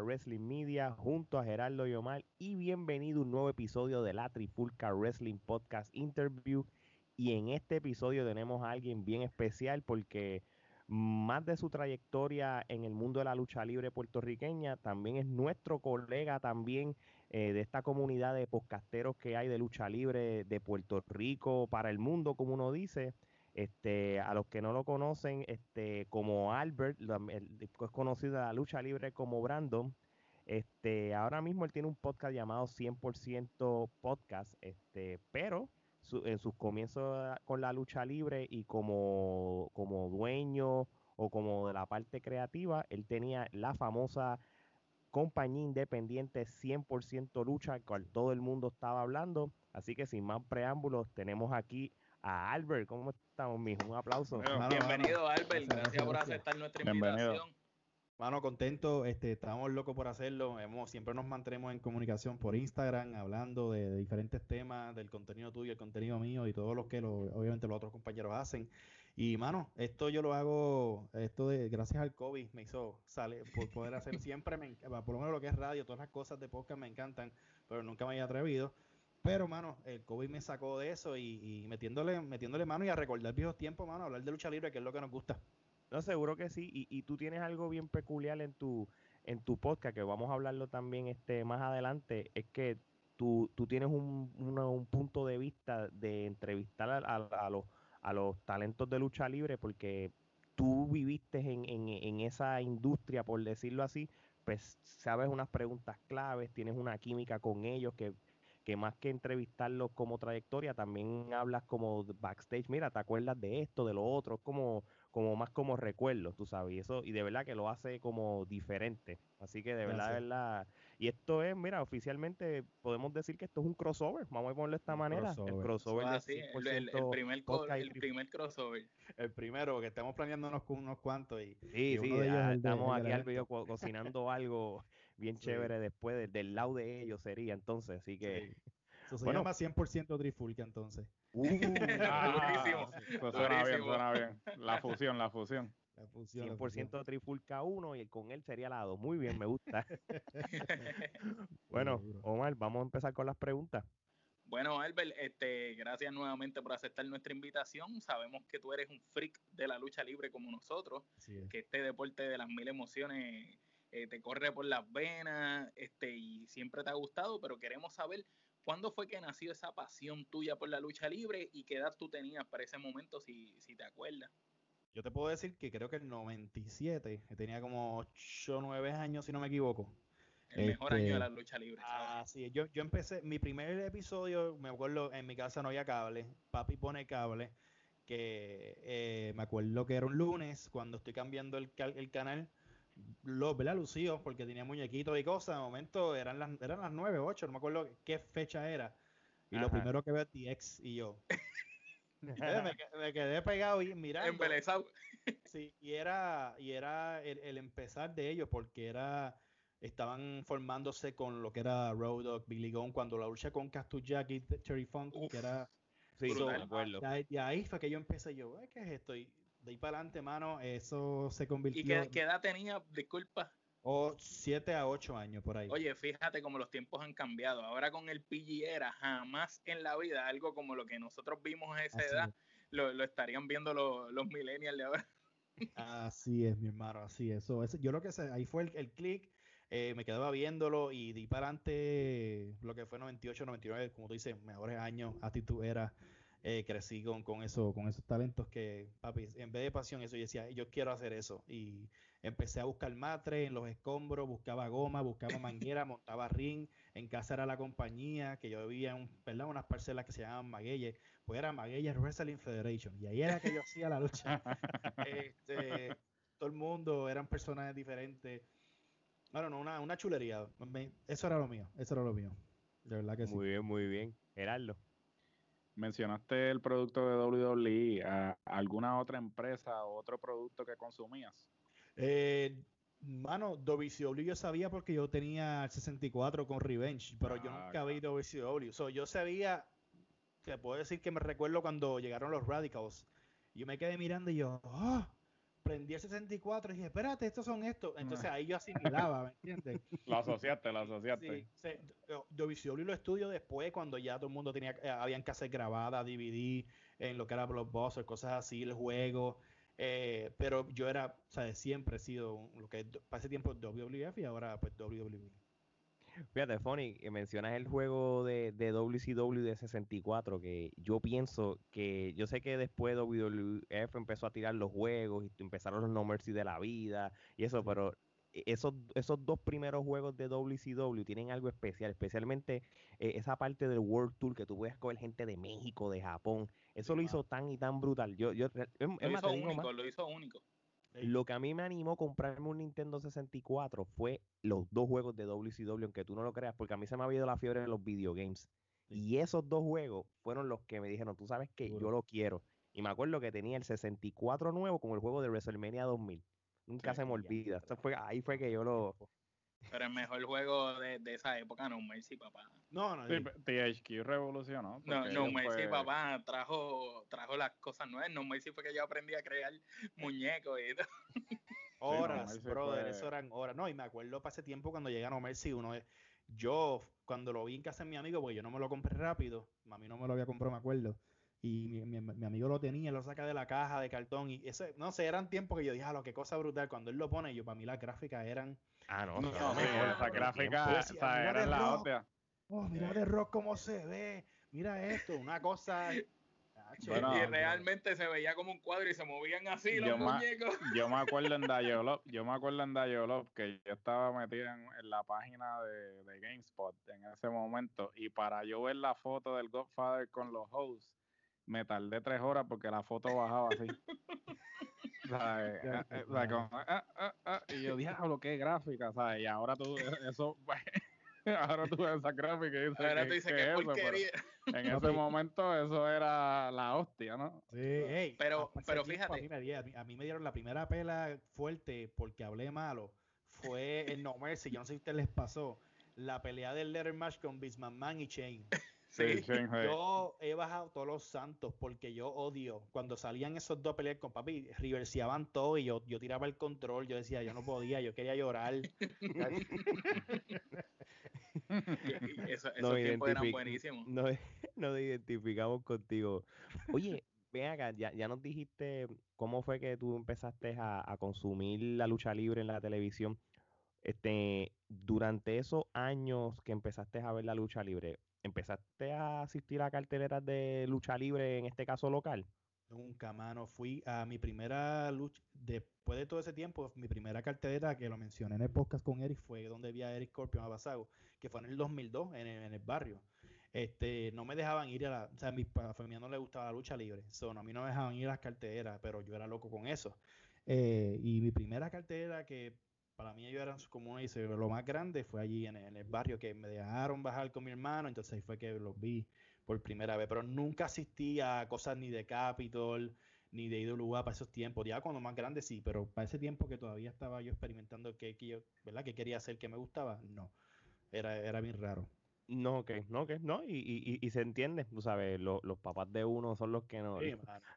Wrestling Media junto a Gerardo Yomar y bienvenido a un nuevo episodio de la Trifulca Wrestling Podcast Interview y en este episodio tenemos a alguien bien especial porque más de su trayectoria en el mundo de la lucha libre puertorriqueña, también es nuestro colega también eh, de esta comunidad de podcasteros que hay de lucha libre de Puerto Rico para el mundo, como uno dice. Este, a los que no lo conocen, este, como Albert, es conocido de la lucha libre como Brandon. Este, ahora mismo él tiene un podcast llamado 100% Podcast, este, pero en sus comienzos con la lucha libre y como, como dueño o como de la parte creativa, él tenía la famosa compañía independiente 100% lucha, al cual todo el mundo estaba hablando. Así que sin más preámbulos, tenemos aquí a Albert. ¿Cómo estamos, mijo? Un aplauso. bienvenido, Albert. Gracias, por aceptar nuestra invitación. Mano, contento, este, estamos locos por hacerlo. Hemos, siempre nos mantenemos en comunicación por Instagram, hablando de, diferentes temas, del contenido tuyo, el contenido mío y todo lo que lo, obviamente los otros compañeros hacen. Y mano, esto yo lo hago, esto de gracias al COVID me hizo sale por poder hacer siempre, me, por lo menos lo que es radio, todas las cosas de podcast me encantan, pero nunca me había atrevido. Pero, mano, el COVID me sacó de eso y, metiéndole, metiéndole mano y a recordar viejos tiempos, mano, hablar de lucha libre, que es lo que nos gusta. No, seguro que sí. Y, tú tienes algo bien peculiar en tu, en tu podcast, que vamos a hablarlo también este más adelante, es que tú, tú tienes un, un punto de vista de entrevistar a, a, los, a los talentos de lucha libre, porque tú viviste en, en esa industria, por decirlo así, pues sabes unas preguntas claves, tienes una química con ellos que que más que entrevistarlos como trayectoria, también hablas como backstage, mira, te acuerdas de esto, de lo otro, como, como más como recuerdos, tú sabes, y eso, y de verdad que lo hace como diferente. Así que de verdad, de verdad, y esto es, mira, oficialmente podemos decir que esto es un crossover, vamos a ponerlo de esta manera, el crossover. ah, el, primer el primer crossover. El primero, que estamos planeando unos, unos cuantos y, sí, sí, estamos aquí al video cocinando algo bien chévere después del lado de ellos sería entonces, así que... Eso se bueno, llama 100% Trifulca entonces. Uh, ah, suena bien, suena bien. La fusión, la fusión. La fusión 100% Trifulca 1 y con él sería la 2. Muy bien, me gusta. bueno, Omar, vamos a empezar con las preguntas. Bueno, Albert, este, gracias nuevamente por aceptar nuestra invitación. Sabemos que tú eres un freak de la lucha libre como nosotros, que este deporte de las mil emociones eh, te corre por las venas este, y siempre te ha gustado, pero queremos saber cuándo fue que nació esa pasión tuya por la lucha libre y qué edad tú tenías para ese momento, si, si te acuerdas. Yo te puedo decir que creo que el 97, tenía como 8 o 9 años, si no me equivoco. El mejor año de este, la lucha libre. Ah, sí, yo, yo empecé, mi primer episodio, me acuerdo, en mi casa no había cable, papi pone cable, que eh, me acuerdo que era un lunes, cuando estoy cambiando el, el canal, lo, ¿verdad? Lucido, porque tenía muñequitos y cosas, de momento eran las, eran las 9, 8, no me acuerdo qué fecha era. Y lo primero que veo es DX y yo. me, quedé pegado y mirando. Embelezado. sí, y era, y era el, el empezar de ellos, porque era estaban formándose con lo que era Road Dogg, Billy Gunn, cuando la lucha con Castus Jack y Cherry Funk, que era... Sí, acuerdo. Y ahí fue que yo empecé yo, ¿qué es esto? Y de ahí para adelante, mano, eso se convirtió... ¿Y qué, edad tenía? Disculpa. O 7 a 8 años por ahí. Oye, fíjate cómo los tiempos han cambiado. Ahora con el PG era jamás en la vida algo como lo que nosotros vimos a esa edad, lo, lo, estarían viendo los, los millennials de ahora. Así es, mi hermano, así es. Eso, yo lo que sé, ahí fue el, el click eh, me quedaba viéndolo y di para adelante lo que fue 98, 99, como tú dices, mejores años, actitud era, eh, crecí con, con, eso, con esos talentos que, papi, en vez de pasión, eso yo decía, yo quiero hacer eso. Y empecé a buscar matre en los escombros, buscaba goma, buscaba manguera, montaba ring, en casa era la compañía, que yo vivía en ¿verdad? unas parcelas que se llamaban Magueyes, pues era Magueyes Wrestling Federation, y ahí era que yo hacía la lucha. este, todo el mundo eran personajes diferentes bueno, no, una, una chulería. Eso era lo mío, eso era lo mío. De verdad que sí. Muy bien, muy bien. Gerardo. Mencionaste el producto de WWE. ¿Alguna otra empresa o otro producto que consumías? Eh, mano, WCW yo sabía porque yo tenía el 64 con Revenge, pero yo ah, nunca vi WCW. So, yo sabía, te puedo decir que me recuerdo cuando llegaron los Radicals. Yo me quedé mirando y yo, ¡oh! Prendí el 64 y dije, espérate, estos son estos. Entonces ahí yo asimilaba, ¿me entiendes? Lo asociaste, lo asociaste. Sí, yo, yo lo estudio después cuando ya todo el mundo tenía, eh, habían que hacer grabada, DVD, en lo que era Blockbuster, cosas así, el juego. Eh, pero yo era, o sea, siempre he sido lo que pasé tiempo WWF y ahora pues WWE. Fíjate, Fonny, mencionas el juego de, de, WCW de 64, que yo pienso que, yo sé que después WWF empezó a tirar los juegos y empezaron los No Mercy de la vida y eso, pero e, esos, esos dos primeros juegos de WCW tienen algo especial, especialmente eh, esa parte del World Tour que tú puedes coger gente de México, de Japón, eso lo hizo tan y tan brutal. Yo, yo, lo, hizo único, lo hizo único. Lo que a mí me animó a comprarme un Nintendo 64 fue los dos juegos de WCW, aunque tú no lo creas, porque a mí se me ha habido la fiebre de los videogames. Y esos dos juegos fueron los que me dijeron, tú sabes que yo lo quiero. Y me acuerdo que tenía el 64 nuevo con el juego de WrestleMania 2000. Nunca se me olvida. fue, ahí fue que yo lo, pero el mejor juego de, de esa época, No Mercy, papá. No, no. THQ revolucionó. No, no Mercy, papá, trajo, trajo las cosas nuevas. No Mercy fue que yo aprendí a crear muñecos y todo. Horas, brother, eso eran horas. No, y me acuerdo para ese tiempo cuando llega No Mercy, uno yo cuando lo vi en casa de mi amigo, porque yo no me lo compré rápido, mami no me lo había comprado, me acuerdo. Y mi, mi, mi, amigo lo tenía, lo saca de la caja de cartón. Y ese, no sé, eran tiempos que yo dije, ah, lo que cosa brutal. Cuando él lo pone, yo para mí las gráficas eran Ah, no, no, no, esa gráfica, esa era la otra. Oh, mira de rock cómo se ve, mira esto, una cosa. y realmente se veía como un cuadro y se movían así los muñecos. yo me acuerdo en Dialog, yo me acuerdo en Dialog que yo estaba metido en, la página de, de, GameSpot en ese momento y para yo ver la foto del Godfather con los hosts me tardé tres horas porque la foto bajaba así. y yo, diablo, qué gráfica, ¿sabes? Y ahora tú, eso, ahora tú ves esa gráfica y dices, ahora tú dices que, porquería. en ese momento eso era la hostia, ¿no? Sí, pero, pero fíjate. A mí, me, a mí me dieron la primera pela fuerte porque hablé malo. Fue en No Mercy, yo no sé si a ustedes les pasó. La pelea del Letter Match con Bisman y Chain. Sí, yo he bajado todos los santos porque yo odio cuando salían esos dos peleas con papi, reverseaban todo y yo, yo tiraba el control, yo decía, yo no podía, yo quería llorar. esos tiempos eran buenísimos. Nos, identificamos contigo. Oye, ven acá, ya, ya nos dijiste cómo fue que tú empezaste a, consumir la lucha libre en la televisión. Este, durante esos años que empezaste a ver la lucha libre, ¿empezaste a asistir a carteleras de lucha libre, en este caso local? Nunca, mano. Fui a mi primera lucha, después de todo ese tiempo, mi primera cartelera que lo mencioné en el podcast con Eric fue donde vi a Eric Scorpion a Basago, que fue en el 2002 en el, en el barrio. Este, no me dejaban ir a la, o sea, a mi familia no le gustaba la lucha libre, son a mí no me dejaban ir a las carteleras, pero yo era loco con eso. Eh, y mi primera cartelera que para mí ellos eran como uno dice, lo más grande fue allí en, el barrio que me dejaron bajar con mi hermano, entonces ahí fue que los vi por primera vez, pero nunca asistí a cosas ni de Capitol, ni de IWA para esos tiempos. Ya cuando más grande sí, pero para ese tiempo que todavía estaba yo experimentando qué, yo, ¿verdad? que quería hacer, que me gustaba, no. Era, era bien raro. No, que, no, que, no, y, y, se entiende, tú sabes, los papás de uno son los que nos,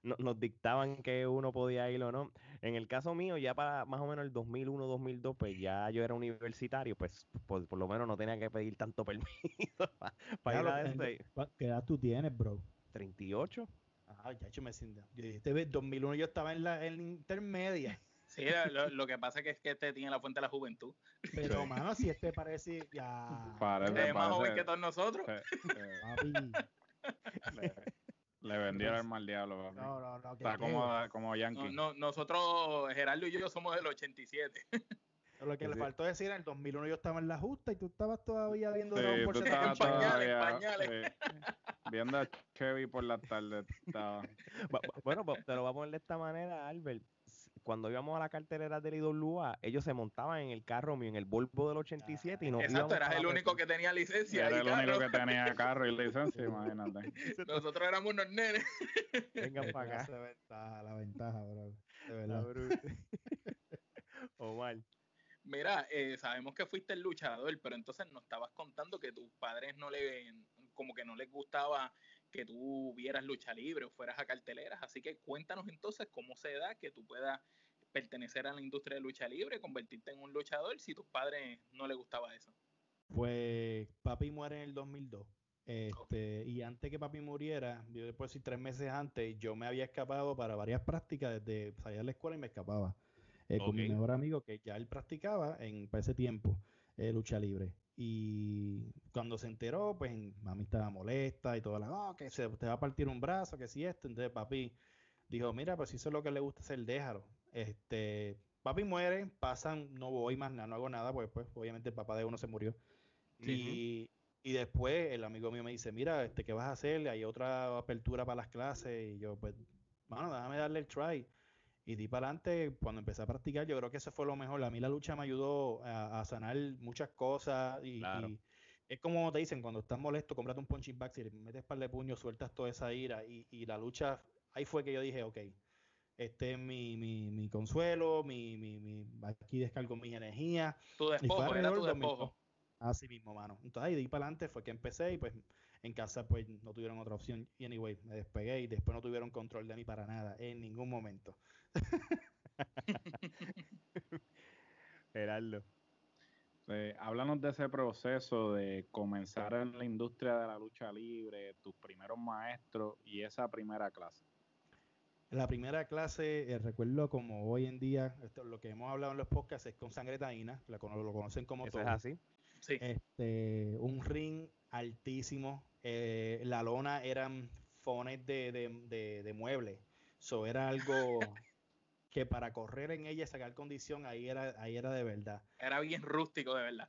nos dictaban que uno podía ir o no. En el caso mío, ya para más o menos el 2001, 2002, pues ya yo era universitario, pues por, lo menos no tenía que pedir tanto permiso para, ir a este. ¿Qué edad tú tienes, bro? 38. Ah, ya hecho me siento. Yo dije, 2001 yo estaba en la, en la intermedia. Sí, lo, que pasa es que este tiene la fuente de la juventud. Pero, mano, si este parece ya. es más joven que todos nosotros. Le, vendieron el mal diablo. No, no, no. Está como, como Yankee. No, nosotros, Gerardo y yo, somos del 87. Lo que le faltó decir, en el 2001 yo estaba en la justa y tú estabas todavía viendo sí, Dragon Ball en pañales, pañales. Viendo a Chevy por la tarde. Estaba. Bueno, te lo voy a poner de esta manera, Albert cuando íbamos a la carterera del IWA, ellos se montaban en el carro mío, en el Volvo del 87 y no Exacto, eras el único que tenía licencia. Era el único que tenía carro y licencia, imagínate. Nosotros éramos unos nenes. Vengan para acá. La ventaja, la ventaja, bro. De verdad. Omar. Mira, eh, sabemos que fuiste el luchador, pero entonces nos estabas contando que tus padres no le, como que no les gustaba que tú vieras lucha libre o fueras a carteleras. Así que cuéntanos entonces cómo se da que tú puedas pertenecer a la industria de lucha libre, convertirte en un luchador si tus padres no les gustaba eso. Pues papi muere en el 2002. Este, Y antes que papi muriera, yo después si tres meses antes, yo me había escapado para varias prácticas desde salir a la escuela y me escapaba. Eh, con mi mejor amigo que ya él practicaba en para ese tiempo eh, lucha libre. Y cuando se enteró, pues mami estaba molesta y toda la, oh, que se te va a partir un brazo, que si esto. Entonces papi dijo, mira, pues si eso es lo que le gusta hacer, déjalo. Este, papi muere, pasan, no voy más nada, no hago nada, pues, pues obviamente el papá de uno se murió. y, y, después el amigo mío me dice, mira, este, ¿qué vas a hacer? Hay otra apertura para las clases. Y yo, pues, bueno, déjame darle el try. Y di para adelante, cuando empecé a practicar, yo creo que eso fue lo mejor. A mí la lucha me ayudó a, sanar muchas cosas. Y, es como te dicen, cuando estás molesto, cómprate un punching bag, si le metes par de puño, sueltas toda esa ira. Y, y, la lucha, ahí fue que yo dije, ok, este es mi, mi, mi consuelo, mi, mi, mi, aquí descargo mi energía. Tu despojo, era tu despojo. Así mismo, mano. Entonces ahí de ahí para adelante fue que empecé y pues en casa pues no tuvieron otra opción. Y anyway, me despegué y después no tuvieron control de mí para nada, en ningún momento. Gerardo. háblanos de ese proceso de comenzar en la industria de la lucha libre, tus primeros maestros y esa primera clase. La primera clase, eh, recuerdo como hoy en día, esto, lo que hemos hablado en los podcasts es con sangre taína, lo conocen como ¿Eso es así? Sí. Este, un ring altísimo, eh, la lona eran fones de, de, de, muebles, eso era algo que para correr en ella y sacar condición, ahí era, ahí era de verdad. Era bien rústico, de verdad.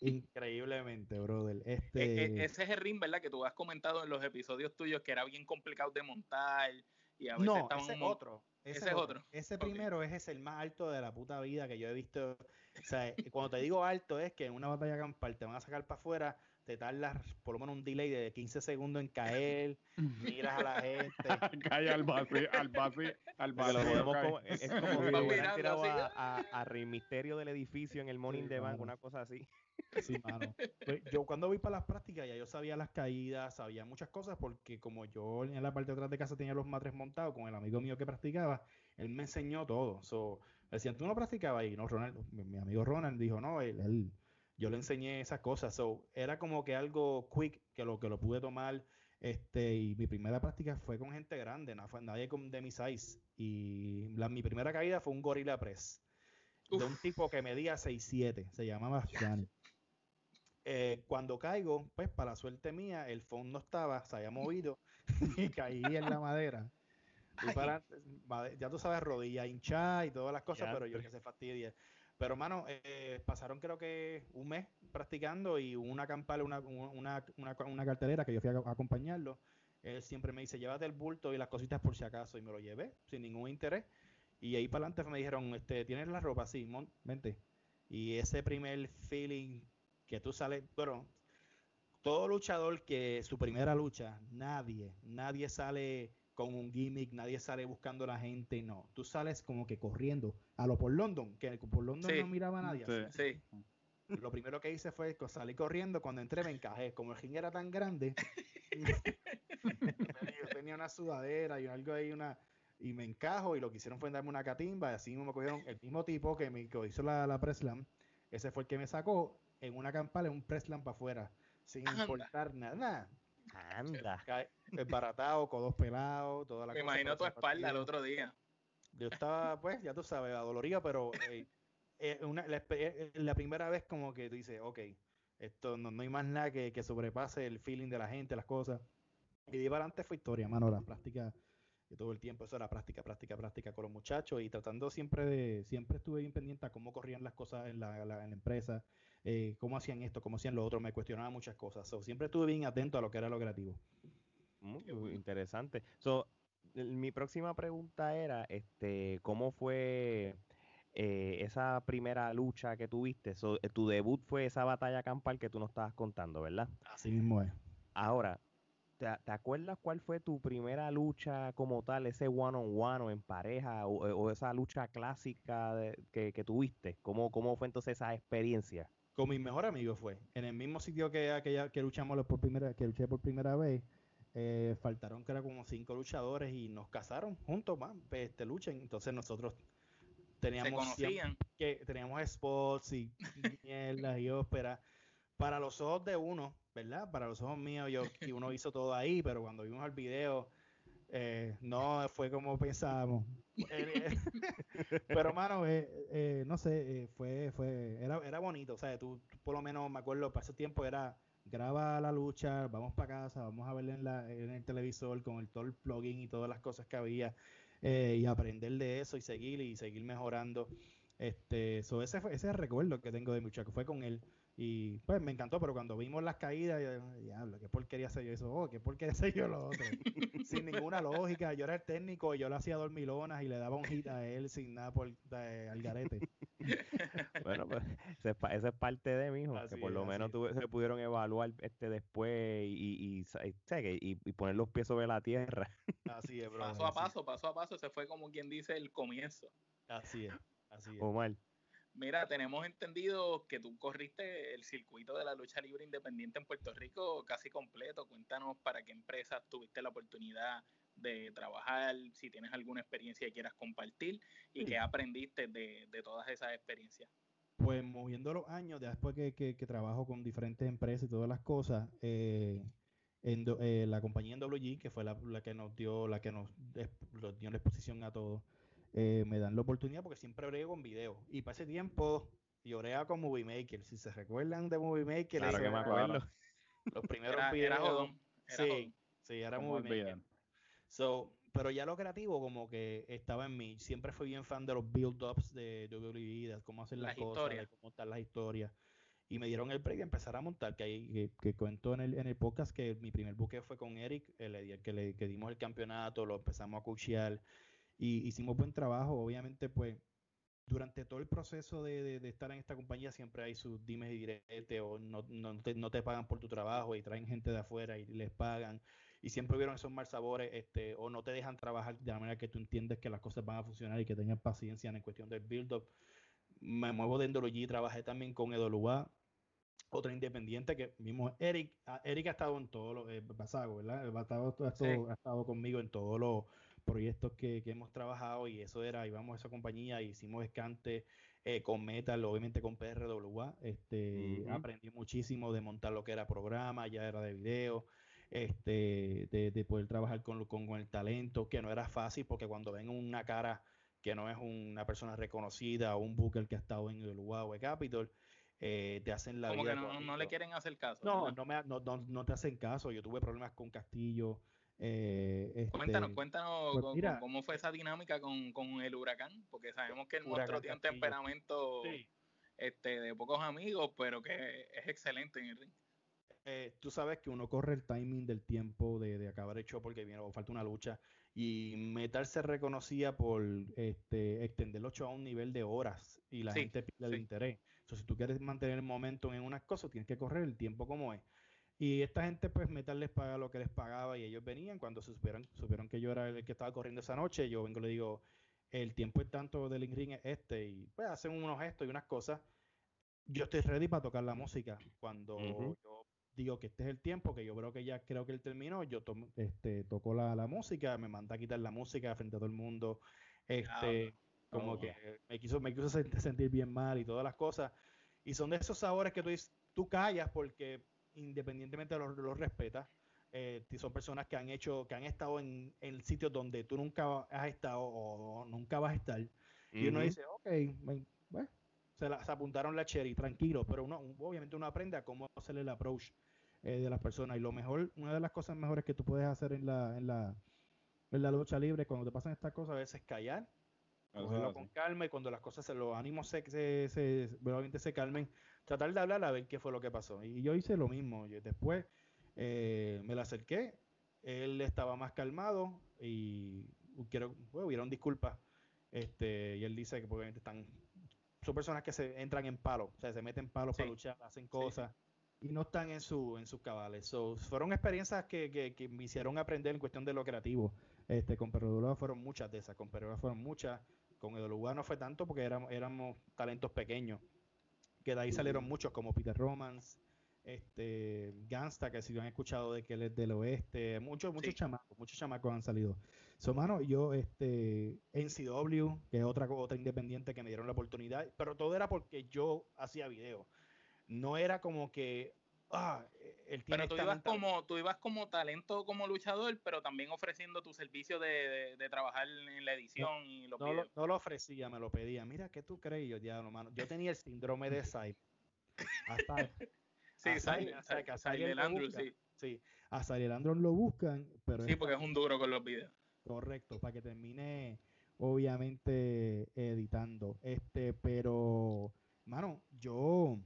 Increíblemente, brother. E, este... E, ese es el ring, ¿verdad? Que tú has comentado en los episodios tuyos que era bien complicado de montar y a veces no, ese es otro. Ese, es otro. Ese primero es el más alto de la puta vida que yo he visto. O sea, cuando te digo alto es que en una batalla campal te van a sacar para afuera te tardas por lo menos un delay de 15 segundos en caer, miras a la gente. Cae al vacío, al vacío, al vacío. es como si hubieran tirado a, a, a Misterio del edificio en el Morning de Bank, una cosa así. Sí, mano. Pues, yo cuando voy para las prácticas ya yo sabía las caídas, sabía muchas cosas porque como yo en la parte de atrás de casa tenía los matres montados con el amigo mío que practicaba, él me enseñó todo. So, decían, tú no practicabas ahí, no, Ronald, mi amigo Ronald dijo, no, él yo le enseñé esas cosas. So, era como que algo quick que lo que lo pude tomar. Este, y mi primera práctica fue con gente grande, nadie con, de mi size. Y la, mi primera caída fue un gorila press. De un tipo que medía 6'7, se llamaba Afghani. Eh, cuando caigo, pues para suerte mía, el fondo no estaba, se había movido y caí en la madera. ya tú sabes, rodilla hinchada y todas las cosas, pero yo que se fastidia. Pero, hermano, eh, pasaron creo que un mes practicando y una campal, una, una, una, una cartelera que yo fui a, acompañarlo. Él siempre me dice, llévate el bulto y las cositas por si acaso. Y me lo llevé sin ningún interés. Y ahí para adelante me dijeron, este, ¿tienes la ropa? Sí, vente. Y ese primer feeling que tú sales, bueno, todo luchador que su primera lucha, nadie, nadie sale con un gimmick, nadie sale buscando a la gente, no. Tú sales como que corriendo a lo por London, que por London no miraba a nadie. Sí. Lo primero que hice fue salir corriendo, cuando entré me encajé, como el ring era tan grande, yo tenía una sudadera y algo ahí, una y me encajo y lo que hicieron fue darme una catimba y así me cogieron el mismo tipo que me hizo la, la Preslam, ese fue el que me sacó en una campana en un Preslam para afuera, sin importar nada. Anda. Desbaratado, codos pelados, toda la Me imagino tu espalda el otro día. Yo estaba, pues, ya tú sabes, adolorido, pero eh, eh, una, eh, la, primera vez como que tú dices, ok, esto no, no hay más nada que, que, sobrepase el feeling de la gente, las cosas. Y de para adelante fue historia, mano, la práctica y todo el tiempo eso era práctica, práctica, práctica con los muchachos y tratando siempre de, siempre estuve bien pendiente a cómo corrían las cosas en la, en la empresa, eh, cómo hacían esto, cómo hacían lo otro, me cuestionaba muchas cosas. siempre estuve bien atento a lo que era lo creativo. Muy interesante. So, mi próxima pregunta era, este, ¿cómo fue eh, esa primera lucha que tuviste? Eh, tu debut fue esa batalla campal que tú nos estabas contando, ¿verdad? Así mismo es. Ahora, ¿te, acuerdas cuál fue tu primera lucha como tal, ese one on one o en pareja o, esa lucha clásica que, tuviste? ¿Cómo, ¿Cómo fue entonces esa experiencia? con mi mejor amigo fue. En el mismo sitio que aquella que luchamos por primera, que luché por primera vez, eh, faltaron que era como cinco luchadores y nos casaron juntos, man, este luchen. Entonces nosotros teníamos que teníamos spots y mierdas y ópera. Para los ojos de uno, ¿verdad? Para los ojos míos, yo y uno hizo todo ahí, pero cuando vimos el video, eh, no fue como pensábamos. Eh, pero, mano, eh, eh, no sé, fue, fue, era, era bonito, o sea, tú, por lo menos me acuerdo, para ese tiempo era, graba la lucha, vamos para casa, vamos a verla en, la, en el televisor con el, todo el plugin y todas las cosas que había, y aprender de eso y seguir y seguir mejorando. Este, ese, ese es el recuerdo que tengo de que fue con él. Y pues me encantó, pero cuando vimos las caídas, yo, diablo, qué porquería sé yo eso, oh, qué porquería sé yo lo otro. sin ninguna lógica. Yo era el técnico y yo le hacía dormilonas y le daba un hit a él sin nada por al garete. bueno, pues esa es parte de mi hijo, que por lo menos se pudieron evaluar este después y, y, y, poner los pies sobre la tierra. Así es, bro. Paso a paso, paso a paso, ese fue como quien dice el comienzo. Así es, así es. Omar. Mira, tenemos entendido que tú corriste el circuito de la lucha libre independiente en Puerto Rico casi completo. Cuéntanos para qué empresas tuviste la oportunidad de trabajar, si tienes alguna experiencia que quieras compartir y qué aprendiste de, todas esas experiencias. Pues moviendo los años, después que, que, trabajo con diferentes empresas y todas las cosas, eh, en eh, la compañía en WG, que fue la, que nos dio, la que nos, nos dio la exposición a todos, eh, me dan la oportunidad porque siempre brego con video. Y para ese tiempo lloré con Movie Maker. Si se recuerdan de Movie Maker, claro que me acuerdo. Los primeros videos. sí, sí, era Movie Maker. So, pero ya lo creativo como que estaba en mí. Siempre fui bien fan de los build-ups de WWE, de cómo hacer las, cosas, de cómo montar las historias. Y me dieron el break de empezar a montar, que, ahí, que, cuento en el, en el podcast que mi primer buque fue con Eric, el, que le que dimos el campeonato, lo empezamos a coachear y hicimos buen trabajo. Obviamente, pues durante todo el proceso de, de, estar en esta compañía siempre hay sus dimes y diretes o no, no, te, no, te, pagan por tu trabajo y traen gente de afuera y les pagan y siempre hubieron esos mal sabores este, o no te dejan trabajar de la manera que tú entiendes que las cosas van a funcionar y que tengas paciencia en cuestión del build-up. Me muevo de Endology, trabajé también con Edolua, otra independiente que mismo Eric, ah, Eric ha estado en todo lo, eh, ¿verdad? Ha estado, ha estado conmigo en todos los proyectos que, hemos trabajado y eso era, íbamos a esa compañía, hicimos escante eh, con Metal, obviamente con PRWA, este, aprendí muchísimo de montar lo que era programa, ya era de video, este, de, poder trabajar con, con, el talento, que no era fácil porque cuando ven una cara que no es una persona reconocida o un booker que ha estado en el UA o Capitol, eh, te hacen la Como que no, le quieren hacer caso. No, no, me, no, no, te hacen caso. Yo tuve problemas con Castillo. Eh, este, cuéntanos, cuéntanos pues cómo fue esa dinámica con, con, el huracán, porque sabemos que el monstruo tiene un temperamento este, de pocos amigos, pero que es excelente en el ring. Eh, tú sabes que uno corre el timing del tiempo de, de acabar el show porque viene o falta una lucha y Metal se reconocía por este, extender los shows a un nivel de horas y la gente pierde el interés. Entonces, si tú quieres mantener el momento en unas cosas, tienes que correr el tiempo como es. Y esta gente, pues, Metal les paga lo que les pagaba y ellos venían cuando se supieron, supieron que yo era el que estaba corriendo esa noche. Yo vengo y le digo, el tiempo es tanto del ring es este y pues hacen unos gestos y unas cosas. Yo estoy ready para tocar la música. Cuando yo digo que este es el tiempo, que yo creo que ya creo que él terminó, yo este, tocó la, la música, me manda a quitar la música frente a todo el mundo. Este, como oh, que me quiso, me quiso sentir bien mal y todas las cosas. Y son de esos sabores que tú, tú callas porque independientemente de lo, respetas. Eh, son personas que han hecho, que han estado en, en, sitios donde tú nunca has estado o, nunca vas a estar. Y uno dice, ok, bueno, se, la, se apuntaron la cherry, tranquilo, pero uno, obviamente uno aprende a cómo hacer el approach eh, de las personas. Y lo mejor, una de las cosas mejores que tú puedes hacer en la, en la, en la lucha libre, cuando te pasan estas cosas, a veces callar cogerlo con calma y cuando las cosas, se, los ánimos se, se, se, se calmen, tratar de hablar a ver qué fue lo que pasó. Y yo hice lo mismo. después eh, me la acerqué, él estaba más calmado y quiero, bueno, hubieron disculpas. Este, y él dice que obviamente están, son personas que se entran en palo, o sea, se meten palos para luchar, hacen cosas. Y no están en su en sus cabales. fueron experiencias que, que, que, me hicieron aprender en cuestión de lo creativo. Este, con Perro fueron muchas de esas, con Perro fueron muchas, con el lugar no fue tanto porque éramos, éramos talentos pequeños. Que de ahí salieron muchos, como Peter Romans, este, Gangsta, que si han escuchado de que él es del oeste, muchos, muchos chamacos, muchos chamacos han salido. So, mano, yo, este, NCW, que es otra, otra independiente que me dieron la oportunidad, pero todo era porque yo hacía video. No era como que, ah, pero tú ibas, como, tú ibas como talento como luchador, pero también ofreciendo tu servicio de, trabajar en la edición no, y lo no, lo, no lo ofrecía, me lo pedía. Mira, ¿qué tú crees? Yo, ya, mano. Yo tenía el síndrome de Sai. Hasta, sí, Sai, Andrew, sí. Sí, a Sai Andrew lo buscan, pero... Sí, porque es un duro con los videos. Correcto, para que termine, obviamente, editando. Este, pero, mano, yo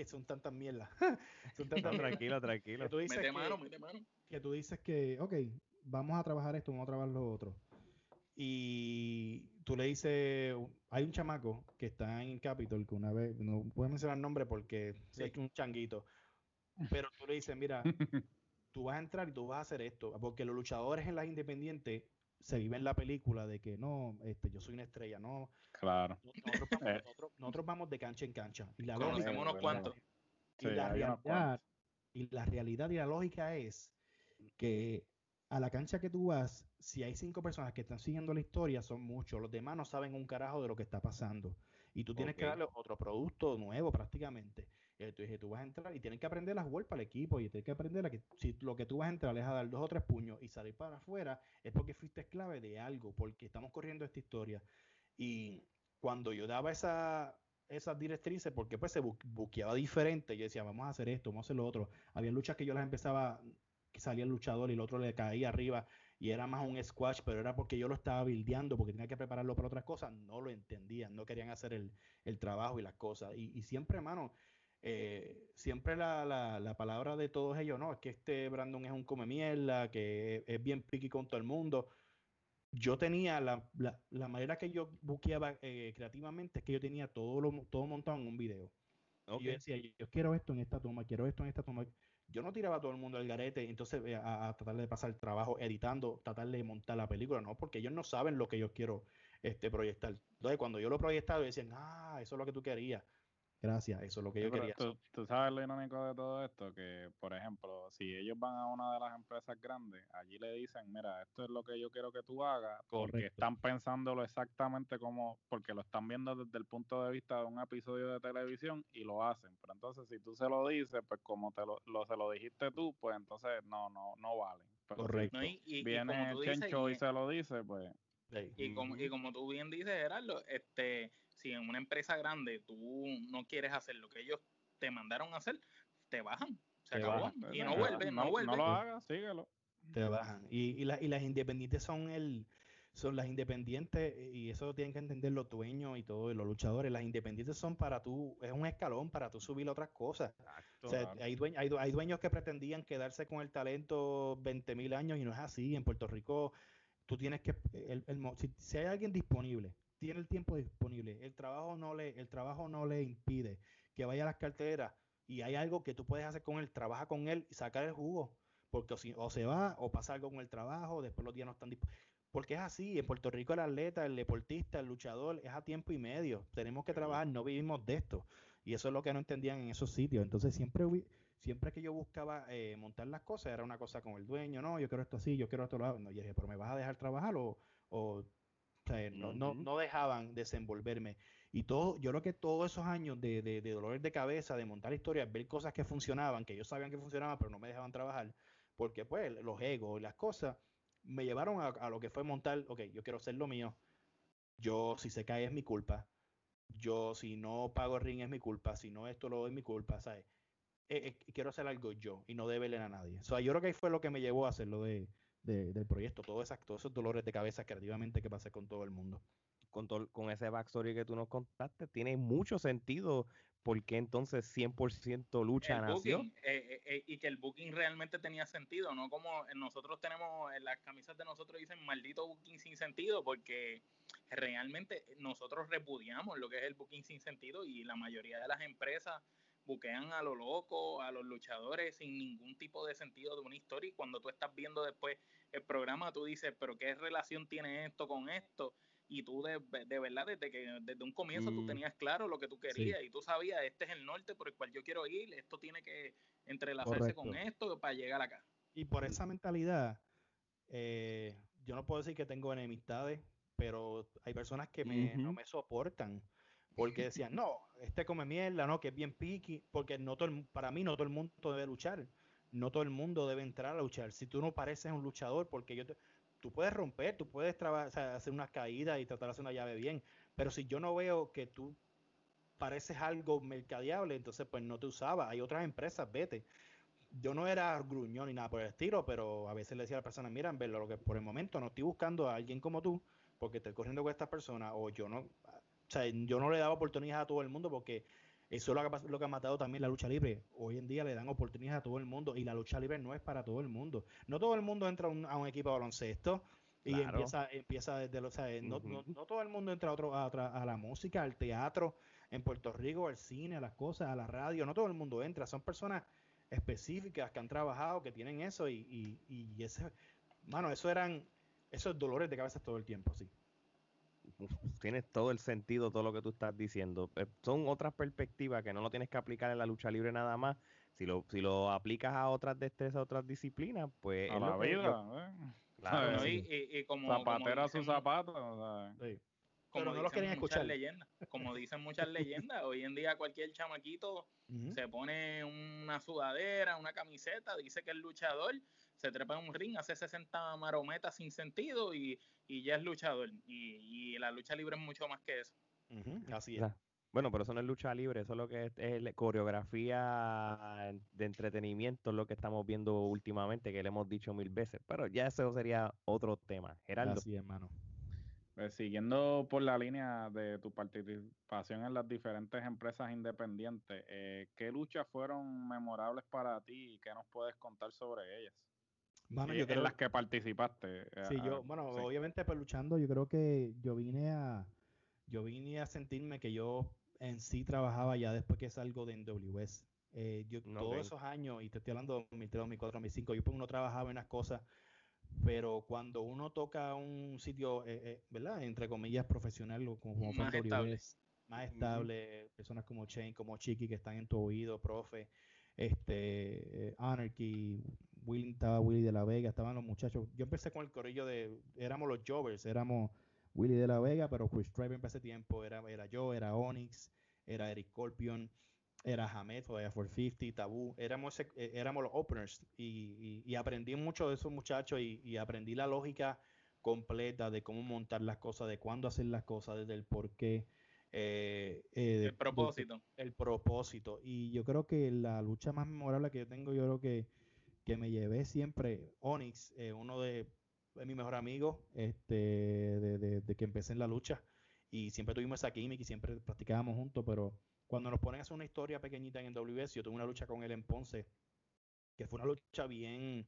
que son tantas mierdas. son tantas tranquilo, tranquilo. Que tú dices que, mano, Que tú dices que, ok, vamos a trabajar esto, vamos a trabajar lo otro. Y tú le dices, hay un chamaco que está en Capitol, que una vez, no puedo mencionar el nombre porque es un changuito, pero tú le dices, mira, tú vas a entrar y tú vas a hacer esto, porque los luchadores en las independientes se viven la película de que no, este, yo soy una estrella, no, Claro. Eh. Nosotros vamos, de cancha en cancha. Y la unos cuantos. Y, la realidad, y la realidad y la lógica es que a la cancha que tú vas, si hay cinco personas que están siguiendo la historia, son muchos. Los demás no saben un carajo de lo que está pasando. Y tú tienes que darle otro producto nuevo prácticamente. Entonces tú vas a entrar y tienes que aprender a jugar para el equipo y tienes que aprender a que si lo que tú vas a entrar es a dar dos o tres puños y salir para afuera, es porque fuiste clave de algo, porque estamos corriendo esta historia. Y cuando yo daba esa, esas directrices, porque pues se buqueaba diferente, yo decía, vamos a hacer esto, vamos a hacer lo otro. Había luchas que yo las empezaba, que salía el luchador y el otro le caía arriba y era más un squash, pero era porque yo lo estaba bildeando, porque tenía que prepararlo para otras cosas, no lo entendían, no querían hacer el, el trabajo y las cosas. Y, y siempre, hermano, eh, siempre la, la, la, palabra de todos ellos, no, es que este Brandon es un come mierda, que es bien piqui con todo el mundo yo tenía la, la, manera que yo buqueaba eh, creativamente es que yo tenía todo lo, todo montado en un video. Y yo decía, yo quiero esto en esta toma, quiero esto en esta toma. Yo no tiraba a todo el mundo al garete, entonces eh, a, tratar de pasar el trabajo editando, tratar de montar la película, no, porque ellos no saben lo que yo quiero este, proyectar. Entonces, cuando yo lo proyectaba, decían, ah, eso es lo que tú querías. Gracias, eso es lo que yo quería. Tú, tú, sabes lo irónico de todo esto, que por ejemplo, si ellos van a una de las empresas grandes, allí le dicen, mira, esto es lo que yo quiero que tú hagas, porque están pensándolo exactamente como, porque lo están viendo desde el punto de vista de un episodio de televisión y lo hacen. Pero entonces si tú se lo dices, pues como te lo, se lo dijiste tú, pues entonces no, no, no valen. Correcto. y, viene el Chencho y, se lo dice, pues... Y, como, y como tú bien dices, Gerardo, este si en una empresa grande tú no quieres hacer lo que ellos te mandaron a hacer, te bajan. Se acabó. y no, vuelve, no, vuelve. No lo hagas, síguelo. Te bajan. Y, y, y las independientes son el son las independientes y eso tienen que entender los dueños y todos los luchadores. Las independientes son para tú, es un escalón para tú subir otras cosas. o sea, hay, dueños, hay, dueños que pretendían quedarse con el talento 20 mil años y no es así. En Puerto Rico, tú tienes que, el, si, hay alguien disponible tiene el tiempo disponible, el trabajo no le, el trabajo no le impide que vaya a las carteras y hay algo que tú puedes hacer con él, trabaja con él y sacar el jugo, porque o, se va o pasa algo con el trabajo, después los días no están disponibles. Porque es así, en Puerto Rico el atleta, el deportista, el luchador es a tiempo y medio. Tenemos que trabajar, no vivimos de esto. Y eso es lo que no entendían en esos sitios. Entonces siempre siempre que yo buscaba eh, montar las cosas, era una cosa con el dueño, no, yo quiero esto así, yo quiero esto lo No, yo dije, pero me vas a dejar trabajar o, o no, no, no, dejaban desenvolverme. Y todo, yo creo que todos esos años de, de, dolores de cabeza, de montar historias, ver cosas que funcionaban, que ellos sabían que funcionaban, pero no me dejaban trabajar, porque pues los egos y las cosas me llevaron a, lo que fue montar, ok, yo quiero hacer lo mío, yo si se cae es mi culpa, yo si no pago el ring es mi culpa, si no esto lo es mi culpa, ¿sabes? Eh, eh, quiero hacer algo yo y no deberle a nadie. O sea, yo creo que ahí fue lo que me llevó a hacerlo de, del proyecto, todos, esas, todos esos dolores de cabeza creativamente que pasé con todo el mundo. Con, con ese backstory que tú nos contaste, tiene mucho sentido porque entonces 100% lucha nació. Eh, eh, eh, y que el booking realmente tenía sentido, no como nosotros tenemos, en las camisas de nosotros dicen maldito booking sin sentido, porque realmente nosotros repudiamos lo que es el booking sin sentido y la mayoría de las empresas buquean a lo loco, a los luchadores sin ningún tipo de sentido de una historia y cuando tú estás viendo después el programa tú dices, pero ¿qué relación tiene esto con esto? Y tú de, de verdad desde que desde un comienzo tú mm. tenías claro lo que tú querías y tú sabías, este es el norte por el cual yo quiero ir, esto tiene que entrelazarse con esto para llegar acá. Y por esa mentalidad, eh, yo no puedo decir que tengo enemistades, pero hay personas que me, no me soportan porque decían, no, este come mierda, no, que es bien piqui, porque no todo para mí no todo el mundo debe luchar, no todo el mundo debe entrar a luchar. Si tú no pareces un luchador, porque yo tú puedes romper, tú puedes hacer unas caídas y tratar de hacer una llave bien, pero si yo no veo que tú pareces algo mercadeable, entonces pues no te usaba. Hay otras empresas, vete. Yo no era gruñón ni nada por el estilo, pero a veces le decía a la persona, mira, verlo, lo que por el momento no estoy buscando a alguien como tú, porque estoy corriendo con esta persona, o yo no, o sea, yo no le daba oportunidades a todo el mundo porque eso es lo que, lo que ha matado también la lucha libre. Hoy en día le dan oportunidades a todo el mundo y la lucha libre no es para todo el mundo. No todo el mundo entra a un, equipo de baloncesto y empieza, empieza desde los, no, no, todo el mundo entra a, otro, a, a, la música, al teatro en Puerto Rico, al cine, a las cosas, a la radio. No todo el mundo entra. Son personas específicas que han trabajado, que tienen eso y, y, y ese, mano, eso eran esos dolores de cabeza todo el tiempo, sí tienes todo el sentido, todo lo que tú estás diciendo. Eh, son otras perspectivas que no lo tienes que aplicar en la lucha libre nada más. Si lo, si lo aplicas a otras destrezas, a otras disciplinas, pues... A la vida, ¿eh? Claro, y, como, Zapatera a sus zapatos. Como no lo quieren escuchar. Leyendas, como dicen muchas leyendas, hoy en día cualquier chamaquito se pone una sudadera, una camiseta, dice que es luchador, se trepa en un ring, hace 60 marometas sin sentido y, ya es luchador. Y, la lucha libre es mucho más que eso. así es. Bueno, pero eso no es lucha libre, eso es lo que es, es, coreografía de entretenimiento, es lo que estamos viendo últimamente, que le hemos dicho mil veces. Pero ya eso sería otro tema. Gerardo. Así, hermano. Pues, siguiendo por la línea de tu participación en las diferentes empresas independientes, eh, ¿qué luchas fueron memorables para ti y qué nos puedes contar sobre ellas? Bueno, yo en las que participaste. Eh, sí, yo, bueno, obviamente pues luchando, yo creo que yo vine a, yo vine a sentirme que yo en sí trabajaba ya después que salgo de NWS. Eh, yo todos esos años, y te estoy hablando de 2003, 2004, 2005, yo pues uno trabajaba en unas cosas pero cuando uno toca un sitio, eh, eh, ¿verdad? Entre comillas, profesional, como, como fue más estable, personas como Chain, como Chiqui, que están en tu oído, profe, este, eh, Anarchy, Willy, estaba Willy de la Vega, estaban los muchachos. Yo empecé con el corillo de, éramos los Jovers, éramos Willy de la Vega, pero Chris Tribe en ese tiempo era, era yo, era Onyx, era Eric Scorpion, era Hamed, o 450, Tabú, éramos, eh, éramos los openers y, aprendí mucho de esos muchachos y, aprendí la lógica completa de cómo montar las cosas, de cuándo hacer las cosas, desde el por qué. Eh, eh, el propósito. el propósito. Y yo creo que la lucha más memorable que yo tengo, yo creo que, que me llevé siempre, Onyx, uno de, mis mejores amigos, este, de, de, que empecé en la lucha. Y siempre tuvimos esa química y siempre practicábamos juntos, pero cuando nos ponen a hacer una historia pequeñita en WS, yo tuve una lucha con él en Ponce, que fue una lucha bien,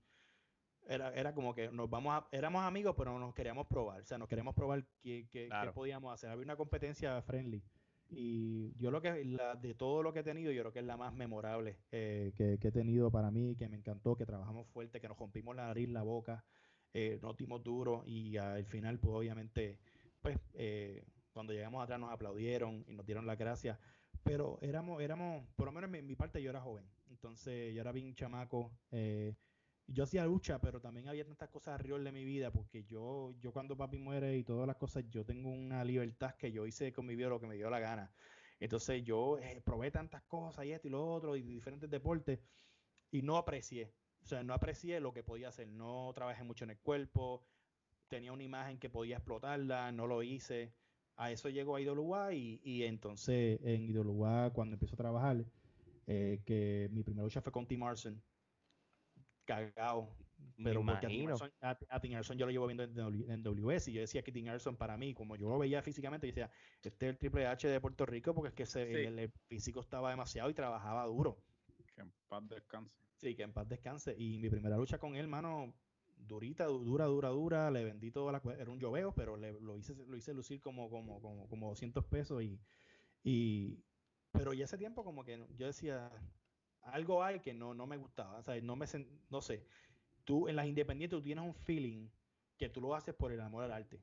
era, era como que nos vamos a, éramos amigos, pero nos queríamos probar, o sea, nos queríamos probar qué, qué, podíamos hacer. Había una competencia friendly. Y yo lo que, la, de todo lo que he tenido, yo creo que es la más memorable eh, que, he tenido para mí, que me encantó, que trabajamos fuerte, que nos rompimos la nariz, la boca, eh, nos dimos duro y al final, pues obviamente, pues eh, cuando llegamos atrás nos aplaudieron y nos dieron las gracias pero éramos, éramos, por lo menos en mi, parte yo era joven, entonces yo era bien chamaco, eh, yo hacía lucha, pero también había tantas cosas arriba de mi vida, porque yo, yo cuando papi muere y todas las cosas, yo tengo una libertad que yo hice con mi vida lo que me dio la gana. Entonces yo eh, probé tantas cosas y esto y lo otro y diferentes deportes y no aprecié, o sea, no aprecié lo que podía hacer, no trabajé mucho en el cuerpo, tenía una imagen que podía explotarla, no lo hice a eso llegó a IWA y, y entonces en IWA cuando empiezo a trabajar, eh, que mi primera lucha fue con Tim Arson, cagado. Pero porque a Tim, Arson, yo lo llevo viendo en, WS y yo decía que Tim Arson para mí, como yo lo veía físicamente, yo decía, este es el Triple H de Puerto Rico porque es que el, físico estaba demasiado y trabajaba duro. Que en paz descanse. Sí, que en paz descanse. Y mi primera lucha con él, mano, durita, dura, dura, dura, le vendí toda la era un lloveo, pero lo hice lo hice lucir como como como como 200 pesos y y pero ya ese tiempo como que yo decía algo hay que no no me gustaba, o sea, no me no sé. Tú en las independientes tú tienes un feeling que tú lo haces por el amor al arte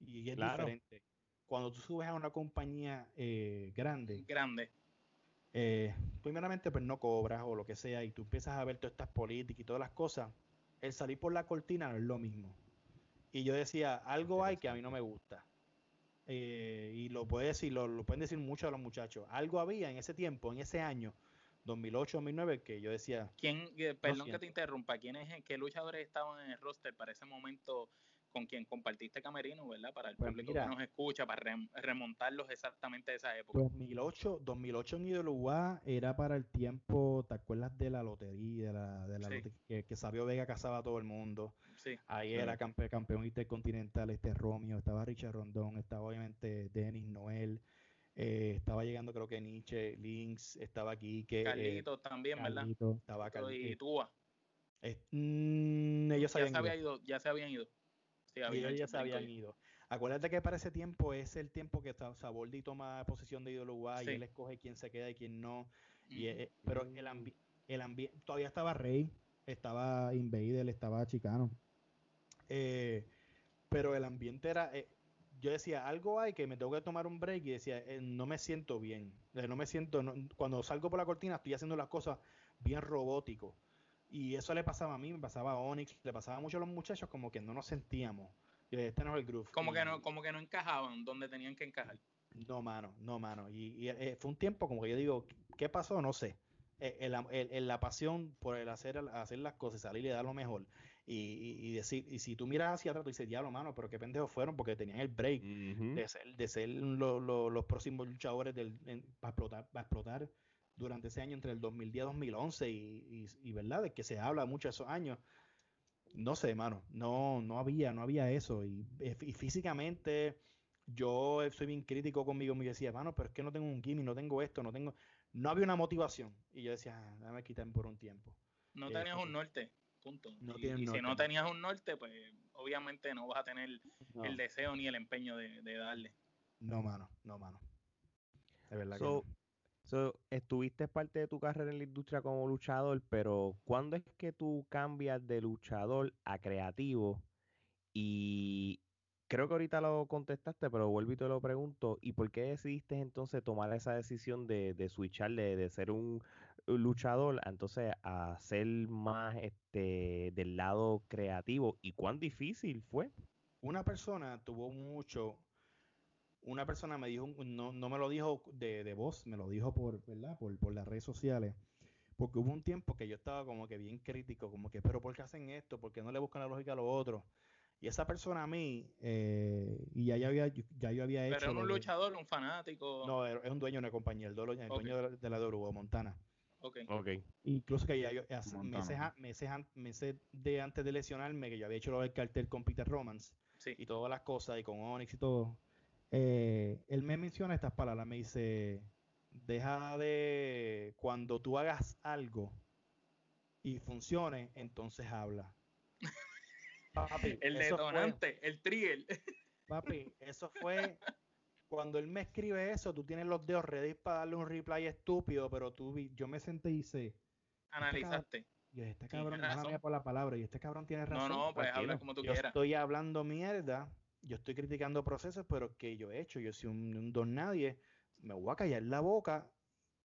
y es diferente. Cuando tú subes a una compañía eh, grande, grande, eh, primeramente pues no cobras o lo que sea y tú empiezas a ver todas estas políticas y todas las cosas el salir por la cortina no es lo mismo. Y yo decía, algo hay que a mí no me gusta. Eh, y lo puede decir, lo, pueden decir muchos de los muchachos. Algo había en ese tiempo, en ese año, 2008-2009, que yo decía. ¿Quién, eh, perdón que te interrumpa, ¿quiénes, qué luchadores estaban en el roster para ese momento con quien compartiste camerino, ¿verdad? Para el pues público que nos escucha, para remontarlos exactamente a esa época. 2008, 2008 en IWA era para el tiempo, ¿te acuerdas de la lotería? De la, de la que, Sabio Vega casaba a todo el mundo. Sí. Ahí era campe, campeón intercontinental este Romeo, estaba Richard Rondón, estaba obviamente Denis Noel. Eh, estaba llegando creo que Nietzsche, Lynx, estaba aquí que Carlitos también, ¿verdad? Estaba Carlitos. Y Túa. Mm, ellos ya, se había ido, ya se habían ido y ya se habían ido. Acuérdate que para ese tiempo es el tiempo que Saboldi toma posición de ídolo y él escoge quién se queda y quién no. y, eh, pero el, el ambiente, todavía estaba Rey, estaba Invader, estaba Chicano. Eh, pero el ambiente era, eh, yo decía, algo hay que me tengo que tomar un break y decía, no me siento bien, no me siento, cuando salgo por la cortina estoy haciendo las cosas bien robótico. Y eso le pasaba a mí, me pasaba a Onyx, le pasaba mucho a los muchachos, como que no nos sentíamos. Este no es el groove. Como que no, como que no encajaban donde tenían que encajar. No, mano, no, mano. Y, eh, fue un tiempo como que yo digo, ¿qué pasó? No sé. Eh, la pasión por el hacer, hacer las cosas, salir y dar lo mejor. Y, decir, y si tú miras hacia atrás, tú dices, diablo, mano, pero qué pendejos fueron porque tenían el break de ser, de ser los próximos luchadores del, para explotar, para explotar durante ese año entre el 2010 y 2011 y, y, verdad de que se habla mucho de esos años. No sé hermano no no había no había eso. Y, físicamente yo soy bien crítico conmigo me decía mano pero es que no tengo un gimmick no tengo esto no tengo no había una motivación. Y yo decía ah, dame quitar por un tiempo no tenías un norte punto. Y, si no tenías un norte pues obviamente no vas a tener el deseo ni el empeño de, darle. No mano no mano. De verdad que estuviste parte de tu carrera en la industria como luchador, pero ¿cuándo es que tú cambias de luchador a creativo? Y creo que ahorita lo contestaste, pero vuelvo y te lo pregunto. ¿Y por qué decidiste entonces tomar esa decisión de, de switchar de, ser un luchador entonces a ser más este del lado creativo? ¿Y cuán difícil fue? Una persona tuvo mucho. Una persona me dijo, no, no me lo dijo de, de voz, me lo dijo por, ¿verdad? Por, por las redes sociales. Porque hubo un tiempo que yo estaba como que bien crítico, como que, pero ¿por qué hacen esto? ¿Por qué no le buscan la lógica a lo otro? Y esa persona a mí, eh, y ya, ya, había, ya yo había hecho. Pero es un luchador, un fanático. No, es un dueño de una compañía, el, dueño, el dueño de la, de la Montana. Ok. okay. Incluso que ya yo, meses, meses, meses, de antes de lesionarme, que yo había hecho el cartel con Peter Romans sí. y todas las cosas, y con Onyx y todo. Eh, él me menciona estas palabras, me dice, deja de, cuando tú hagas algo y funcione, entonces habla el detonante, el trigger. Papi, eso fue cuando él me escribe eso, tú tienes los dedos ready para darle un reply estúpido, pero tú yo me senté y hice. Este Analizaste. y este cabrón, no por la palabra, y este cabrón tiene razón. No, no, pues habla como tú yo quieras. Estoy hablando mierda, yo estoy criticando procesos, pero que yo he hecho, yo soy un, don nadie, me voy a callar la boca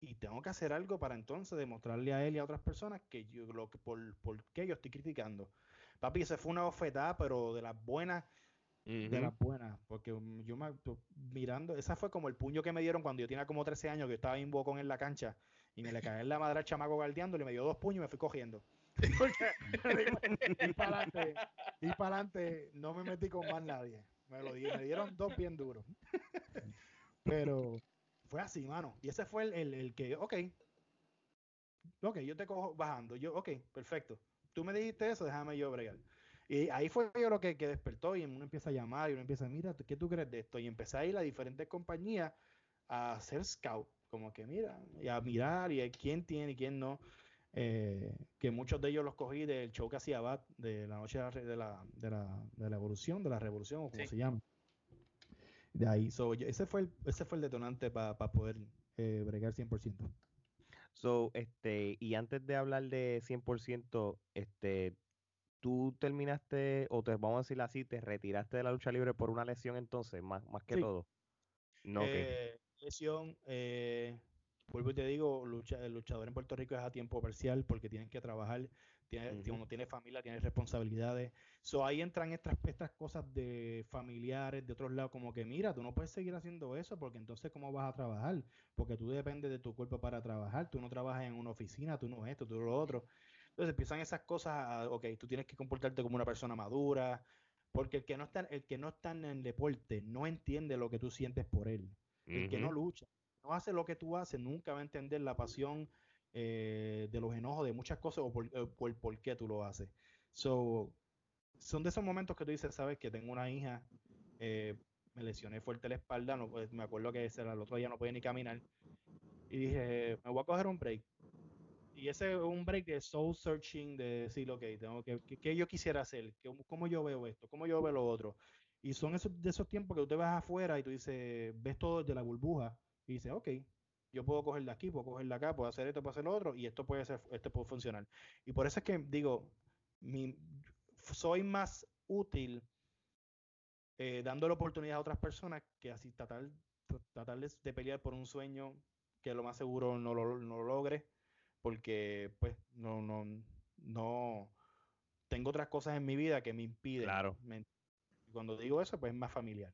y tengo que hacer algo para entonces demostrarle a él y a otras personas que yo lo que por, por qué yo estoy criticando. Papi, se fue una bofetada, pero de las buenas. De las buenas. Porque yo me, mirando, esa fue como el puño que me dieron cuando yo tenía como 13 años, que estaba en bocón en la cancha. Y me le caí en la madre al chamaco galdeándole, me dio dos puños y me fui cogiendo. y para adelante, y para adelante, no me metí con más nadie. Me lo me dieron dos bien duros. Pero fue así, mano. Y ese fue el, el, el que, ok, ok, yo te cojo bajando. Yo, ok, perfecto tú me dijiste eso, déjame yo bregar. Y ahí fue yo lo que, que, despertó y uno empieza a llamar y uno empieza a, mira, ¿qué tú crees de esto? Y empecé a ir a diferentes compañías a hacer scout, como que mira, y a mirar y a quién tiene y quién no. Eh, que muchos de ellos los cogí del show que hacía Bat, de la noche de la, de la, de la, evolución, de la revolución, o como se llama. De ahí, ese, fue el, ese fue el detonante para poder eh, bregar 100%. So, este, y antes de hablar de 100%, este, tú terminaste, o te vamos a decir así, te retiraste de la lucha libre por una lesión entonces, más, más que todo. No, eh, Lesión, eh, vuelvo y te digo, lucha, el luchador en Puerto Rico es a tiempo parcial porque tienen que trabajar, tiene, uno tiene familia, tiene responsabilidades. So, ahí entran estas, estas cosas de familiares, de otros lados, como que mira, tú no puedes seguir haciendo eso porque entonces cómo vas a trabajar, porque tú dependes de tu cuerpo para trabajar, tú no trabajas en una oficina, tú no esto, tú lo otro. Entonces empiezan esas cosas, a, ok, tú tienes que comportarte como una persona madura, porque el que no está, el que no está en el deporte no entiende lo que tú sientes por él. El que no lucha, no hace lo que tú haces, nunca va a entender la pasión eh, de los enojos, de muchas cosas o eh, por, por, qué tú lo haces. So, son de esos momentos que tú dices, sabes que tengo una hija, eh, me lesioné fuerte la espalda, no, pues, me acuerdo que ese, el otro día no podía ni caminar. Y dije, me voy a coger un break. Y ese es un break de soul searching, de decir, ok, tengo que, ¿qué yo quisiera hacer? ¿Cómo yo veo esto? ¿Cómo yo veo lo otro? Y son esos, de esos tiempos que tú te vas afuera y tú dices, ves todo desde la burbuja y dices, ok, yo puedo coger de aquí, puedo coger de acá, puedo hacer esto, puedo hacer lo otro, y esto puede ser, esto puede funcionar. Y por eso es que digo, mi, soy más útil eh, dando la oportunidad a otras personas que así tratar, tratar de pelear por un sueño que lo más seguro no lo, no logre, porque pues no, no, no tengo otras cosas en mi vida que me impiden. Claro. cuando digo eso, pues es más familiar.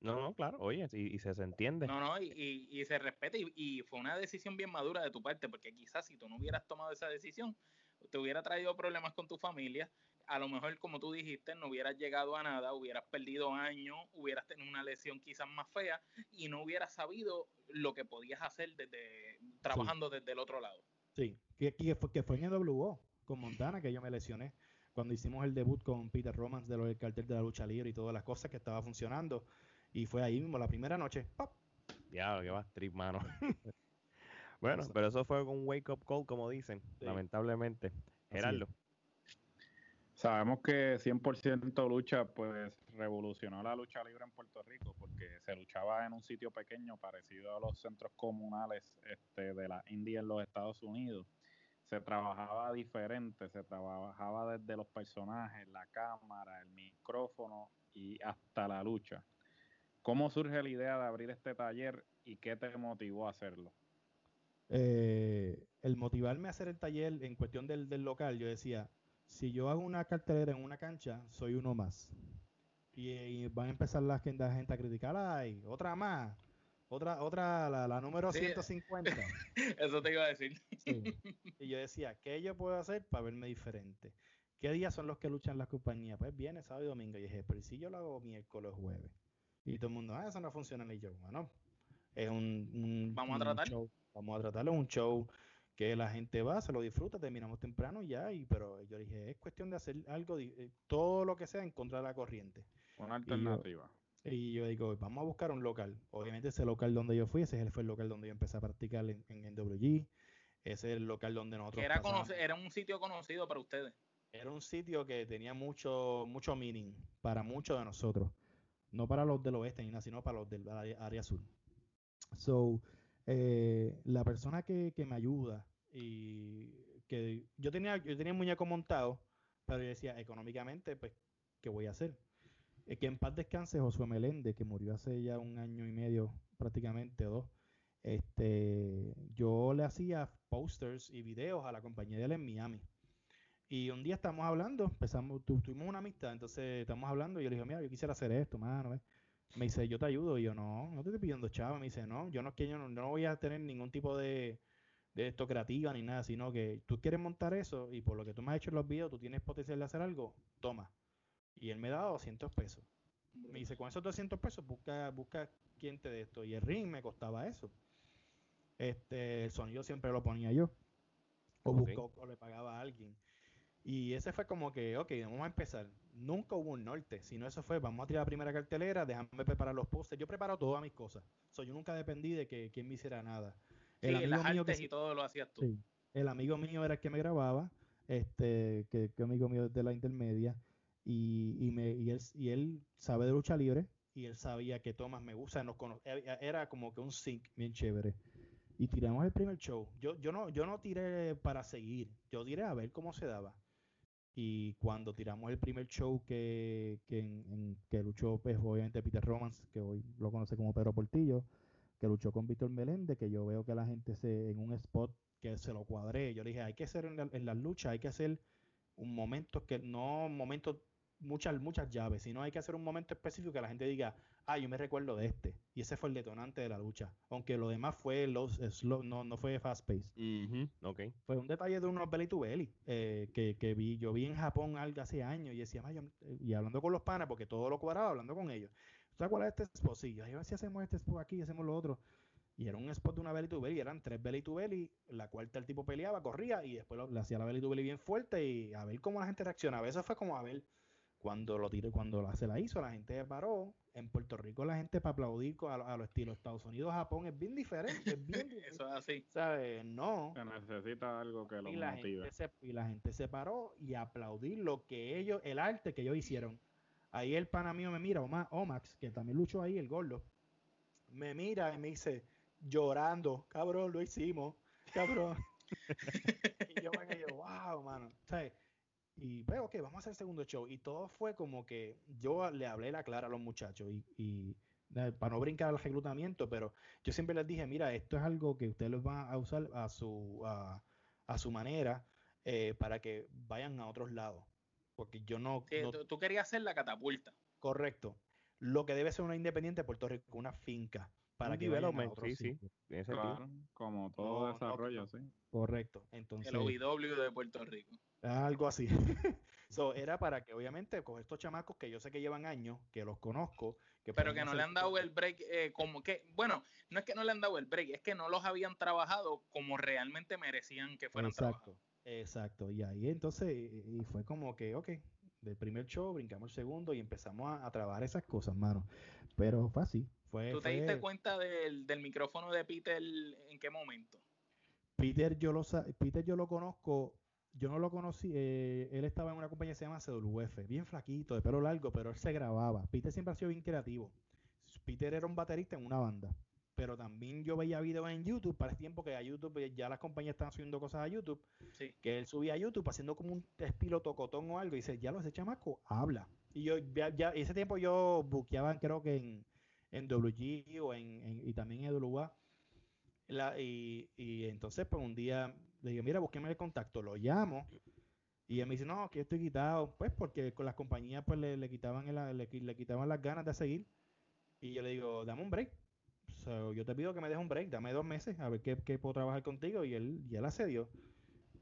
No, no, claro, oye, y, se, entiende. No, no, y, y, se respeta y, fue una decisión bien madura de tu parte, porque quizás si tú no hubieras tomado esa decisión, te hubiera traído problemas con tu familia, a lo mejor como tú dijiste, no hubieras llegado a nada, hubieras perdido años, hubieras tenido una lesión quizás más fea y no hubieras sabido lo que podías hacer desde trabajando desde el otro lado. Sí, que, que, fue, que fue en WO con Montana que yo me lesioné cuando hicimos el debut con Peter Romans de lo del cartel de la lucha libre y todas las cosas que estaba funcionando y fue ahí mismo, la primera noche. ¡pop! Ya, que va trip, mano. bueno, pero eso fue un wake up call, como dicen, lamentablemente. Gerardo. Sabemos que 100% lucha pues revolucionó la lucha libre en Puerto Rico porque se luchaba en un sitio pequeño parecido a los centros comunales este, de la India en los Estados Unidos. se trabajaba diferente, se trabajaba desde los personajes, la cámara, el micrófono y hasta la lucha. ¿Cómo surge la idea de abrir este taller y qué te motivó a hacerlo? Eh, el motivarme a hacer el taller en cuestión del, local, yo decía, si yo hago una cartelera en una cancha, soy uno más. Y, van a empezar la gente, a criticar, ay, otra más, otra, otra, la, número 150. Eso te iba a decir. Y yo decía, ¿qué yo puedo hacer para verme diferente? ¿Qué días son los que luchan las compañías? Pues viene sábado y domingo. Y dije, pero si yo lo hago miércoles jueves. Y todo el mundo, ah, eso no funciona ni yo. Bueno, es un, Vamos a tratar. Show, vamos a tratarlo, un show que la gente va, se lo disfruta, terminamos temprano y ya, y pero yo dije, es cuestión de hacer algo, eh, todo lo que sea en contra de la corriente. Una alternativa. Y yo, digo, vamos a buscar un local. Obviamente ese local donde yo fui, ese fue el local donde yo empecé a practicar en, en WG. Ese es el local donde nosotros... era, era un sitio conocido para ustedes. Era un sitio que tenía mucho, mucho meaning para muchos de nosotros. No para los del oeste ni sino para los del área sur. So, eh, la persona que, me ayuda y que yo tenía, yo tenía muñeco montado, pero yo decía, económicamente, pues, ¿qué voy a hacer? Eh, que en paz descanse Josué Meléndez, que murió hace ya un año y medio, prácticamente dos. Este, yo le hacía posters y videos a la compañía de él en Miami. Y un día estamos hablando, empezamos, tuvimos una amistad, entonces estamos hablando y yo le dije, mira, yo quisiera hacer esto, mano, ¿ves? Me dice, yo te ayudo. Y yo, no, no te estoy pidiendo chavo. Me dice, no, yo no, que yo no, voy a tener ningún tipo de, de esto creativa ni nada, sino que tú quieres montar eso y por lo que tú me has hecho en los videos, tú tienes potencial de hacer algo, toma. Y él me da 200 pesos. Me dice, con esos 200 pesos busca, busca quién te dé esto. Y el ring me costaba eso. Este, el sonido siempre lo ponía yo. O, buscó, o le pagaba a alguien. Y ese fue como que, ok, vamos a empezar. Nunca hubo un norte, sino eso fue, vamos a tirar la primera cartelera, déjame preparar los postes. Yo preparo todas mis cosas. So, yo nunca dependí de que quien me hiciera nada. El amigo mío que, y todo lo hacías tú. el amigo mío era el que me grababa, este, que, que amigo mío de la intermedia, y, y, me, y, él, y él sabe de lucha libre, y él sabía que Tomás me gusta, nos e, e, era como que un sync bien chévere. Y tiramos el primer show. Yo, yo, no, yo no tiré para seguir, yo tiré a ver cómo se daba. Y cuando tiramos el primer show que, que, en, que luchó, pues, obviamente Peter Romans, que hoy lo conoce como Pedro Portillo, que luchó con Víctor Meléndez, que yo veo que la gente se, en un spot que se lo cuadré, yo le dije, hay que hacer en, la, en las luchas, hay que hacer un momento que no momentos muchas, muchas llaves, sino hay que hacer un momento específico que la gente diga, ah, yo me recuerdo de este. Y ese fue el detonante de la lucha. Aunque lo demás fue los slow, no, no fue fast pace. okay. Fue un detalle de unos belly to belly eh, que, que, vi, yo vi en Japón algo hace años y decía, y hablando con los panas, porque todo lo cuadraba, hablando con ellos. ¿Sabes cuál es este spot? Sí, yo, si hacemos este spot aquí, hacemos lo otro. Y era un spot de una belly to belly, eran tres belly to belly, la cuarta el tipo peleaba, corría y después le hacía la belly to belly bien fuerte y a ver cómo la gente reaccionaba. Eso fue como a ver cuando lo tiré, cuando se la hizo, la gente paró. En Puerto Rico la gente para aplaudir a, a lo estilo Estados Unidos, Japón es bien diferente, es bien Eso es así. ¿Sabes? No. Se necesita algo que lo la motive. Y la gente se paró y aplaudir lo que ellos, el arte que ellos hicieron. Ahí el pana mío me mira, Omax, que también luchó ahí, el gordo, me mira y me dice, llorando, cabrón, lo hicimos, cabrón. y yo me quedé, wow, mano. ¿Sabes? Y veo que vamos a hacer el segundo show. Y todo fue como que yo le hablé la clara a los muchachos y, eh, para no brincar al reclutamiento, pero yo siempre les dije, mira, esto es algo que ustedes los van a usar a su, a, su manera eh, para que vayan a otros lados. Porque yo no, Tú querías hacer la catapulta. Correcto. Lo que debe ser una independiente de Puerto Rico, una finca. Para que vayan a otros sí, sí. como todo desarrollo, sí. Correcto. Entonces, el OIW de Puerto Rico. Algo así. so, era para que obviamente con estos chamacos que yo sé que llevan años, que los conozco, que pero que no le han dado el break eh, como que, bueno, no es que no le han dado el break, es que no los habían trabajado como realmente merecían que fueran exacto, trabajados. Exacto, y ahí entonces, y fue como que, ok, del primer show brincamos el segundo y empezamos a, trabajar esas cosas, mano. Pero fue así. Fue, ¿Tú te diste cuenta del, del micrófono de Peter en qué momento? Peter yo lo, Peter yo lo conozco yo no lo conocí, eh, él estaba en una compañía que se llama CWF, bien flaquito, de pelo largo, pero él se grababa. Peter siempre ha sido bien creativo. Peter era un baterista en una banda, pero también yo veía videos en YouTube, para ese tiempo que a YouTube pues, ya las compañías estaban subiendo cosas a YouTube, que él subía a YouTube haciendo como un estilo tocotón o algo, y dice, ya lo ese chamaco habla. Y yo ya, ese tiempo yo buqueaba creo que en, en WG o en, y también en WA. y, y entonces pues un día le digo, mira, búsqueme el contacto, lo llamo. Y él me dice, no, que estoy quitado. Pues porque con las compañías pues le, quitaban le, le, quitaban las ganas de seguir. Y yo le digo, dame un break. yo te pido que me dejes un break, dame dos meses a ver qué, puedo trabajar contigo. Y él ya la accedió.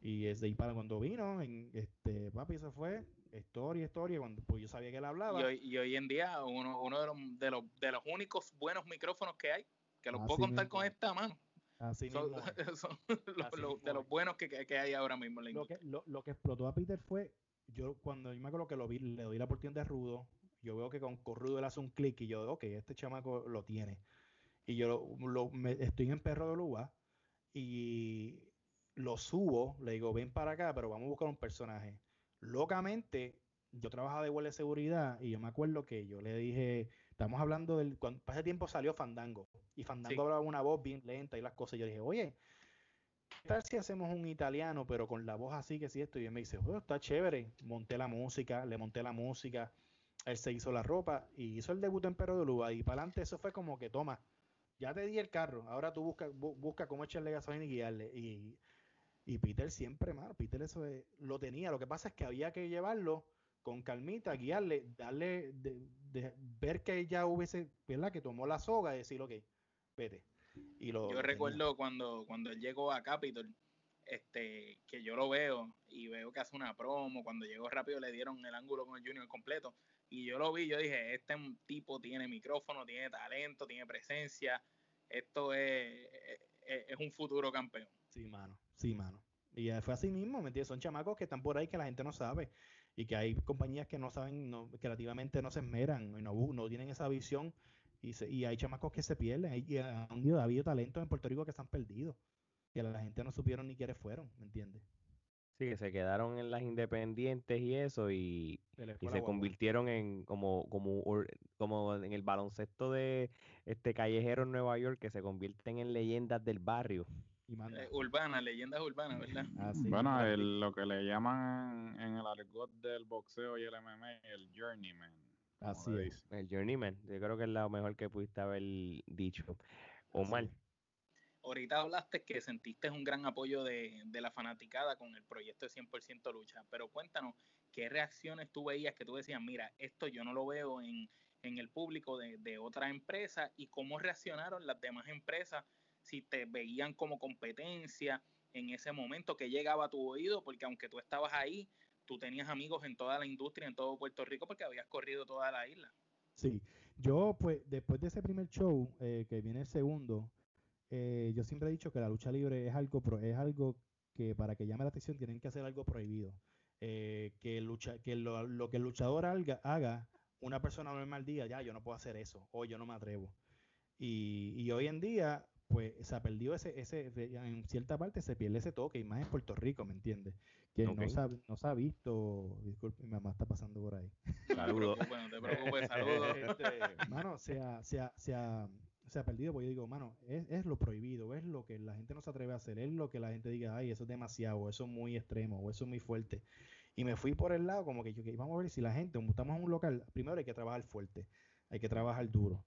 Y es de ahí para cuando vino, este papi, eso fue historia, historia, cuando pues yo sabía que él hablaba. Y hoy, en día uno, uno de, los, de, los, de los únicos buenos micrófonos que hay, que los puedo contar con esta mano. Así son, de los buenos que, que, hay ahora mismo en la lo que, lo, que explotó a Peter fue, yo cuando yo me acuerdo que lo vi, le doy la oportunidad de Rudo, yo veo que con, Rudo él hace un clic y yo, ok, este chamaco lo tiene. Y yo lo, me, estoy en Perro de Luba y lo subo, le digo, ven para acá, pero vamos a buscar un personaje. Locamente, yo trabajaba de vuelo de seguridad y yo me acuerdo que yo le dije, estamos hablando del, cuando, ese tiempo salió Fandango y Fandango hablaba una voz bien lenta y las cosas. Yo dije, oye, ¿qué tal si hacemos un italiano, pero con la voz así que sí esto? Y él me dice, oh, está chévere. Monté la música, le monté la música, él se hizo la ropa y hizo el debut en Perro de Luba. Y para adelante eso fue como que, toma, ya te di el carro, ahora tú busca, busca cómo echarle gasolina y guiarle. Y, y Peter siempre, mano, Peter eso lo tenía. Lo que pasa es que había que llevarlo con calmita, guiarle, darle, de, ver que ella hubiese, ¿verdad? Que tomó la soga y decir, ok, y lo, yo recuerdo cuando, cuando él llegó a Capitol, este, que yo lo veo y veo que hace una promo, cuando llegó rápido le dieron el ángulo con el Junior completo, y yo lo vi, yo dije, este tipo tiene micrófono, tiene talento, tiene presencia, esto es, es, un futuro campeón. Sí, mano, sí, mano. Y fue así mismo, ¿me entiendes? Son chamacos que están por ahí que la gente no sabe y que hay compañías que no saben, no, creativamente no se esmeran y no, no tienen esa visión y, y hay chamacos que se pierden. Hay, y ha, habido talentos en Puerto Rico que están perdidos. Que la gente no supieron ni quiénes fueron, ¿me entiendes? Sí, que se quedaron en las independientes y eso, y, y se convirtieron en como, como, como en el baloncesto de este callejero en Nueva York, que se convierten en leyendas del barrio. Y eh, urbanas, leyendas urbanas, ¿verdad? bueno, lo que le llaman en el argot del boxeo y el MMA, el journeyman. Así es. El Journeyman. Yo creo que es lo mejor que pudiste haber dicho. Omar. Ahorita hablaste que sentiste un gran apoyo de, la fanaticada con el proyecto de 100% lucha, pero cuéntanos, ¿qué reacciones tú veías que tú decías, mira, esto yo no lo veo en, el público de, de otra empresa y cómo reaccionaron las demás empresas si te veían como competencia en ese momento que llegaba a tu oído, porque aunque tú estabas ahí, tú tenías amigos en toda la industria, en todo Puerto Rico, porque habías corrido toda la isla. Sí, yo pues después de ese primer show, eh, que viene el segundo, eh, yo siempre he dicho que la lucha libre es algo, es algo que para que llame la atención tienen que hacer algo prohibido. Eh, que lucha, que lo, que el luchador haga, una persona normal día, ya yo no puedo hacer eso, o yo no me atrevo. Y, y hoy en día, pues se ha perdido ese, ese, en cierta parte se pierde ese toque, y más en Puerto Rico, ¿me entiendes? Que no, se ha, no se ha visto, disculpe, mi mamá está pasando por ahí. Saludos. bueno, te preocupes, saludos. Este, mano, se ha, se, ha, se, ha, se ha perdido, porque yo digo, mano, es, es, lo prohibido, es lo que la gente no se atreve a hacer, es lo que la gente diga, ay, eso es demasiado, eso es muy extremo, o eso es muy fuerte. Y me fui por el lado como que yo, que vamos a ver si la gente, como estamos en un local, primero hay que trabajar fuerte, hay que trabajar duro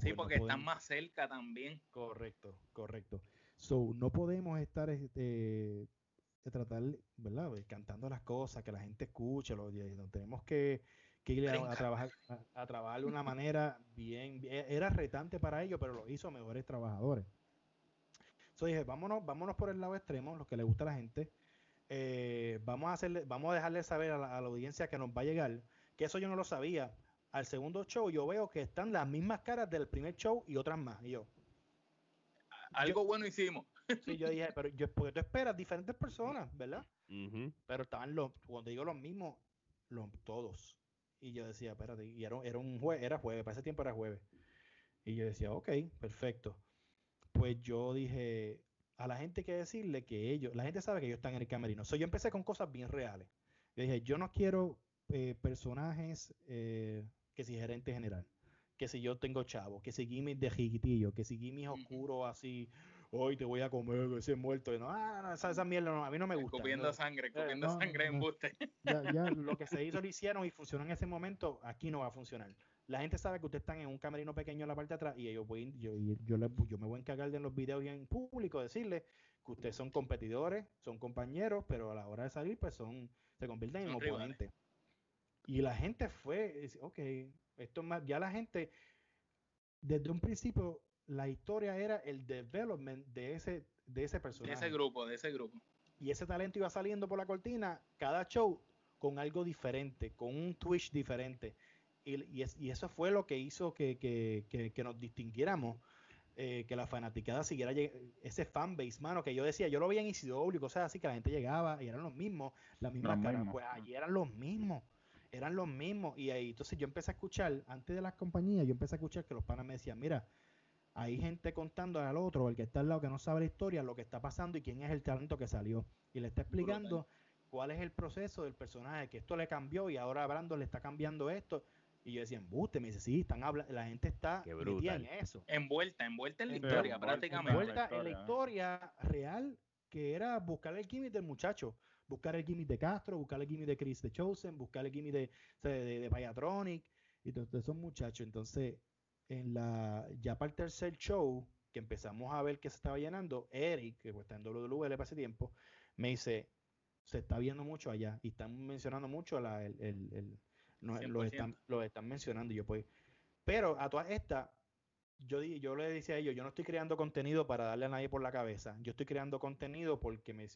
sí, porque están más cerca también. Correcto, correcto. So, no podemos estar este, tratar, ¿verdad? Cantando las cosas, que la gente escuche, lo, tenemos que, ir a, trabajar a, trabajar de una manera bien, era retante para ellos, pero lo hizo mejores trabajadores. So dije, vámonos, vámonos por el lado extremo, lo que le gusta a la gente. Eh, vamos a hacerle, vamos a dejarle saber a la, audiencia que nos va a llegar, que eso yo no lo sabía, al segundo show yo veo que están las mismas caras del primer show y otras más. Y yo. Algo bueno hicimos. Sí, yo dije, pero yo, porque tú esperas diferentes personas, ¿verdad? Pero estaban los, cuando digo los mismos, los, todos. Y yo decía, espérate, y era, era un jueves, era jueves, para ese tiempo era jueves. Y yo decía, ok, perfecto. Pues yo dije, a la gente hay que decirle que ellos, la gente sabe que ellos están en el camerino. So, yo empecé con cosas bien reales. Yo dije, yo no quiero eh, personajes eh, que si gerente general, que si yo tengo chavo, que si gimmick de jiquitillo, que si gimmick oscuro así, hoy te voy a comer ese muerto. no, ah, esa, mierda no, a mí no me gusta. Copiendo sangre, copiendo sangre en buste. Ya, ya, lo que se hizo lo hicieron y funcionó en ese momento, aquí no va a funcionar. La gente sabe que ustedes están en un camerino pequeño en la parte de atrás y ellos voy, yo, yo, yo, me voy a encargar de en los videos y en público decirles que ustedes son competidores, son compañeros, pero a la hora de salir pues son se convierten en oponentes. Y la gente fue, ok, esto más, ya la gente, desde un principio, la historia era el development de ese, de ese personaje. De ese grupo, de ese grupo. Y ese talento iba saliendo por la cortina, cada show con algo diferente, con un twitch diferente. Y, y, eso fue lo que hizo que, que, que, nos distinguiéramos. Eh, que la fanaticada siguiera ese fanbase, mano, que yo decía, yo lo veía en ICW, cosas así, que la gente llegaba y eran los mismos, las mismas caras, pues allí eran los mismos eran los mismos. Y ahí, entonces yo empecé a escuchar, antes de las compañías, yo empecé a escuchar que los panas me decían, mira, hay gente contando al otro, el que está al lado que no sabe la historia, lo que está pasando y quién es el talento que salió. Y le está explicando cuál es el proceso del personaje, que esto le cambió y ahora Brando le está cambiando esto. Y yo decía, embuste, me dice, sí, están hablando, la gente está metida en eso. Envuelta, envuelta en la historia, prácticamente. Envuelta en la historia real, que era buscar el químico del muchacho buscar el gimmick de Castro, buscar el gimmick de Chris de Chosen, buscar el gimmick de, de, de Payatronic y todos esos muchachos. Entonces, en la ya para el tercer show, que empezamos a ver que se estaba llenando, Eric, que está en WWL para ese tiempo, me dice, se está viendo mucho allá y están mencionando mucho la, el, el, lo, están, lo están mencionando y yo pues, pero a todas estas, yo, yo le decía a ellos, yo no estoy creando contenido para darle a nadie por la cabeza. Yo estoy creando contenido porque me,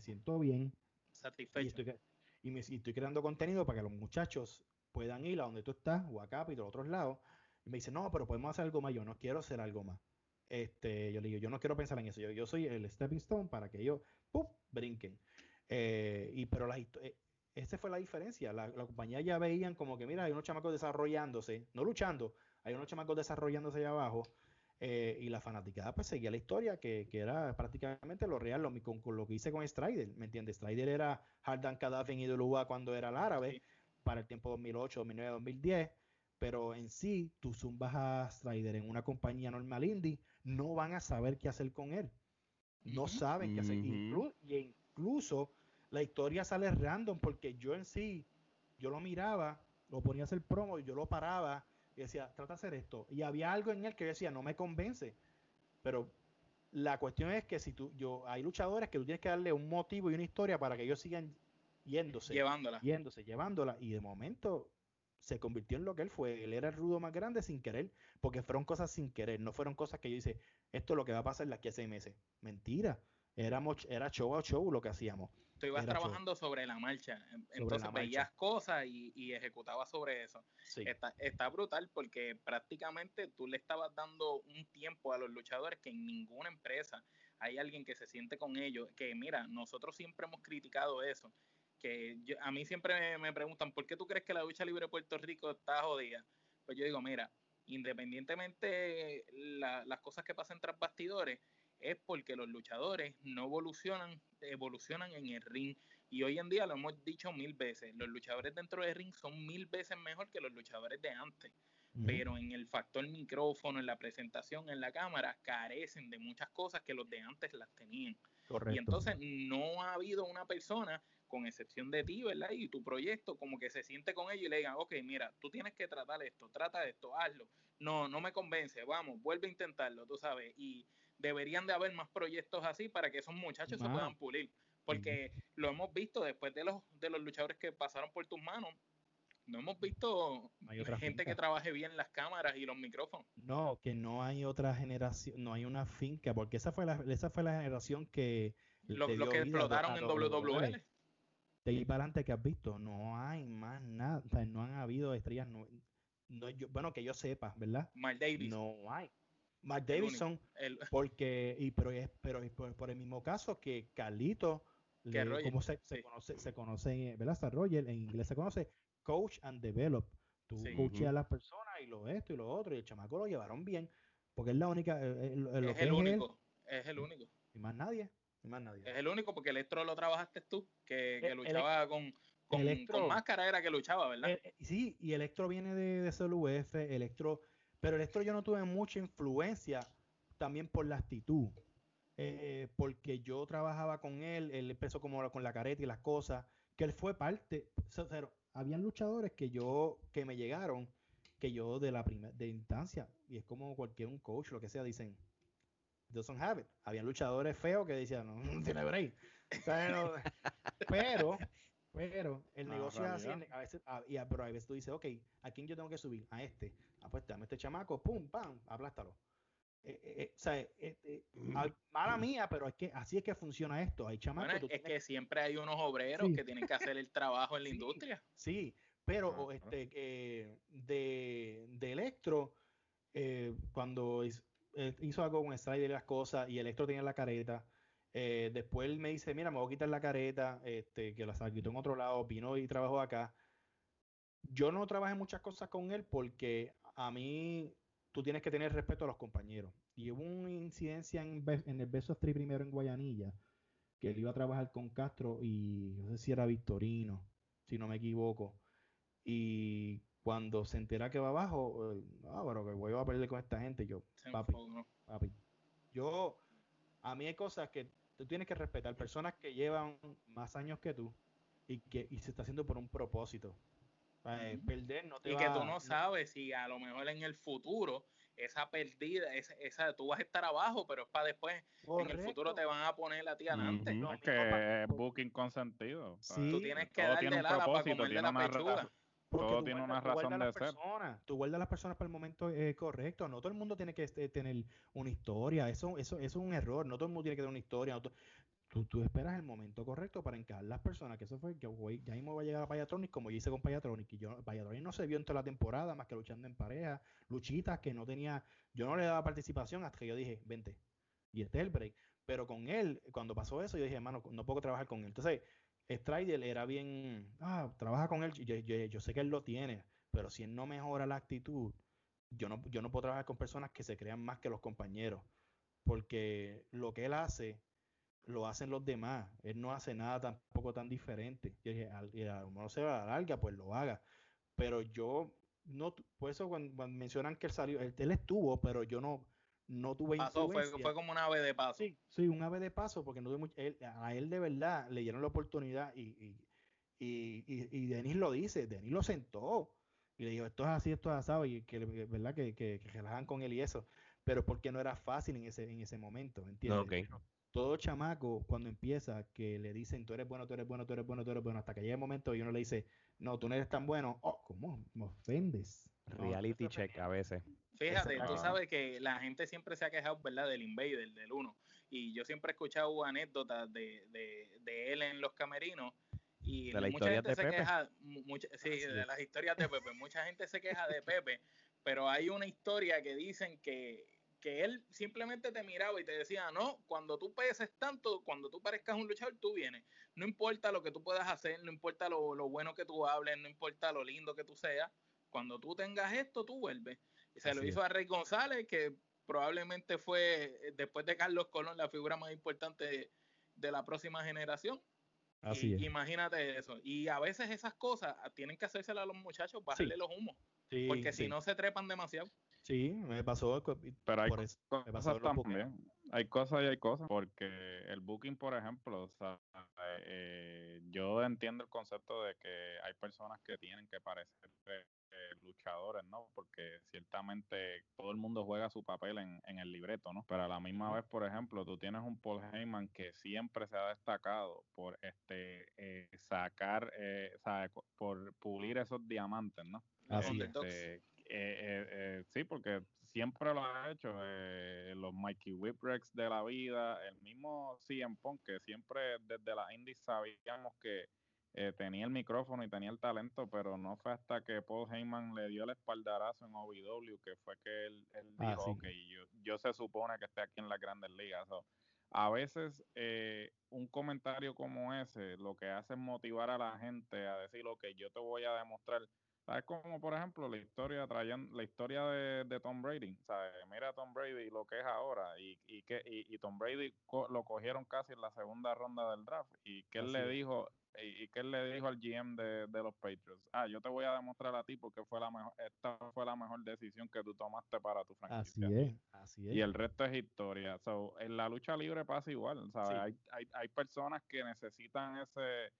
siento bien. Satisfecho. Y estoy, y estoy creando contenido para que los muchachos puedan ir a donde tú estás, o acá, y a otros lados. Y me dice, no, pero podemos hacer algo más. Yo no quiero hacer algo más. Este, yo le digo, yo no quiero pensar en eso. Yo, yo soy el stepping stone para que ellos, ¡pum!, brinquen. Eh, y pero la, eh, esa fue la diferencia. La, la compañía ya veían como que, mira, hay unos chamacos desarrollándose, no luchando, hay unos chamacos desarrollándose allá abajo. Eh, y la fanaticada pues seguía la historia que, que era prácticamente lo real, lo, con, con, lo que hice con Strider, ¿me entiendes? Strider era Hardan Kadhafi y Duluba cuando era el árabe, para el tiempo 2008, 2009, 2010, pero en sí, tú zumbas a Strider en una compañía normal indie, no van a saber qué hacer con él. No saben qué hacer. y incluso la historia sale random porque yo en sí, yo lo miraba, lo ponía a hacer promo y yo lo paraba y decía, trata de hacer esto. Y había algo en él que decía, no me convence. Pero la cuestión es que si tú, yo, hay luchadores que tú tienes que darle un motivo y una historia para que ellos sigan yéndose. Llevándola. Yéndose, llevándola. Y de momento se convirtió en lo que él fue. Él era el rudo más grande sin querer, porque fueron cosas sin querer, no fueron cosas que yo hice, esto es lo que va a pasar de aquí a seis meses. Mentira. Éramos, era show a show lo que hacíamos tú ibas trabajando sobre la marcha. Entonces veías cosas y, y, ejecutabas sobre eso. Está, está, brutal porque prácticamente tú le estabas dando un tiempo a los luchadores que en ninguna empresa hay alguien que se siente con ellos. Que mira, nosotros siempre hemos criticado eso. Que a mí siempre me, preguntan, ¿por qué tú crees que la lucha libre de Puerto Rico está jodida? Pues yo digo, mira, independientemente las cosas que pasen tras bastidores, es porque los luchadores no evolucionan, evolucionan en el ring. Y hoy en día lo hemos dicho mil veces, los luchadores dentro del ring son mil veces mejor que los luchadores de antes. Pero en el factor micrófono, en la presentación, en la cámara, carecen de muchas cosas que los de antes las tenían. Y entonces no ha habido una persona, con excepción de ti, ¿verdad? Y tu proyecto, como que se siente con ellos y le digan, ok, mira, tú tienes que tratar esto, trata esto, hazlo. No, no me convence, vamos, vuelve a intentarlo, tú sabes. Y deberían de haber más proyectos así para que esos muchachos se puedan pulir. Porque lo hemos visto después de los, de los luchadores que pasaron por tus manos, no hemos visto gente que trabaje bien las cámaras y los micrófonos. No, que no hay otra generación, no hay una finca, porque esa fue la, esa fue la generación que... Lo, que explotaron en WWL. De ahí para adelante que has visto, no hay más nada, o sea, no han habido estrellas, no, bueno, que yo sepa, ¿verdad? Mark Davis. No hay. Mark Davidson, porque, y, pero, es, pero por, el mismo caso que Carlito, como se, se, conoce, se conoce, ¿verdad? Hasta Roger, en inglés se conoce coach and develop. Tú sí. a las personas y lo esto y lo otro, y el chamaco lo llevaron bien, porque es la única. Eh, eh, es, el único, es el único. Y más nadie, y más nadie. Es el único porque el Electro lo trabajaste tú, que, que luchaba con, con, máscara era que luchaba, ¿verdad? Sí, y Electro viene de, de CLUF, Electro, pero Electro yo no tuve mucha influencia también por la actitud. Eh, porque yo trabajaba con él, él empezó como con la careta y las cosas, que él fue parte, o habían luchadores que yo, que me llegaron, que yo de la primera, de instancia, y es como cualquier un coach, lo que sea, dicen, doesn't have it. Habían luchadores feos que decían, no, no tiene break. pero, pero el negocio es así, a veces, a, pero a veces tú dices, ok, ¿a quién yo tengo que subir? A este. Ah, pues dame este chamaco, pum, pam, aplástalo. Eh, eh, eh, o sea, eh, mala mía, pero es que así es que funciona esto. Hay chamacos. Bueno, es que siempre hay unos obreros que tienen que hacer el trabajo en la industria. Sí, pero este de, de Electro, cuando hizo algo con Strider y las cosas, y Electro tenía la careta, después él me dice, mira, me voy a quitar la careta, este, que la quitó en otro lado, vino y trabajó acá. Yo no trabajé muchas cosas con él porque a mí tú tienes que tener respeto a los compañeros. Y hubo una incidencia en, el Beso Street primero en Guayanilla, que él iba a trabajar con Castro y no sé si era Victorino, si no me equivoco. Y cuando se entera que va abajo, eh, ah, pero que voy a perder con esta gente, yo, papi, papi, yo, a mí hay cosas que tú tienes que respetar, personas que llevan más años que tú y que y se está haciendo por un propósito. Eh, perder no te y que tú no sabes si a lo mejor en el futuro esa perdida, esa, esa, tú vas a estar abajo, pero es para después, en el futuro te van a poner a ti adelante. es que es booking consentido. Sí. Tú tienes que darle tiene un propósito, tiene una pechuga. Todo tiene una razón de ser. tú guardas a las personas para el momento eh, correcto. No todo el mundo tiene que este, tener una historia. Eso, eso, eso es un error. No todo el mundo tiene que tener una historia. Tú, esperas el momento correcto para encajar las personas, que eso fue que ya mismo va a llegar a Payatronic, como yo hice con Payatronic, y yo, Payatronic no se vio en toda la temporada, más que luchando en pareja, luchitas que no tenía, yo no le daba participación hasta que yo dije, vente, y este es el break. Pero con él, cuando pasó eso, yo dije, hermano, no puedo trabajar con él. Entonces, Strider era bien, ah, trabaja con él, yo, yo, sé que él lo tiene, pero si él no mejora la actitud, yo no, yo no puedo trabajar con personas que se crean más que los compañeros, porque lo que él hace lo hacen los demás. Él no hace nada tampoco tan diferente. Yo dije, no se va a la larga, pues lo haga. Pero yo, no, por eso cuando, mencionan que él salió, él, estuvo, pero yo no, no tuve Pasó, fue, fue, como un ave de paso. Sí, sí, un ave de paso, porque no tuve él, a él de verdad le dieron la oportunidad y, y, y, y, Denis lo dice, Denis lo sentó y le dijo, esto es así, esto es asado, y que, ¿verdad? Que, que, que relajan con él y eso, pero porque no era fácil en ese, en ese momento, ¿entiendes? Todo chamaco cuando empieza que le dicen tú eres bueno, tú eres bueno, tú eres bueno, tú eres bueno, hasta que llega el momento y uno le dice, no, tú no eres tan bueno, oh, ¿cómo? Me ofendes. Reality check a veces. Fíjate, tú sabes que la gente siempre se ha quejado, ¿verdad? Del Invader, del uno. Y yo siempre he escuchado anécdotas de, de, de él en los camerinos. Y mucha gente se queja, sí, de las historias de Pepe. Mucha gente se queja de Pepe, pero hay una historia que dicen que que él simplemente te miraba y te decía, no, cuando tú peses tanto, cuando tú parezcas un luchador, tú vienes. No importa lo que tú puedas hacer, no importa lo, bueno que tú hables, no importa lo lindo que tú seas, cuando tú tengas esto, tú vuelves. Y se lo hizo a Rey González, que probablemente fue, eh, después de Carlos Colón, la figura más importante de, la próxima generación. Así es. Imagínate eso. Y a veces esas cosas tienen que hacérselas a los muchachos, bajarle los humos. porque si no se trepan demasiado. Sí, me pasó. Pero hay cosas también. Hay cosas y hay cosas. Porque el booking, por ejemplo, o sea, eh, yo entiendo el concepto de que hay personas que tienen que parecer eh, luchadores, ¿no? Porque ciertamente todo el mundo juega su papel en, en, el libreto, ¿no? Pero a la misma vez, por ejemplo, tú tienes un Paul Heyman que siempre se ha destacado por este eh, sacar, eh, por pulir esos diamantes, ¿no? Así este, eh, eh, eh, sí, porque siempre lo ha hecho. Eh, los Mikey Whipwrecks de la vida, el mismo CM Punk, que siempre desde la indies sabíamos que tenía el micrófono y tenía el talento, pero no fue hasta que Paul Heyman le dio el espaldarazo en OVW que fue que él, ah, dijo, que yo, yo se supone que esté aquí en las grandes ligas. a veces un comentario como ese lo que hace es motivar a la gente a decir, ok, yo te voy a demostrar Es como, por ejemplo, la historia traían, la historia de, Tom Brady. ¿sabes? Mira a Tom Brady lo que es ahora. Y, y, que, y, Tom Brady lo cogieron casi en la segunda ronda del draft. Y que él le dijo, y, que él le dijo al GM de, los Patriots, ah, yo te voy a demostrar a ti porque fue la mejor, esta fue la mejor decisión que tú tomaste para tu franquicia. Así es, así es. Y el resto es historia. So, en la lucha libre pasa igual, ¿sabes? Hay, hay, hay personas que necesitan ese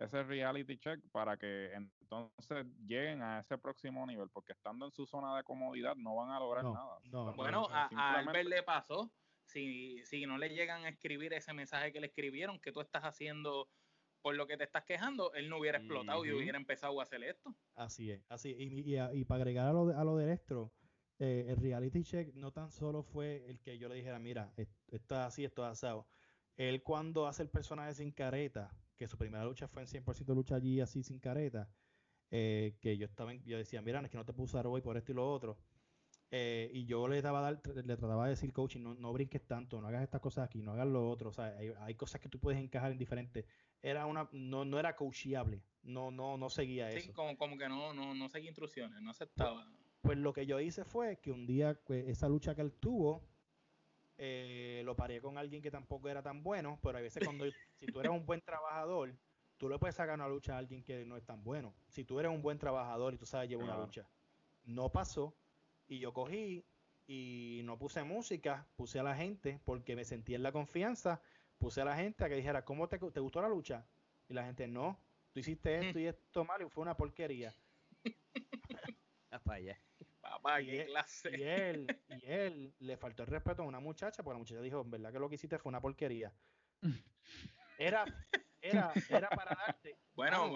ese reality check para que entonces lleguen a ese próximo nivel, porque estando en su zona de comodidad no van a lograr nada. bueno, a, Albert le pasó, si, si no le llegan a escribir ese mensaje que le escribieron, que tú estás haciendo por lo que te estás quejando, él no hubiera explotado y hubiera empezado a hacer esto. Así es, así Y, y, para agregar a lo de, a lo de esto, eh, el reality check no tan solo fue el que yo le dijera, mira, esto es así, esto es asado. Él cuando hace el personaje sin careta, que su primera lucha fue en 100% lucha allí así sin careta, eh, que yo estaba yo decía, mira, es que no te puse hoy por esto y lo otro. Eh, y yo le daba le trataba de decir, coaching, no, no brinques tanto, no hagas estas cosas aquí, no hagas lo otro. O sea, hay, cosas que tú puedes encajar en diferentes. Era una, no, no era coachable, no, no, no seguía eso. Sí, como, como que no, no, no seguía instrucciones, no aceptaba. Pues, pues, lo que yo hice fue que un día, pues, esa lucha que él tuvo, eh, lo paré con alguien que tampoco era tan bueno, pero a veces cuando, si tú eres un buen trabajador, tú le puedes sacar una lucha a alguien que no es tan bueno. Si tú eres un buen trabajador y tú sabes llevar una lucha. No pasó, y yo cogí y no puse música, puse a la gente, porque me sentí en la confianza, puse a la gente a que dijera, ¿cómo te, te gustó la lucha? Y la gente, no, tú hiciste esto y esto mal y fue una porquería. y, él, y él le faltó el respeto a una muchacha, porque la muchacha dijo, en verdad que lo que hiciste fue una porquería. Era, era, era para darte. Bueno,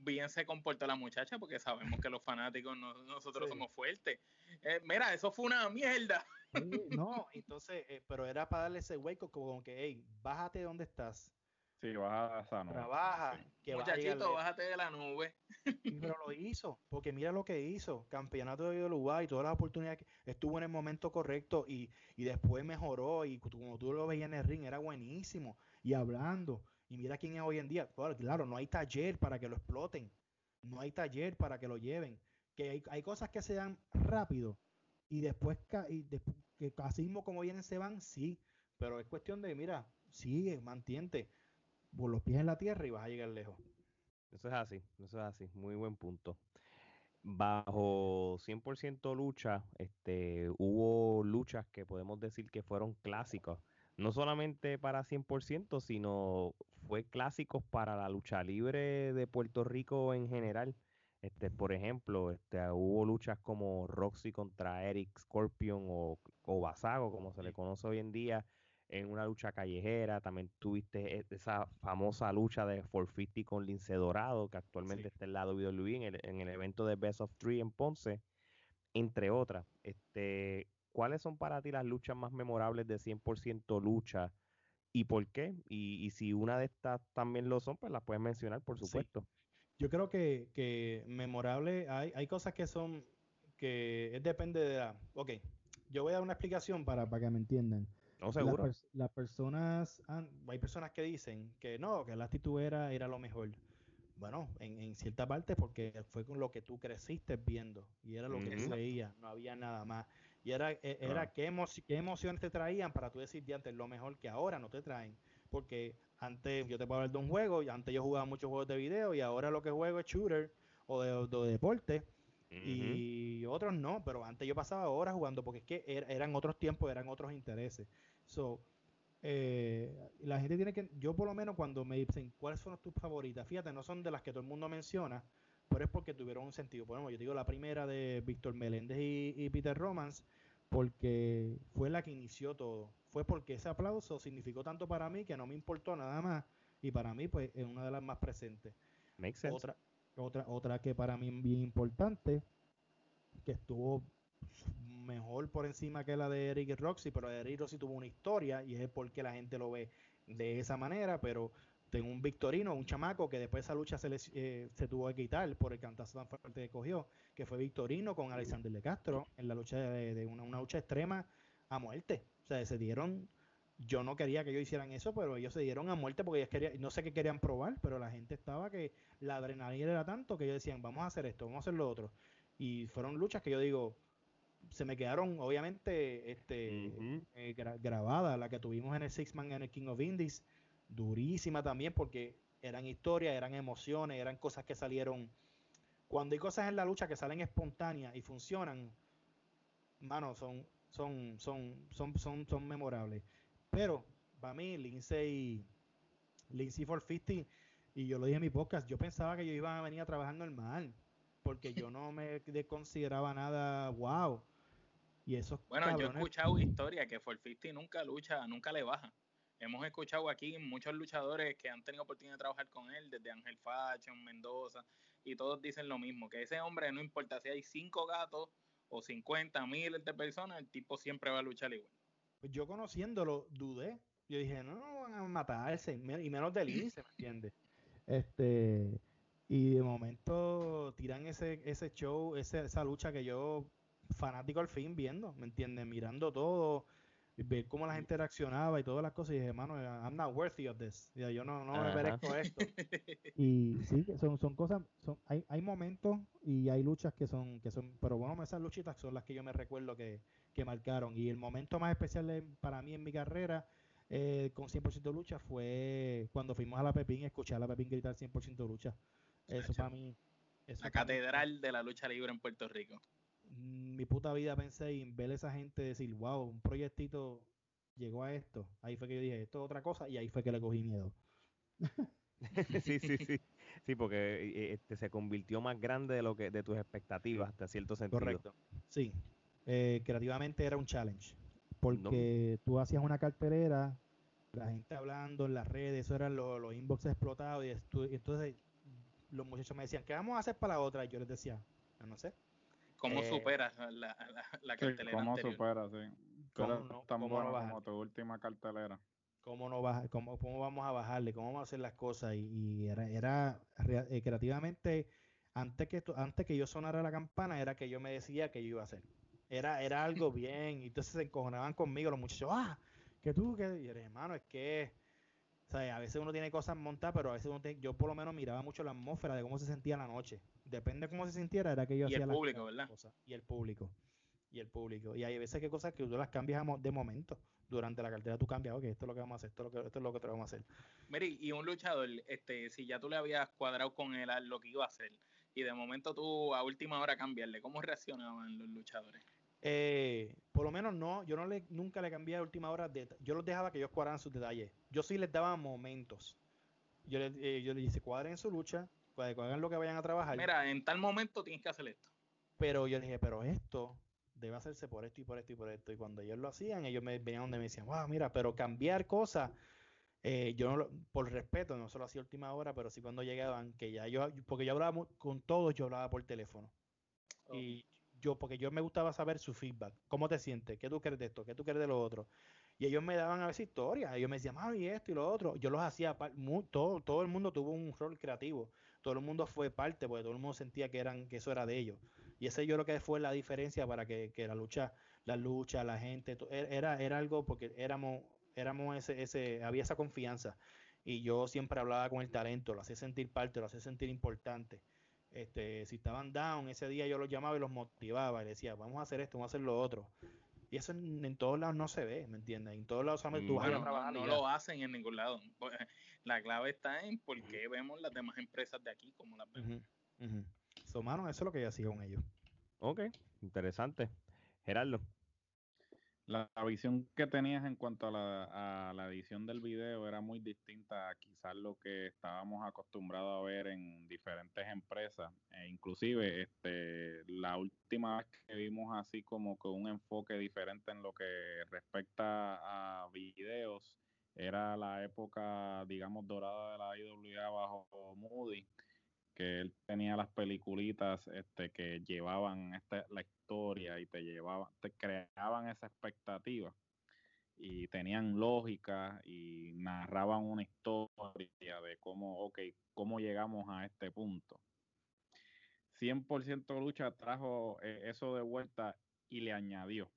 bien se comportó la muchacha porque sabemos que los fanáticos nosotros somos fuertes. Eh, mira, eso fue una mierda. no, entonces, eh, pero era para darle ese hueco como que, hey, bájate de donde estás. Sí, baja esa nube. Trabaja. Que Muchachito, bájate de la nube. pero lo hizo, porque mira lo que hizo. Campeonato de Uruguay, todas las oportunidades que estuvo en el momento correcto y, y después mejoró. Y como tú lo veías en el ring, era buenísimo. Y hablando. Y mira quién es hoy en día. Claro, no hay taller para que lo exploten. No hay taller para que lo lleven. Que hay, hay cosas que se dan rápido y después, y después que así mismo como vienen se van, sí. Pero es cuestión de, mira, sigue, mantiente por los pies en la tierra y vas a llegar lejos. Eso es así, eso es así, muy buen punto. Bajo 100% lucha, este, hubo luchas que podemos decir que fueron clásicos, no solamente para 100%, sino fue clásicos para la lucha libre de Puerto Rico en general. Este, por ejemplo, este, hubo luchas como Roxy contra Eric Scorpion o, o Basago, como se le conoce hoy en día, en una lucha callejera. También tuviste e, esa famosa lucha de 450 con Lince Dorado, que actualmente está en lado de WWE en el, en el evento de Best of Three en Ponce, entre otras. Este, ¿Cuáles son para ti las luchas más memorables de 100% lucha y por qué? Y, si una de estas también lo son, pues las puedes mencionar, por supuesto. Yo creo que, que memorable, hay, hay cosas que son, que depende de la... Ok, yo voy a dar una explicación para, para que me entiendan. No, seguro. las personas, hay personas que dicen que no, que la actitud era, era lo mejor. Bueno, en, en, cierta parte porque fue con lo que tú creciste viendo y era lo que tú veías, no había nada más. Y era, e, era qué, qué, emociones te traían para tú decir antes lo mejor que ahora no te traen. Porque antes yo te puedo hablar de un juego, y antes yo jugaba muchos juegos de video y ahora lo que juego es shooter o de, de deporte y otros no, pero antes yo pasaba horas jugando porque es que er, eran otros tiempos, eran otros intereses. So, eh, la gente tiene que, yo por lo menos cuando me dicen cuáles son tus favoritas, fíjate, no son de las que todo el mundo menciona, pero es porque tuvieron un sentido. Por ejemplo, yo digo la primera de Víctor Meléndez y, Peter Romans, porque fue la que inició todo. Fue porque ese aplauso significó tanto para mí que no me importó nada más. Y para mí, pues, es una de las más presentes. Makes sense. Otra, otra, otra que para mí es bien importante, que estuvo mejor por encima que la de Eric Roxy, pero la de Eric Roxy tuvo una historia y es porque la gente lo ve de esa manera, pero tengo un Victorino, un chamaco que después de esa lucha se, eh, se tuvo que quitar por el cantazo tan fuerte que cogió, que fue Victorino con Alexander de Castro en la lucha de, una, lucha extrema a muerte. O sea, se dieron yo no quería que ellos hicieran eso, pero ellos se dieron a muerte porque ellos querían, no sé qué querían probar, pero la gente estaba que la adrenalina era tanto que ellos decían, vamos a hacer esto, vamos a hacer lo otro. Y fueron luchas que yo digo, se me quedaron obviamente este, eh, grabadas, la que tuvimos en el Six Man en el King of Indies, durísima también porque eran historias, eran emociones, eran cosas que salieron. Cuando hay cosas en la lucha que salen espontáneas y funcionan, mano, son, son, son, son, son, son memorables. Pero para mí, Lindsay, Lindsay 450, y yo lo dije en mi podcast, yo pensaba que yo iba a venir a trabajar normal, porque yo no me consideraba nada wow. Y bueno, yo he escuchado historias que 450 nunca lucha, nunca le baja. Hemos escuchado aquí muchos luchadores que han tenido oportunidad de trabajar con él, desde Ángel Fashion, Mendoza, y todos dicen lo mismo, que ese hombre, no importa si hay cinco gatos o 50 miles de personas, el tipo siempre va a luchar igual. Pues yo conociéndolo, dudé. Yo dije, no, no van a matarse, y menos de Lince, ¿me entiendes? Este, y de momento tiran ese, ese show, ese, esa lucha que yo, fanático al fin, viendo, ¿me entiendes? Mirando todo, ver cómo la gente reaccionaba y todas las cosas, y dije, hermano, I'm not worthy of this. yo no, no me merezco esto. y sí, son, son cosas, son, hay, hay momentos y hay luchas que son, que son, pero bueno, esas luchitas son las que yo me recuerdo que, que marcaron. Y el momento más especial para mí en mi carrera eh, con 100% lucha fue cuando fuimos a la Pepín y escuché a la Pepín gritar 100% lucha. Eso para mí. la catedral de la lucha libre en Puerto Rico. Mm, mi puta vida pensé en ver a esa gente decir, wow, un proyectito llegó a esto. Ahí fue que yo dije, esto es otra cosa, y ahí fue que le cogí miedo. sí, sí, sí. Sí, porque eh, este, se convirtió más grande de lo que de tus expectativas, hasta cierto sentido. Correcto. Sí, eh, creativamente era un challenge. Porque tú hacías una cartelera, la gente hablando en las redes, eso eran los, los inbox explotados, y, entonces los muchachos me decían, ¿qué vamos a hacer para la otra? Y yo les decía, no sé. ¿Cómo eh, superas la, la, cartelera? ¿Cómo superas, sí? ¿Cómo no, como tu última cartelera. ¿Cómo, no baja, cómo, ¿Cómo vamos a bajarle? ¿Cómo vamos a hacer las cosas? Y, era, era eh, creativamente, antes que, antes que yo sonara la campana, era que yo me decía que yo iba a hacer. Era, era algo bien. Y entonces se encojonaban conmigo los muchachos. ¡Ah! Que tú, que. Y yo hermano, es que. O sea, a veces uno tiene cosas montadas, pero a veces uno yo por lo menos miraba mucho la atmósfera de cómo se sentía la noche. Depende de cómo se sintiera, era que yo y hacía el público, ¿verdad? Y el público. Y el público. Y hay veces que cosas que tú las cambias de momento. Durante la cartera tú cambias, ok, esto es lo que vamos a hacer, esto es lo que, esto es lo que te vamos a hacer. Mary, y un luchador, este, si ya tú le habías cuadrado con él lo que iba a hacer, y de momento tú a última hora cambiarle, ¿cómo reaccionaban los luchadores? Eh, por lo menos no, yo no le, nunca le cambié a última hora, de, yo los dejaba que ellos cuadraran sus detalles. Yo sí les daba momentos. Yo les, eh, yo les dije, cuadren su lucha, cuadren lo que vayan a trabajar. Mira, en tal momento tienes que hacer esto. Pero yo les dije, pero esto debe hacerse por esto y por esto y por esto. Y cuando ellos lo hacían, ellos me venían donde me decían, wow, mira, pero cambiar cosas, eh, yo no por respeto, no solo hacía última hora, pero sí cuando llegaban, que ya yo, porque yo hablaba con todos, yo hablaba por teléfono. Y yo, porque yo me gustaba saber su feedback. ¿Cómo te sientes? ¿Qué tú crees de esto? ¿Qué tú crees de lo otro? Y ellos me daban a veces historias. Ellos me decían, y esto y lo otro. Yo los hacía, todo, todo el mundo tuvo un rol creativo. Todo el mundo fue parte, porque todo el mundo sentía que, eran, que eso era de ellos. Y ese yo creo que fue la diferencia para que, que la lucha, la lucha, la gente, e, era, era algo porque éramos, éramos ese, ese, había esa confianza. Y yo siempre hablaba con el talento, lo hacía sentir parte, lo hacía sentir importante. Este, si estaban down, ese día yo los llamaba y los motivaba y decía, vamos a hacer esto, vamos a hacer lo otro. Y eso en, todos lados no se ve, ¿me entiendes? En todos lados tú vas a trabajar. No, lo hacen en ningún lado. La clave está en por qué vemos las demás empresas de aquí como las vemos. eso es lo que yo hacía con ellos. Ok, interesante. Gerardo. La, visión que tenías en cuanto a la, edición del video era muy distinta a quizás lo que estábamos acostumbrados a ver en diferentes empresas. E inclusive, este, la última vez que vimos así como con un enfoque diferente en lo que respecta a videos era la época, digamos, dorada de la IWA bajo Moody que él tenía las peliculitas este, que llevaban la historia y te llevaban, te creaban esa expectativa y tenían lógica y narraban una historia de cómo, ok, cómo llegamos a este punto. 100% lucha trajo eh, eso de vuelta y le añadió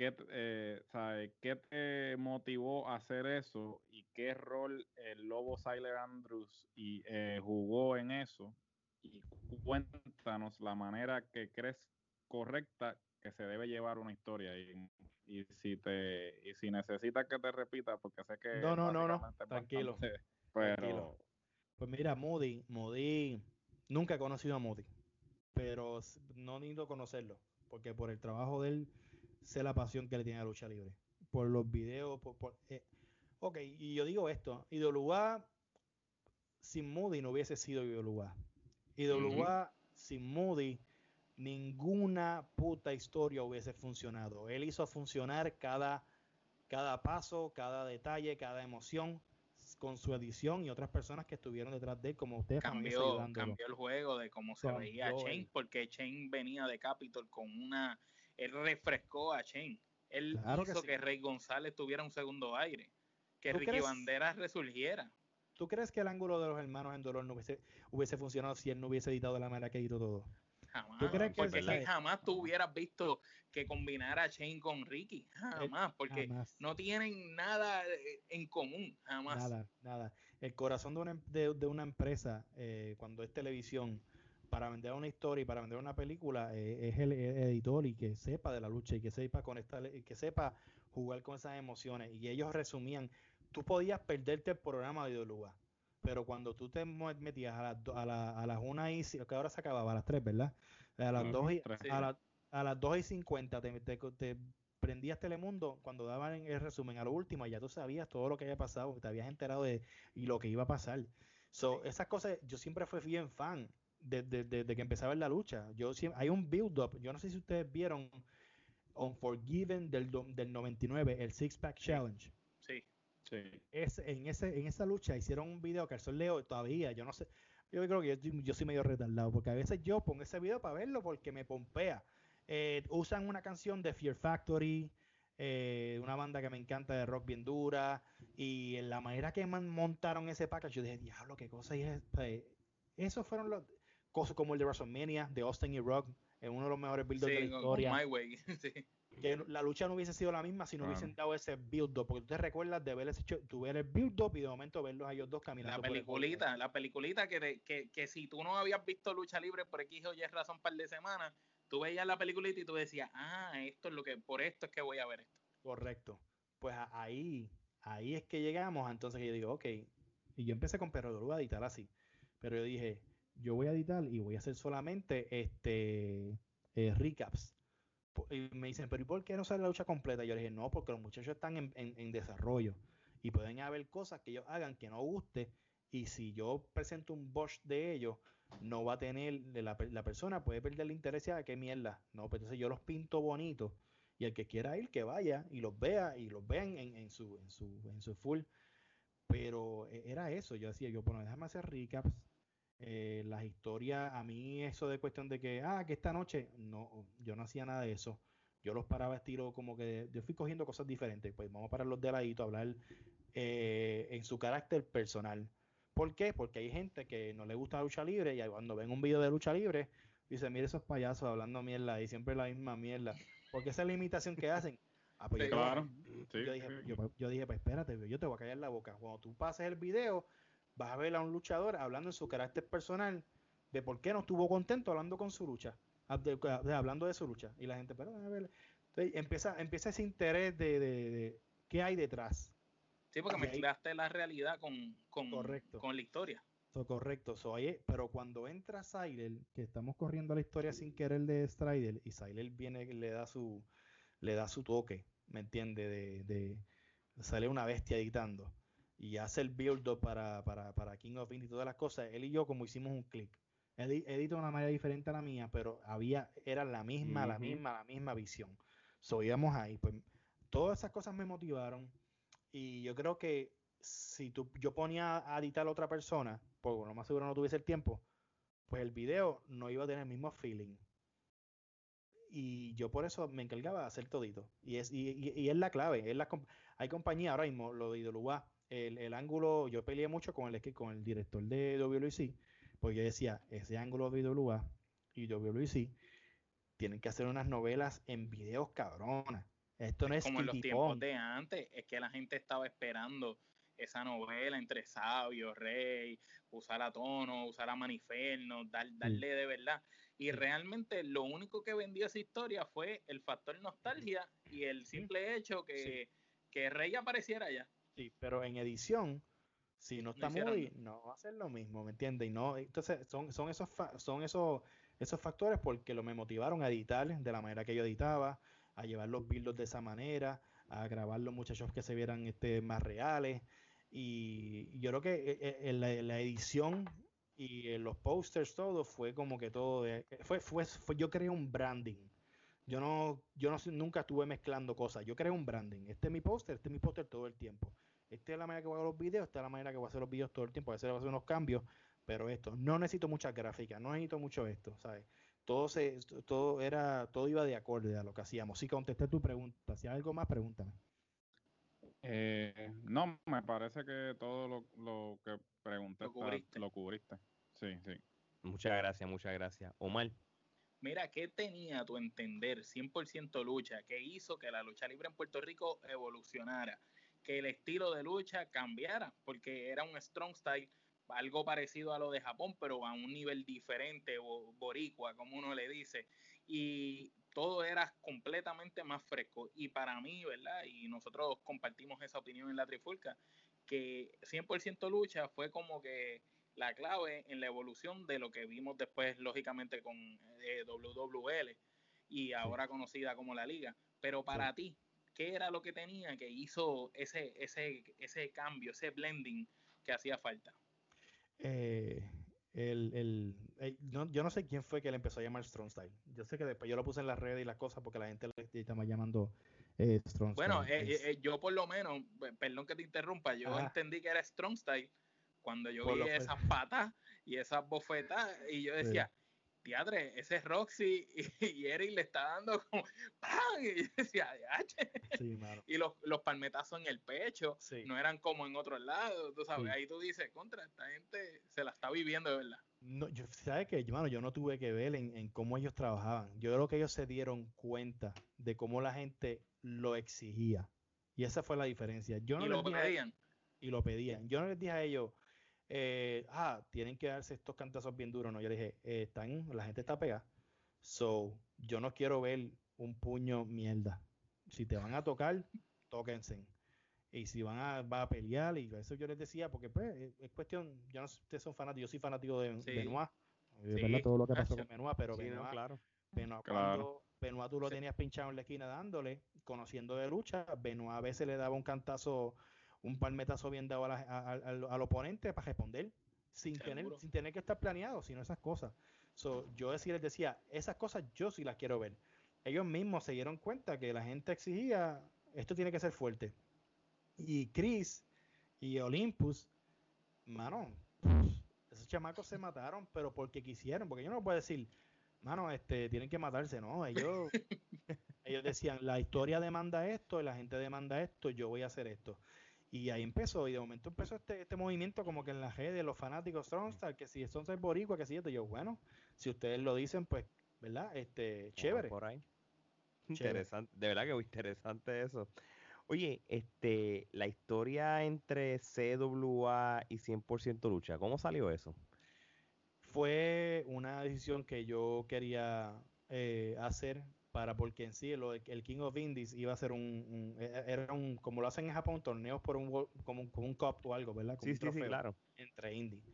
¿qué, eh, ¿qué te motivó a hacer eso y qué rol el Lobo Siler Andrews y, eh, jugó en eso? Y cuéntanos la manera que crees correcta que se debe llevar una historia y, y si te y si necesitas que te repita porque sé que no no no no. tranquilo. pero pues mira Moody Moody nunca he conocido a Moody pero no necesito conocerlo porque por el trabajo de él sé la pasión que le tiene a lucha libre por los videos por, eh, ok y yo digo esto IWA sin Moody no hubiese sido IWA IWA sin Moody ninguna puta historia hubiese funcionado. Él hizo funcionar cada, cada paso, cada detalle, cada emoción con su edición y otras personas que estuvieron detrás de él, como ustedes cambió, cambió el juego de cómo se veía a Chain, porque Chain venía de Capitol con una. Él refrescó a Chain. Él hizo que, Rey González tuviera un segundo aire, que Ricky Banderas resurgiera. ¿Tú crees que el ángulo de los hermanos en dolor no hubiese, hubiese funcionado si él no hubiese editado de la manera que editó todo? Jamás. porque jamás tú hubieras visto que combinara Shane con Ricky. Jamás, porque no tienen nada eh, en común. Jamás. Nada, nada. El corazón de una, em, de, una empresa, eh, cuando es televisión, para vender una historia y para vender una película, eh, es el, editor y que sepa de la lucha y que sepa conectar, y que sepa jugar con esas emociones. Y ellos resumían, tú podías perderte el programa de lugar pero cuando tú te metías a las, a, la, a las 1 y que ahora se acababa a las 3, ¿verdad? A las 2 y, a, a, las 2 y 50 te, te, prendías Telemundo cuando daban el resumen a lo último, ya tú sabías todo lo que había pasado, te habías enterado de y lo que iba a pasar. So, esas cosas, yo siempre fui bien fan desde de, de, que empezaba la lucha. Yo hay un build-up, yo no sé si ustedes vieron Unforgiven del, del 99, el Six Pack Challenge. Es, en, ese, en esa lucha hicieron un video que al sol leo todavía, yo no sé, yo creo que yo, soy medio retardado, porque a veces yo pongo ese video para verlo porque me pompea. Eh, usan una canción de Fear Factory, eh, una banda que me encanta de rock bien dura, y en la manera que montaron ese package, yo dije, diablo, qué cosa es. Pues, esos fueron los cosas como el de WrestleMania, de Austin y Rock, en uno de los mejores builds de la historia. My way. sí que la lucha no hubiese sido la misma si no hubiesen dado ese build-up. Porque tú te recuerdas de ver ese tu ver el build-up y de momento verlos a ellos dos caminando. La peliculita, la peliculita que, que, que, si tú no habías visto lucha libre por X o Y razón un par de semanas, tú veías la peliculita y tú decías, ah, esto es lo que, por esto es que voy a ver esto. Correcto. Pues ahí, ahí es que llegamos. Entonces yo digo, ok. Y yo empecé con Perro de a editar así. Pero yo dije, yo voy a editar y voy a hacer solamente este eh, recaps y me dicen, pero ¿y por qué no sale la lucha completa? Y yo le dije, no, porque los muchachos están en, desarrollo y pueden haber cosas que ellos hagan que no guste y si yo presento un Bosch de ellos, no va a tener, la, la persona puede perder el interés a qué mierda. No, pero pues entonces yo los pinto bonitos y el que quiera ir, que vaya y los vea y los vean en, su, en, su, en su full. Pero e, era eso, yo decía, yo, bueno, déjame hacer recaps, eh, las historias, a mí eso de cuestión de que, ah, que esta noche, no, yo no hacía nada de eso. Yo los paraba estilo como que yo fui cogiendo cosas diferentes. Pues vamos a pararlos de ladito, hablar eh, en su carácter personal. ¿Por qué? Porque hay gente que no le gusta la lucha libre y cuando ven un video de lucha libre, dice, mire esos payasos hablando mierda y siempre la misma mierda. Porque esa es la imitación que hacen. Ah, pues yo, claro. yo, dije, yo, dije, pues espérate, yo te voy a callar la boca. Cuando tú pases el video, vas a ver a un luchador hablando en su carácter personal de por qué no estuvo contento hablando con su lucha, hablando de su lucha. Y la gente, pero a ver. Entonces empieza, empieza ese interés de, de, qué hay detrás. Sí, porque mezclaste la realidad con, con, con la historia. correcto. pero cuando entra Siler, que estamos corriendo la historia sin querer de Strider, y Siler viene le da su le da su toque, ¿me entiende? De, de sale una bestia editando y hace el build para, para, para King of Indie y todas las cosas, él y yo como hicimos un clic. Él editó de una manera diferente a la mía, pero había, era la misma, la misma, la misma visión. So íbamos ahí. Pues todas esas cosas me motivaron. Y yo creo que si tú, yo ponía a editar a otra persona, porque lo más seguro no tuviese el tiempo, pues el video no iba a tener el mismo feeling. Y yo por eso me encargaba de hacer todito. Y es, y, y, es la clave. Es la, hay compañía ahora mismo, lo de Idolubá, el, ángulo, yo peleé mucho con el, con el director de WWC, porque yo decía, ese ángulo de WWA y WWC tienen que hacer unas novelas en videos cabronas. Esto no es, como en los tiempos de antes, es que la gente estaba esperando esa novela entre sabio, rey, usar a tono, usar a maniferno, darle de verdad. Y realmente lo único que vendió esa historia fue el factor nostalgia y el simple hecho que, que Rey apareciera allá. Sí, pero en edición, si no está muy, no va a ser lo mismo, ¿me entiendes? Y no, entonces son, son esos son esos, esos factores porque lo me motivaron a editar de la manera que yo editaba, a llevar los builds de esa manera, a grabar los muchachos que se vieran este, más reales. Y yo creo que eh, eh, en la, edición y en los posters, todo fue como que todo. fue, fue, fue, yo creé un branding. Yo no, yo no nunca estuve mezclando cosas. Yo creé un branding. Este es mi póster, este es mi póster todo el tiempo. Esta es la manera que voy a hacer los videos, esta es la manera que voy a hacer los videos todo el tiempo. A veces voy a hacer unos cambios, pero esto, no necesito muchas gráficas, no necesito mucho esto, ¿sabes? Todo se, todo era, todo iba de acorde a lo que hacíamos. Si contesté tu pregunta, si hay algo más, pregúntame. Eh, no, me parece que todo lo, que pregunté lo cubriste. Sí, sí. Muchas gracias, muchas gracias. Omar. Mira, ¿qué tenía tu entender 100% lucha que hizo que la lucha libre en Puerto Rico evolucionara? Que el estilo de lucha cambiara, porque era un strong style, algo parecido a lo de Japón, pero a un nivel diferente, boricua, como uno le dice. Y todo era completamente más fresco. Y para mí, ¿verdad? Y nosotros compartimos esa opinión en la Trifulca, que 100% lucha fue como que la clave en la evolución de lo que vimos después, lógicamente, con eh, WWL y ahora conocida como la Liga. Pero para ti, ¿qué era lo que tenía que hizo ese, ese, ese cambio, ese blending que hacía falta? Eh, el, el, eh, yo no sé quién fue que le empezó a llamar Strong Style. Yo sé que después yo lo puse en las redes y las cosas porque la gente le estaba llamando eh, Strong bueno, Style. Bueno, eh, yo por lo menos, perdón que te interrumpa, yo entendí que era Strong Style cuando yo vi esas patas y esas bofetas y yo decía, teatre, ese es Roxy y, Eric le está dando como ¡pam! y decía, sí, y los, los, palmetazos en el pecho no eran como en otros lados, tú sabes, ahí tú dices, contra, esta gente se la está viviendo de verdad. No, yo, ¿sabes qué? Mano, yo no tuve que ver en, en, cómo ellos trabajaban. Yo creo que ellos se dieron cuenta de cómo la gente lo exigía. Y esa fue la diferencia. Yo no y lo pedían. y lo pedían. Yo no les dije a ellos, eh, ah, tienen que darse estos cantazos bien duros. No, yo dije, eh, están, la gente está pegada. So, yo no quiero ver un puño mierda. Si te van a tocar, tóquense. Y si van a, va a pelear, y eso yo les decía, porque pues es cuestión, yo no sé si ustedes son fanáticos, yo soy fanático de Benoit. verdad todo lo que pasó con Benoit, pero Benoit, claro. Benoit, cuando Benoit tú lo tenías pinchado en la esquina dándole, conociendo de lucha, Benoit a veces le daba un cantazo un palmetazo bien dado al oponente para responder sin tener, sin tener que estar planeado, sino esas cosas. yo decía, les decía, esas cosas yo sí las quiero ver. Ellos mismos se dieron cuenta que la gente exigía, esto tiene que ser fuerte. Y Chris y Olympus, mano, esos chamacos se mataron, pero porque quisieron, porque yo no puedo decir, mano, este, tienen que matarse, no, ellos, ellos decían, la historia demanda esto, la gente demanda esto, yo voy a hacer esto. Y ahí empezó, y de momento empezó este, este movimiento como que en la redes de los fanáticos Strongstar, que si son boricua, que si esto, yo, bueno, si ustedes lo dicen, pues, ¿verdad? Este, chévere. por ahí. Interesante, de verdad que muy interesante eso. Oye, este, la historia entre CWA y 100% lucha, ¿cómo salió eso? Fue una decisión que yo quería eh, hacer para porque en sí el, King of Indies iba a ser un, e, e, era un como lo hacen en Japón torneos por un como, como un cup o algo verdad sí, sí, claro. entre indies.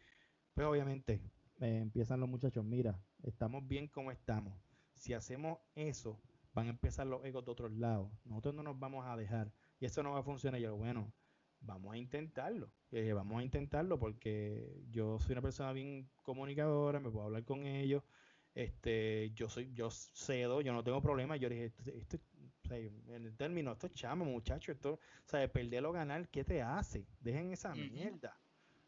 Pues obviamente eh, empiezan los muchachos mira estamos bien como estamos. Si hacemos eso van a empezar los egos de otros lados. Nosotros no nos vamos a dejar y eso no va a funcionar y yo bueno vamos a intentarlo eh, vamos a intentarlo porque yo soy una persona bien comunicadora me puedo hablar con ellos este, yo soy, yo cedo, yo no tengo problema. Yo dije, este en el término, esto es chamo, muchacho, esto, o sea, perder o ganar, ¿qué te hace? Dejen esa mierda.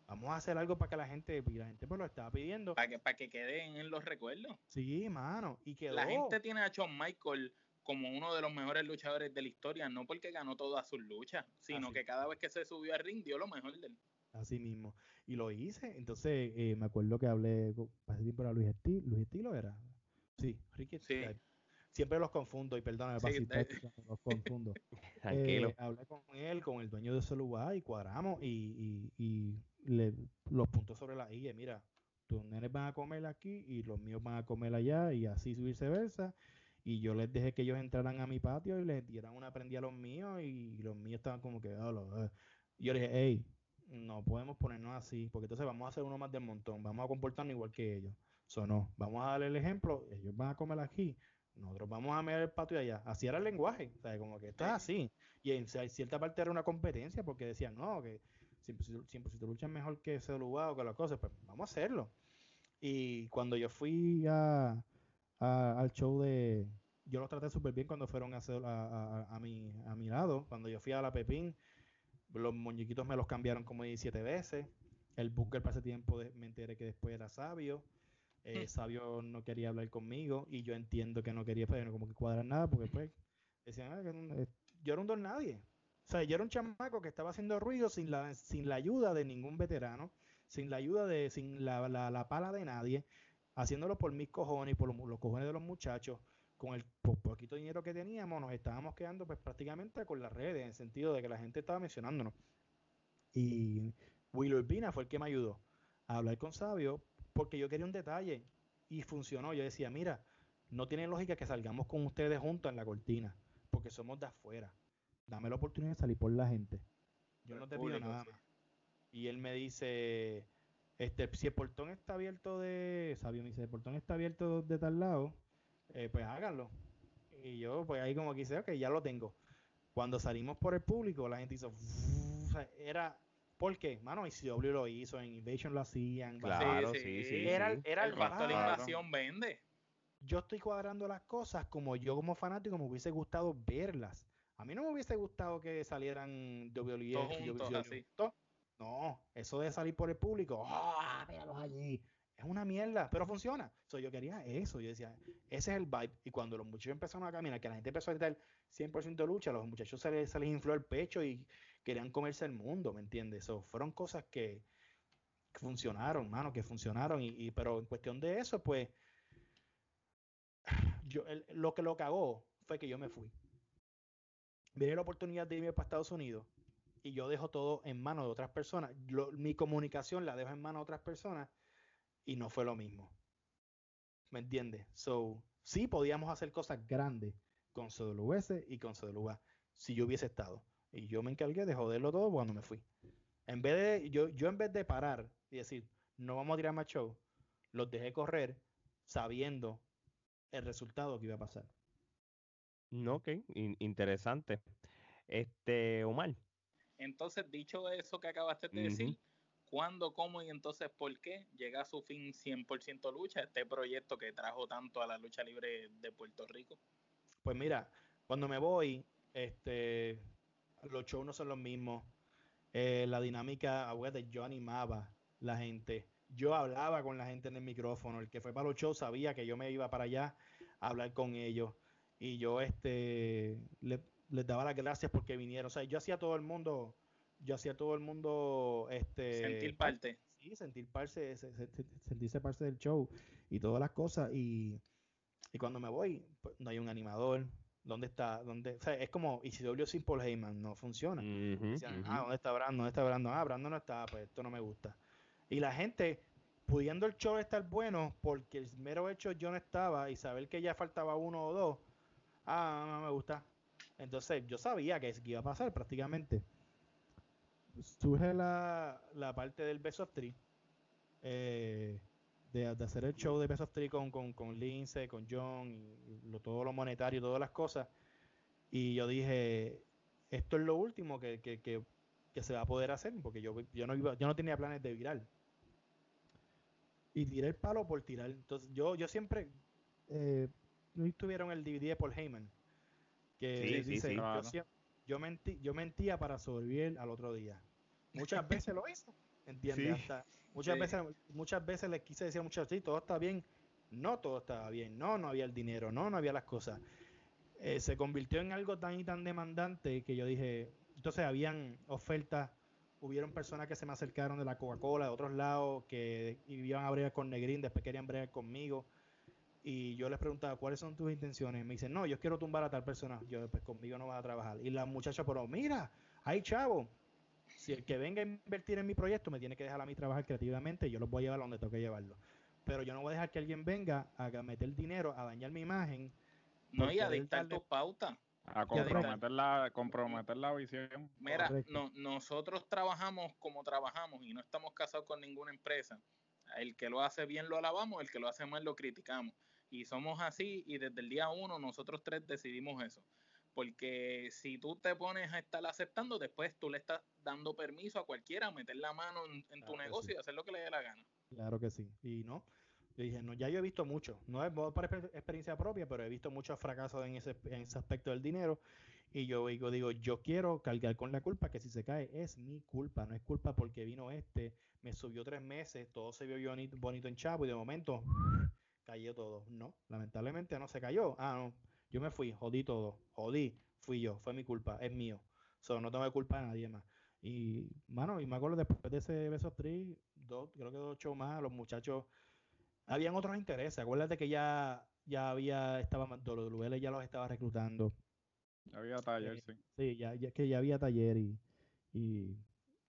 Vamos a hacer algo para que la gente, la gente pues lo estaba pidiendo. Para que, para que queden en los recuerdos. Sí, mano. Y La gente tiene a Shawn Michael como uno de los mejores luchadores de la historia, no porque ganó todas sus luchas, sino que cada vez que se subió al ring dio lo mejor de él. Así mismo. Y lo hice. Entonces, eh, me acuerdo que hablé hace tiempo era Luis Estilo. Luis Estilo era. Sí, Ricky sí. siempre los confundo y perdóname, los confundo. Eh, hablé con él, con el dueño de ese lugar y cuadramos y, y, y le, los puntos sobre la I. Mira, tus nenes van a comer aquí y los míos van a comer allá y así viceversa. Y yo les dejé que ellos entraran a mi patio y les dieran una prendida a los míos y los míos estaban como que... Oh, y yo les dije, hey, no podemos ponernos así, porque entonces vamos a hacer uno más del montón, vamos a comportarnos igual que ellos. Eso no, vamos a darle el ejemplo, ellos van a comer aquí, nosotros vamos a mirar el patio allá. Así era el lenguaje, sea, como que está así. Y en cierta parte era una competencia porque decían, no, que siempre, siempre si tú luchas mejor que ese lugar o que las cosas, pues vamos a hacerlo. Y cuando yo fui a, al show de... Yo los traté súper bien cuando fueron a, a, a, mi, a mi lado. Cuando yo fui a la Pepín, los muñequitos me los cambiaron como 17 veces. El Booker para ese tiempo me enteré que después era sabio. Eh, hmm. sabio no quería hablar conmigo y yo entiendo que no quería pero como que cuadrar nada porque pues decían ah, que yo era un don nadie. O sea, yo era un chamaco que estaba haciendo ruido sin la, sin la ayuda de ningún veterano, sin la ayuda de, sin la, la, la pala de nadie, haciéndolo por mis cojones y por los, cojones de los muchachos, con el poquito dinero que teníamos, nos estábamos quedando pues prácticamente con las redes, en el sentido de que la gente estaba mencionándonos. Y Will Urbina fue el que me ayudó a hablar con Sabio, porque yo quería un detalle y funcionó. Yo decía, mira, no tiene lógica que salgamos con ustedes juntos en la cortina, porque somos de afuera. Dame la oportunidad de salir por la gente. Yo no te pido nada más. Y él me dice, este, si el portón está abierto de, Sabio me dice, el portón está abierto de tal lado, eh, pues háganlo. Y yo, pues ahí como quise, ok, ya lo tengo. Cuando salimos por el público, la gente hizo, era, ¿por qué? Mano, ICW lo hizo, en Invasion lo hacían. Claro, sí, sí. Era, era el, el de invasión vende. Yo estoy cuadrando las cosas como yo como fanático me hubiese gustado verlas. A mí no me hubiese gustado que salieran WWE y no, eso de salir por el público, ¡ah, allí! Es una mierda, pero funciona. So, yo quería eso. Yo decía, ese es el vibe. Y cuando los muchachos empezaron a caminar, que la gente empezó a gritar 100% de lucha, los muchachos se les, infló el pecho y querían comerse el mundo, ¿me entiendes? So, fueron cosas que, funcionaron, mano, que funcionaron. Y, pero en cuestión de eso, pues, yo, lo que lo cagó fue que yo me fui. Vine la oportunidad de irme para Estados Unidos y yo dejo todo en manos de otras personas. mi comunicación la dejo en manos de otras personas y no fue lo mismo. ¿Me entiendes? So, sí podíamos hacer cosas grandes con CWS y con CWA si yo hubiese estado. Y yo me encargué de joderlo todo cuando me fui. En vez de, yo, yo en vez de parar y decir, no vamos a tirar más show, los dejé correr sabiendo el resultado que iba a pasar. Ok, interesante. Este, Omar, entonces, dicho eso que acabaste de decir, ¿cuándo, cómo y entonces por qué llega a su fin 100% lucha este proyecto que trajo tanto a la lucha libre de Puerto Rico? Pues mira, cuando me voy, este, los shows no son los mismos. Eh, la dinámica, yo animaba la gente. Yo hablaba con la gente en el micrófono. El que fue para los shows sabía que yo me iba para allá a hablar con ellos. Y yo este le, les daba las gracias porque vinieron. O sea, yo hacía todo el mundo, yo hacía todo el mundo este sentir parte. Sí, sentir parte, sentirse parte del show y todas las cosas. Y, y cuando me voy, pues, no hay un animador. ¿Dónde está? ¿Dónde? O sea, es como y si ICW sin Paul Heyman, no funciona. Ah, ¿dónde está Brandon? ¿Dónde está Brandon? Ah, Brandon no está, pues esto no me gusta. Y la gente, pudiendo el show estar bueno, porque el mero hecho yo no estaba y saber que ya faltaba uno o dos, ah, no me gusta, entonces yo sabía que, iba a pasar prácticamente. Surge la, la parte del Best of Three, eh, de, hacer el show de Best of Three con, con, con Lince, con John, y todo lo monetario, todas las cosas. Y yo dije, esto es lo último que, que, que, se va a poder hacer, porque yo, yo, no, iba, yo no tenía planes de virar. Y tiré el palo por tirar. Entonces yo, yo siempre, eh, no tuvieron el DVD de Paul Heyman que dice, yo, mentí, yo mentía para sobrevivir al otro día. Muchas veces lo hizo, ¿entiendes? muchas veces muchas veces les quise decir a muchachos, sí, todo está bien. No todo estaba bien, no, no había el dinero, no, no había las cosas. Eh, se convirtió en algo tan y tan demandante que yo dije, entonces habían ofertas, hubieron personas que se me acercaron de la Coca-Cola, de otros lados, que iban a bregar con Negrín, después querían bregar conmigo. y yo les preguntaba, ¿cuáles son tus intenciones? Me dicen, no, yo quiero tumbar a tal persona. Yo, pues conmigo no vas a trabajar. Y la muchacha, pero mira, hay chavo. Si el que venga a invertir en mi proyecto me tiene que dejar a mí trabajar creativamente, yo los voy a llevar a donde tengo que llevarlo. Pero yo no voy a dejar que alguien venga a meter dinero, a dañar mi imagen. No, y a dictar tus pautas. A comprometer la, comprometer la visión. Mira, no, nosotros trabajamos como trabajamos y no estamos casados con ninguna empresa. El que lo hace bien lo alabamos, el que lo hace mal lo criticamos. Y somos así y desde el día uno nosotros tres decidimos eso. Porque si tú te pones a estar aceptando, después tú le estás dando permiso a cualquiera a meter la mano en, tu negocio y hacer lo que le dé la gana. Claro que sí. Y no, yo dije, no, ya yo he visto mucho, no es por experiencia propia, pero he visto muchos fracasos en ese, en ese aspecto del dinero. Y yo digo, digo, yo quiero cargar con la culpa, que si se cae es mi culpa, no es culpa porque vino este, me subió tres meses, todo se vio bonito, bonito en Chapo y de momento cayó todo. No, lamentablemente no se cayó. Ah, no, yo me fui, jodí todo, jodí, fui yo, fue mi culpa, es mío. So, no tengo culpa de nadie más. Y, mano, y me acuerdo después de ese beso tri, dos, creo que dos ocho más, los muchachos, habían otros intereses. Acuérdate que ya, ya había, estaba, WL ya los estaba reclutando. Había taller, eh, sí. Sí, ya, ya, que ya había taller y, y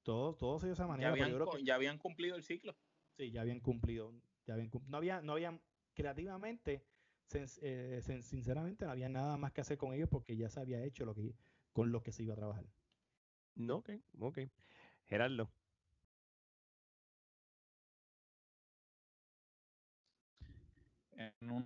todo, todo se dio de esa manera. Ya habían, ya habían cumplido el ciclo. Sí, ya habían cumplido. Ya habían, no había, no habían creativamente, eh, sinceramente, no había nada más que hacer con ellos porque ya se había hecho lo que, con lo que se iba a trabajar. No, ok, ok. Gerardo. En un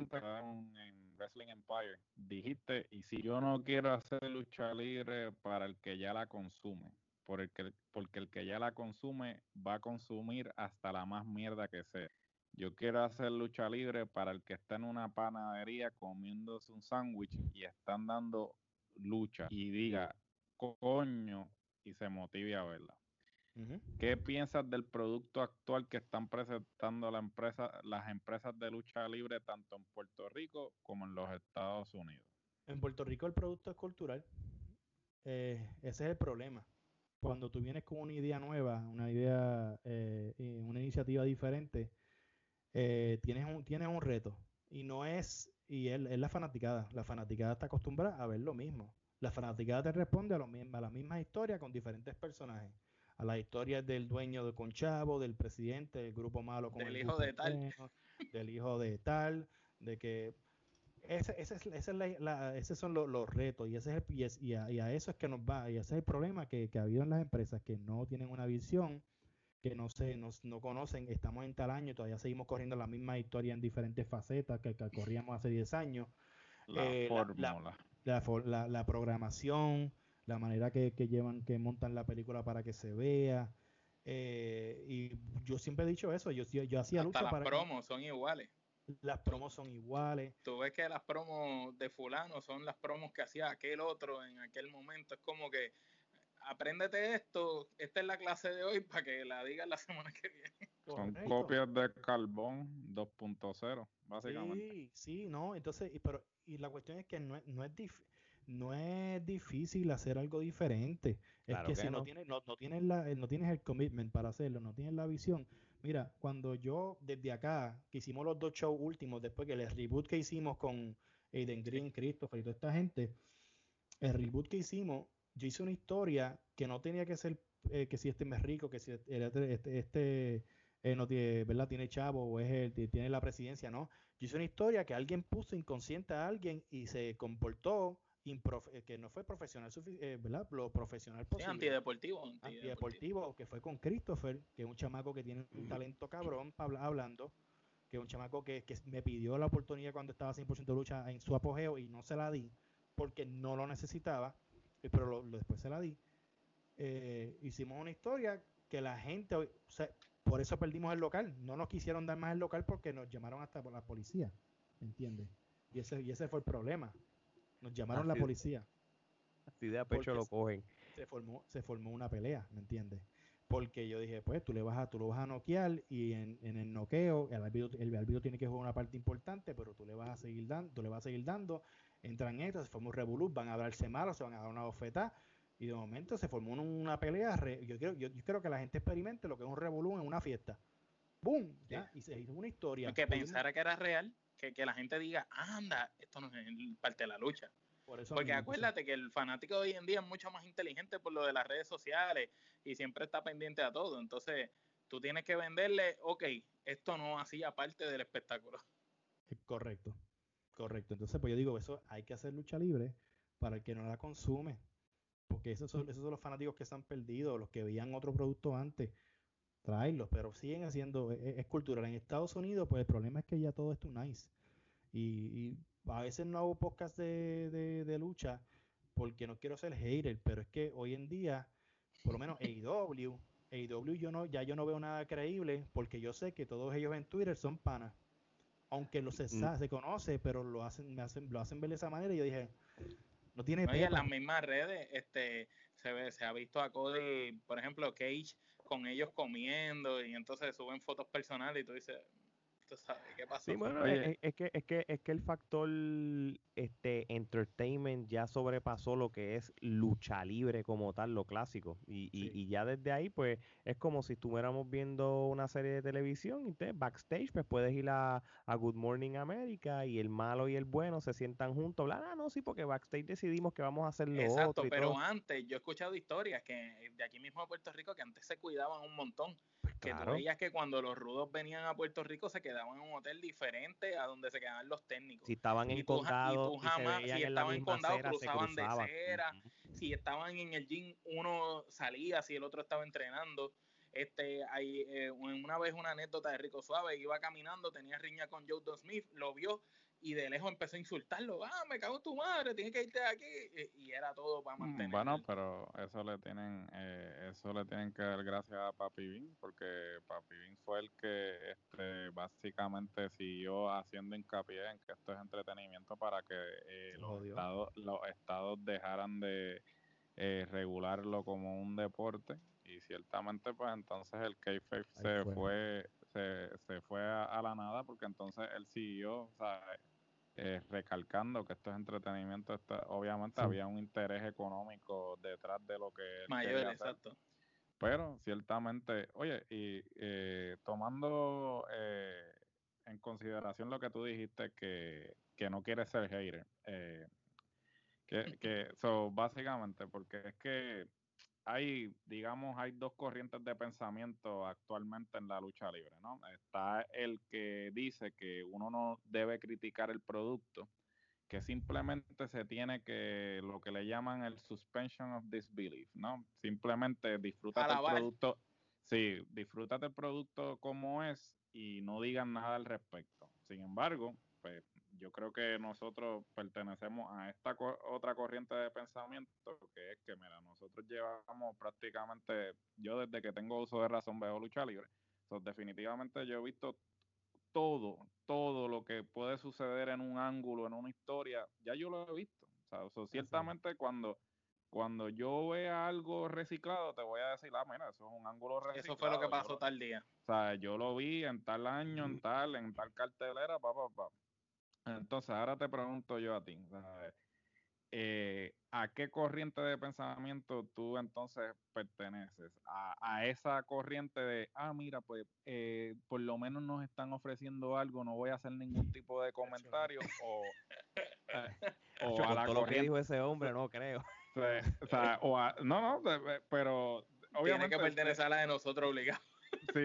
en Wrestling Empire dijiste, y si yo no quiero hacer lucha libre para el que ya la consume, porque, porque el que ya la consume va a consumir hasta la más mierda que sea. Yo quiero hacer lucha libre para el que está en una panadería comiéndose un sándwich y están dando lucha y diga, coño, y se motive a verla. ¿Qué piensas del producto actual que están presentando la empresa, las empresas de lucha libre tanto en Puerto Rico como en los Estados Unidos? En Puerto Rico el producto es cultural. Eh, ese es el problema. Cuando tú vienes con una idea nueva, una idea, eh, una iniciativa diferente, eh, tienes, un, tienes un reto. Y no es, y es, la fanaticada. La fanaticada está acostumbrada a ver lo mismo. La fanaticada te responde a, lo mismo, a la misma historia con diferentes personajes. A las historias del dueño de Conchavo, del presidente, del grupo malo con del el hijo de tal. del hijo de tal, de que ese, ese, es, la, esos son los, retos y, ese es y, a, eso es que nos va, y ese es el problema que, que ha habido en las empresas que no tienen una visión que no sé, no conocen, estamos en tal año, todavía seguimos corriendo la misma historia en diferentes facetas que, corríamos hace 10 años. La eh, La, la, programación, la manera que, llevan, que montan la película para que se vea. Eh, y yo siempre he dicho eso, yo, yo, hacía lucha las promos son iguales. Las promos son iguales. Tú ves que las promos de fulano son las promos que hacía aquel otro en aquel momento. Es como que apréndete esto, la clase de hoy para que la digas la semana que viene. Son copias de carbón 2.0, básicamente. Sí, sí, no, entonces, y, pero, y la cuestión es que no es, no es, no es difícil hacer algo diferente. es que, si no. tienes, no, no, tienes la, no tienes el commitment para hacerlo, no tienes la visión. Mira, cuando yo desde acá, que hicimos los dos shows últimos, después que el reboot que hicimos con Aiden Green, Christopher y toda esta gente, el reboot que hicimos, yo hice una historia que no tenía que ser eh, que si este es rico, que si este, este, este eh, no tiene, ¿verdad? tiene chavo o es el, tiene la presidencia, no. Yo hice una historia que alguien puso inconsciente a alguien y se comportó eh, que no fue profesional, ¿verdad? Lo profesional posible. antideportivo, antideportivo. que fue con Christopher, que es un chamaco que tiene un talento cabrón hablando, que es un chamaco que, que me pidió la oportunidad cuando estaba 100% de lucha en su apogeo y no se la di porque no lo necesitaba pero lo, después se la di. Eh, hicimos una historia que la gente, o sea, por eso perdimos el local. No nos quisieron dar más el local porque nos llamaron hasta por la policía, ¿entiendes? Y ese, y ese fue el problema. Nos llamaron la policía. Así de a pecho lo cogen. Se formó, se formó una pelea, ¿me entiendes? Porque yo dije, pues tú le vas a, tú lo vas a noquear y en, en el noqueo el árbitro, el tiene que jugar una parte importante, pero tú le vas a seguir dando, tú le vas a seguir dando entran estos, se formó un revolú, van a hablarse malo, se van a dar una bofetada, y de momento se formó una pelea. yo, quiero, yo, quiero que la gente experimente lo que es un revolú en una fiesta. ¡Bum! ¿ya? Y se hizo una historia. que pensara que era real, que, que la gente diga, anda, esto no es parte de la lucha. Porque acuérdate que el fanático de hoy en día es mucho más inteligente por lo de las redes sociales y siempre está pendiente a todo. Entonces, tú tienes que venderle, ok, esto no hacía parte del espectáculo. Correcto, correcto. Entonces, pues yo digo, eso hay que hacer lucha libre para el que no la consume. Porque esos son, esos son los fanáticos que se han perdido, los que veían otro producto antes, traerlos, pero siguen haciendo, e, e, es, cultural. En Estados Unidos, pues el problema es que ya todo es too nice. y a veces no hago podcast de, de, lucha porque no quiero ser hater, pero es que hoy en día, por lo menos AEW, AEW yo no, ya yo no veo nada creíble porque yo sé que todos ellos en Twitter son panas. Aunque lo se, mm. se conoce, pero lo hacen, me hacen, lo hacen ver de esa manera y yo dije, no tiene en las mismas redes este, se, ve, se ha visto a Cody, por ejemplo, Cage con ellos comiendo y entonces suben fotos personales y tú dices, ¿qué pasó? es, que, es, que, es que el factor este entertainment ya sobrepasó lo que es lucha libre como tal, lo clásico. Y, y, ya desde ahí, pues, es como si estuviéramos viendo una serie de televisión y te, backstage, pues puedes ir a, Good Morning America y el malo y el bueno se sientan juntos, hablar, ah, no, sí, porque backstage decidimos que vamos a hacer lo Exacto, pero antes yo he escuchado historias que de aquí mismo a Puerto Rico que antes se cuidaban un montón. Que tú veías que cuando los rudos venían a Puerto Rico se quedaban en un hotel diferente a donde se quedaban los técnicos. Si estaban en condado, jamás, si estaban en condado, cruzaban, de cera. Si estaban en el gym, uno salía, si el otro estaba entrenando. Este, hay eh, una vez una anécdota de Rico Suave, iba caminando, tenía riña con Joe Smith, lo vio y de lejos empezó a insultarlo, ah, me cago en tu madre, tienes que irte de aquí, y era todo para mm, mantener. Bueno, pero eso le tienen, eh, eso le tienen que dar gracias a Papi Bean, porque Papi Bean fue el que este, básicamente siguió haciendo hincapié en que esto es entretenimiento para que eh, los, estados, los estados dejaran de eh, regularlo como un deporte. Y ciertamente pues entonces el kayfabe se fue, se, se fue a, a, la nada porque entonces él siguió, o sea, eh, recalcando que esto es entretenimiento, obviamente había un interés económico detrás de lo que... Mayor, exacto. Pero ciertamente, oye, y eh, tomando eh, en consideración lo que tú dijiste, que, que no quieres ser hater, que, que so, básicamente, porque es que hay, digamos, hay dos corrientes de pensamiento actualmente en la lucha libre, ¿no? Está el que dice que uno no debe criticar el producto, que simplemente se tiene que, lo que le llaman el suspension of disbelief, ¿no? Simplemente disfruta del producto, sí, disfrútate el producto como es y no digan nada al respecto. Sin embargo, pues yo creo que nosotros pertenecemos a esta otra corriente de pensamiento que es que, mira, nosotros llevamos prácticamente, yo desde que tengo uso de razón veo lucha libre, definitivamente yo he visto todo, todo lo que puede suceder en un ángulo, en una historia, ya yo lo he visto. O sea, ciertamente cuando cuando yo vea algo reciclado, te voy a decir, ah, mira, eso es un ángulo reciclado. Eso fue lo que pasó tal día. O sea, yo lo vi en tal año, en tal, en tal cartelera, pa, pa, pa. Entonces, ahora te pregunto yo a ti, eh, ¿a qué corriente de pensamiento tú entonces perteneces? ¿A, esa corriente de, ah, mira, pues eh, por lo menos nos están ofreciendo algo, no voy a hacer ningún tipo de comentario? o, eh, o a la corriente... lo que dijo ese hombre, no creo. o sea, o no, no, pero obviamente... Tiene que pertenecer a la de nosotros obligado. Sí,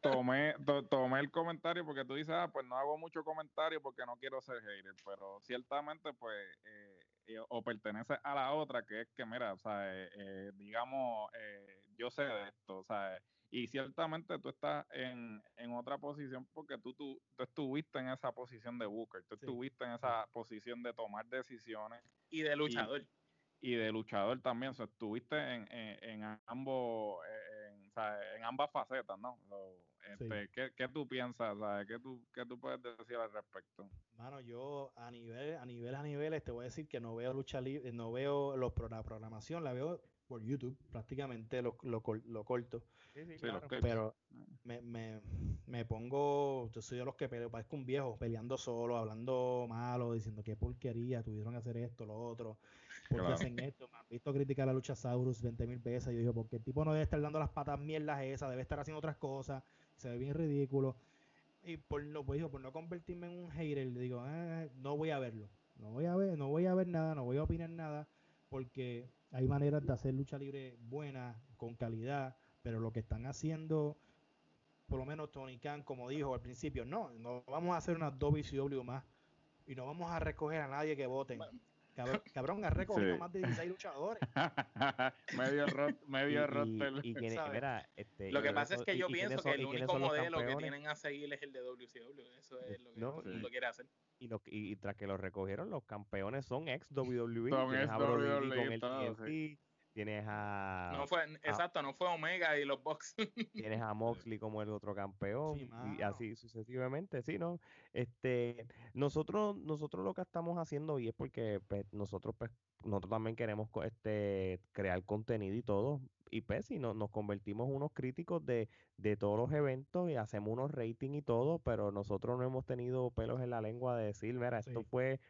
tomé, tomé el comentario porque tú dices, ah, pues no hago mucho comentario porque no quiero ser hater, pero ciertamente, pues, eh, o pertenece a la otra, que es que, mira, o sea, eh, eh, digamos, yo sé de esto, o sea, y ciertamente tú estás en, en otra posición porque tú, tú, tú, estuviste en esa posición de Booker, tú estuviste en esa posición de tomar decisiones. Y de luchador. Y, de luchador también, o sea, estuviste en, en, en ambos en ambas facetas, ¿no? Este, ¿qué, tú piensas? ¿Qué, tú, ¿Qué tú puedes decir al respecto? Mano, yo a nivel, a nivel, a niveles te voy a decir que no veo lucha libre, no veo los, la programación, la veo por YouTube, prácticamente lo, lo, lo corto. Sí, sí, claro. Pero me, me, me, pongo, yo soy de los que parezco un viejo peleando solo, hablando malo, diciendo qué porquería, tuvieron que hacer esto, lo otro. ¿Por qué hacen esto? Me han visto criticar a Lucha Saurus 20 mil veces. Yo digo, porque el tipo no debe estar dando las patas mierdas esas, debe estar haciendo otras cosas. Se ve bien ridículo. y por no, pues, por no convertirme en un hater, le digo, ah, no voy a verlo. No voy a ver, no voy a ver nada, no voy a opinar nada, porque hay maneras de hacer lucha libre buena, con calidad, pero lo que están haciendo, por lo menos Tony Khan, como dijo al principio, no, no vamos a hacer una WCW más y no vamos a recoger a nadie que voten. Cabrón, cabrón ha recogido más de 16 luchadores. medio rot, medio roster. este, lo que pasa es que yo pienso que el único modelo que tienen a seguir es el de WCW. Eso es lo que no, lo quiere hacer. Y, y, tras que lo recogieron, los campeones son ex WWE. Son ex WWE. Con el Tienes a. No fue, exacto, no fue Omega y los Bucks. tienes a Moxley como el otro campeón. y así sucesivamente, sí, ¿no? Este, nosotros, nosotros lo que estamos haciendo, y es porque pues, nosotros, pues, nosotros también queremos este, crear contenido y todo. Y pues, si no, nos convertimos unos críticos de, de todos los eventos y hacemos unos ratings y todo, pero nosotros no hemos tenido pelos en la lengua de decir, mira, esto fue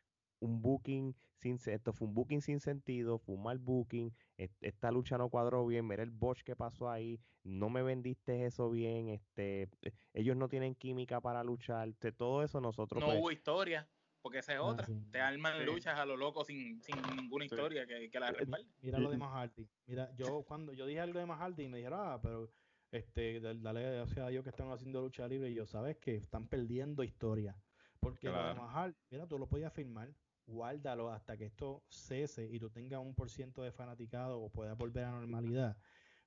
un booking sin esto fue un booking sin sentido, fue un mal booking, esta lucha no cuadró bien, mira el Bosch que pasó ahí, no me vendiste eso bien, este eh, ellos no tienen química para luchar, todo eso nosotros No pues hubo historia, porque esa es ah, otra, te arman luchas a lo loco sin, sin ninguna historia que, que, la respalde. Mira lo de Mahardy, mira, yo cuando yo dije algo de Mahardy me dijeron, ah, pero este, dale gracias a Dios que están haciendo lucha libre y yo sabes que están perdiendo historia. Porque lo de Mahardy, mira, tú lo podías firmar, guárdalo hasta que esto cese y tú tengas un por ciento de fanaticado o puedas volver a normalidad.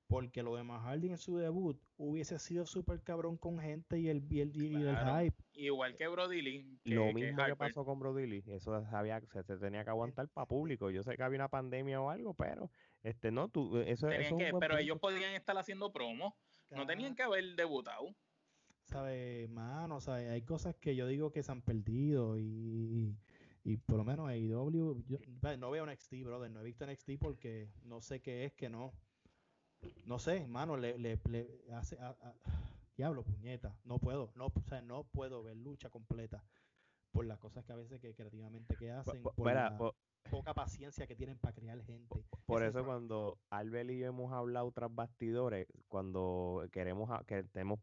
Porque lo de Mahardy en su debut hubiese sido súper cabrón con gente y el, y el, hype. Igual que Brody Lee. lo mismo que, pasó con Brody Lee. Eso había, se, tenía que aguantar para público. Yo sé que había una pandemia o algo, pero este no, tú, eso, Pero ellos podían estar haciendo promo. No tenían que haber debutado. ¿Sabes, mano? ¿sabe? Hay cosas que yo digo que se han perdido y y por lo menos AEW, yo no veo NXT, brother, no he visto NXT porque no sé qué es, que no. No sé, mano, le, le, hace. diablo, puñeta, no puedo, no, o sea, no puedo ver lucha completa por las cosas que a veces que creativamente que hacen, por, la poca paciencia que tienen para crear gente. Por eso cuando Albel y yo hemos hablado tras bastidores, cuando queremos que tenemos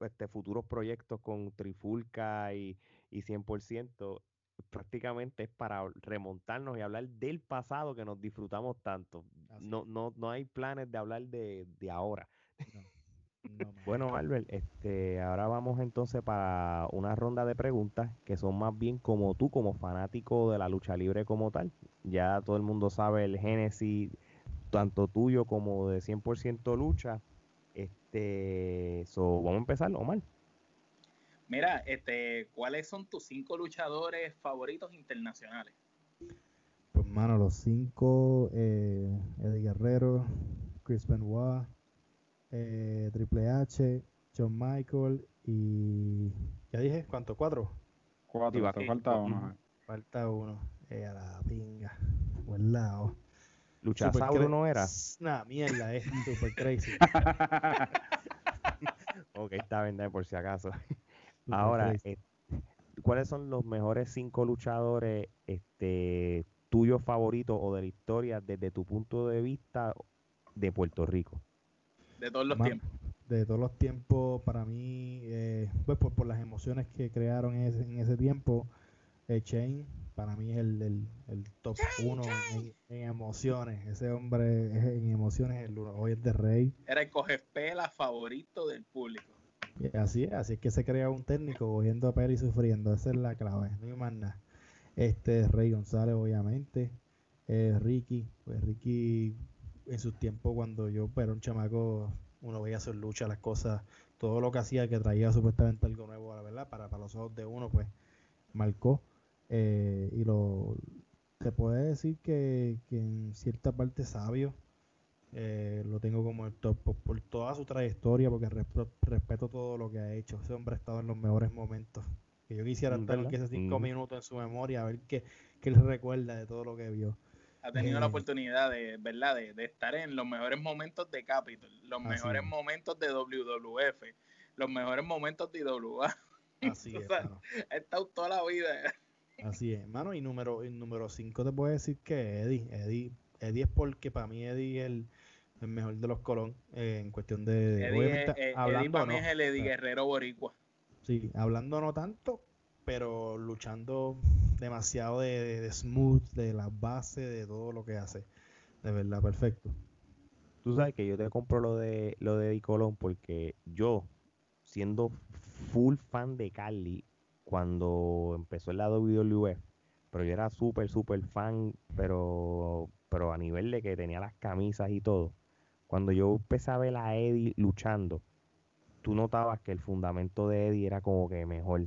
este futuros proyectos con Trifulca y, y 100%, prácticamente es para remontarnos y hablar del pasado que nos disfrutamos tanto. No, no, no hay planes de hablar de, ahora. bueno, Albert, este, ahora vamos entonces para una ronda de preguntas que son más bien como tú, como fanático de la lucha libre como tal. Ya todo el mundo sabe el génesis, tanto tuyo como de 100% lucha. Este, so, vamos a empezar, Omar. Mira, este, ¿cuáles son tus cinco luchadores favoritos internacionales? Pues, mano, los cinco: eh, Eddie Guerrero, Chris Benoit, eh, Triple H, John Michael y. ¿Ya dije? ¿Cuánto? ¿Cuatro? Cuatro, falta uno. Falta uno. Eh, a la pinga. Buen lado. ¿Luchasauro no era? Nah, mierda, es super crazy. ok, está bien, por si acaso. Ahora, eh, ¿cuáles son los mejores cinco luchadores este, tuyos favoritos o de la historia desde tu punto de vista de Puerto Rico? De todos los tiempos. De todos los tiempos, para mí, eh, pues por, las emociones que crearon en ese, tiempo, eh, Shane, para mí es el, top uno en, emociones. Ese hombre en emociones, el, hoy es de rey. Era el cogespela favorito del público así es, así es que se crea un técnico cogiendo a y sufriendo, esa es la clave, no hay más nada. Este Rey González, obviamente, Ricky, pues Ricky en su tiempo cuando yo era un chamaco, uno veía hacer lucha, las cosas, todo lo que hacía que traía supuestamente algo nuevo, la verdad, para, para los ojos de uno, pues marcó. Eh, y lo se puede decir que, que en cierta parte sabio, eh, lo tengo como el top por, toda su trayectoria, porque respeto todo lo que ha hecho. Ese hombre ha estado en los mejores momentos. Que yo quisiera estar aquí hace cinco minutos en su memoria, a ver qué, qué él recuerda de todo lo que vio. Ha tenido la eh, oportunidad de, ¿verdad? De, estar en los mejores momentos de Capitol, los mejores momentos de WWF, los mejores momentos de IWA. Así es. Ha estado toda la vida. Así es, hermano. Y número 5 número te puedo decir que Eddie. Eddie. Eddie es porque para mí Eddie es el el mejor de los Colón eh, en cuestión de. Eddie, hablando, Eddie para mí es el Eddie Guerrero Boricua. Sí, hablando no tanto, pero luchando demasiado de, smooth, de la base, de todo lo que hace. De verdad, perfecto. Tú sabes que yo te compro lo de lo de Eddie Colón porque yo, siendo full fan de Carly, cuando empezó el lado WWE, pero yo era súper, súper fan, pero, pero a nivel de que tenía las camisas y todo. Cuando yo empecé a ver a Eddie luchando, tú notabas que el fundamento de Eddie era como que mejor.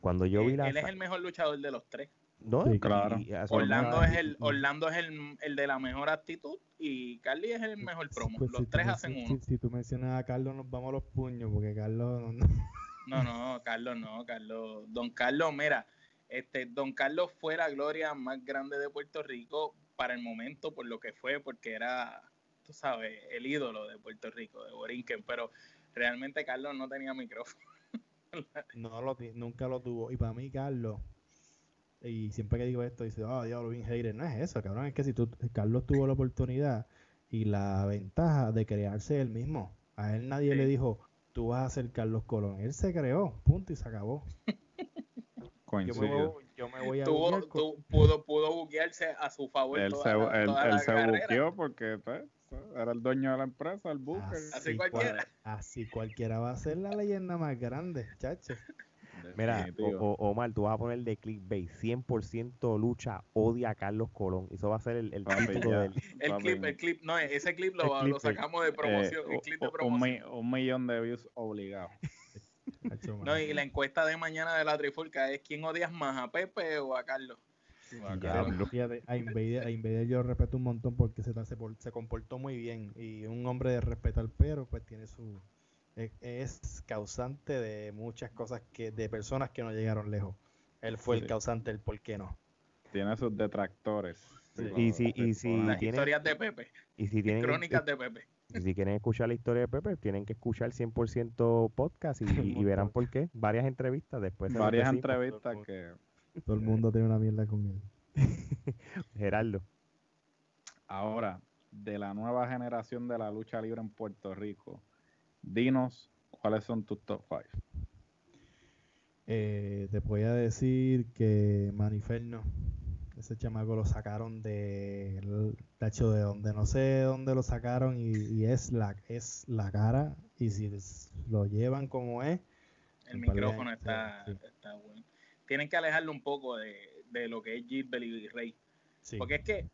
Cuando yo vi la... Él es el mejor luchador de los tres. No, claro. Orlando es el Orlando es el, el, de la mejor actitud y Carly es el mejor promo. Pues los tres hacen uno. Si, tú mencionas a Carlos, nos vamos a los puños porque Carlos no. No, no, Carlos no, Carlos. Don Carlos, mira, este, Don Carlos fue la gloria más grande de Puerto Rico para el momento por lo que fue, porque era, tú sabes, el ídolo de Puerto Rico, de Borinquen, pero realmente Carlos no tenía micrófono. no lo nunca lo tuvo. Y para mí, Carlos, y siempre que digo esto, dice, oh, diablo, bien hater. No es eso, cabrón. Es que si tú, Carlos tuvo la oportunidad y la ventaja de crearse él mismo. A él nadie le dijo, tú vas a ser Carlos Colón. Él se creó, punto, y se acabó. yo, me voy, yo me voy, a Tuvo, pudo, pudo buquearse a su favor. Él se, él, se buqueó porque pues, era el dueño de la empresa, el buque. Así, cualquiera. así cualquiera va a ser la leyenda más grande, chacho. Mira, o, Omar, tú vas a poner de clickbait 100% lucha odia a Carlos Colón. Eso va a ser el, el título del... El clip, el clip, no, ese clip lo, lo sacamos de promoción, el clip de promoción. Un, millón de views obligados. no, y la encuesta de mañana de la Trifulca es ¿quién odias más, a Pepe o a Carlos? A, Invader, yo respeto un montón porque se, se, se comportó muy bien y un hombre de respetar pero pues tiene su es, causante de muchas cosas que de personas que no llegaron lejos. Él fue el causante del por qué no. Tiene sus detractores. Y si, y si Las historias de Pepe. Y si tienen, crónicas de Pepe. Y si quieren escuchar la historia de Pepe, tienen que escuchar 100% podcast y, y, verán por qué. Varias entrevistas después. Varias entrevistas que... Todo el mundo tiene una mierda con él. Gerardo. Ahora, de la nueva generación de la lucha libre en Puerto Rico, Dinos cuáles son tus top 5. Eh, te voy a decir que Maniferno, ese chamaco lo sacaron de, hecho de donde no sé dónde lo sacaron y, es la es la cara y si lo llevan como es. El micrófono está, está bueno. Tienen que alejarlo un poco de, lo que es Gilbert y Rey. Porque es que eh,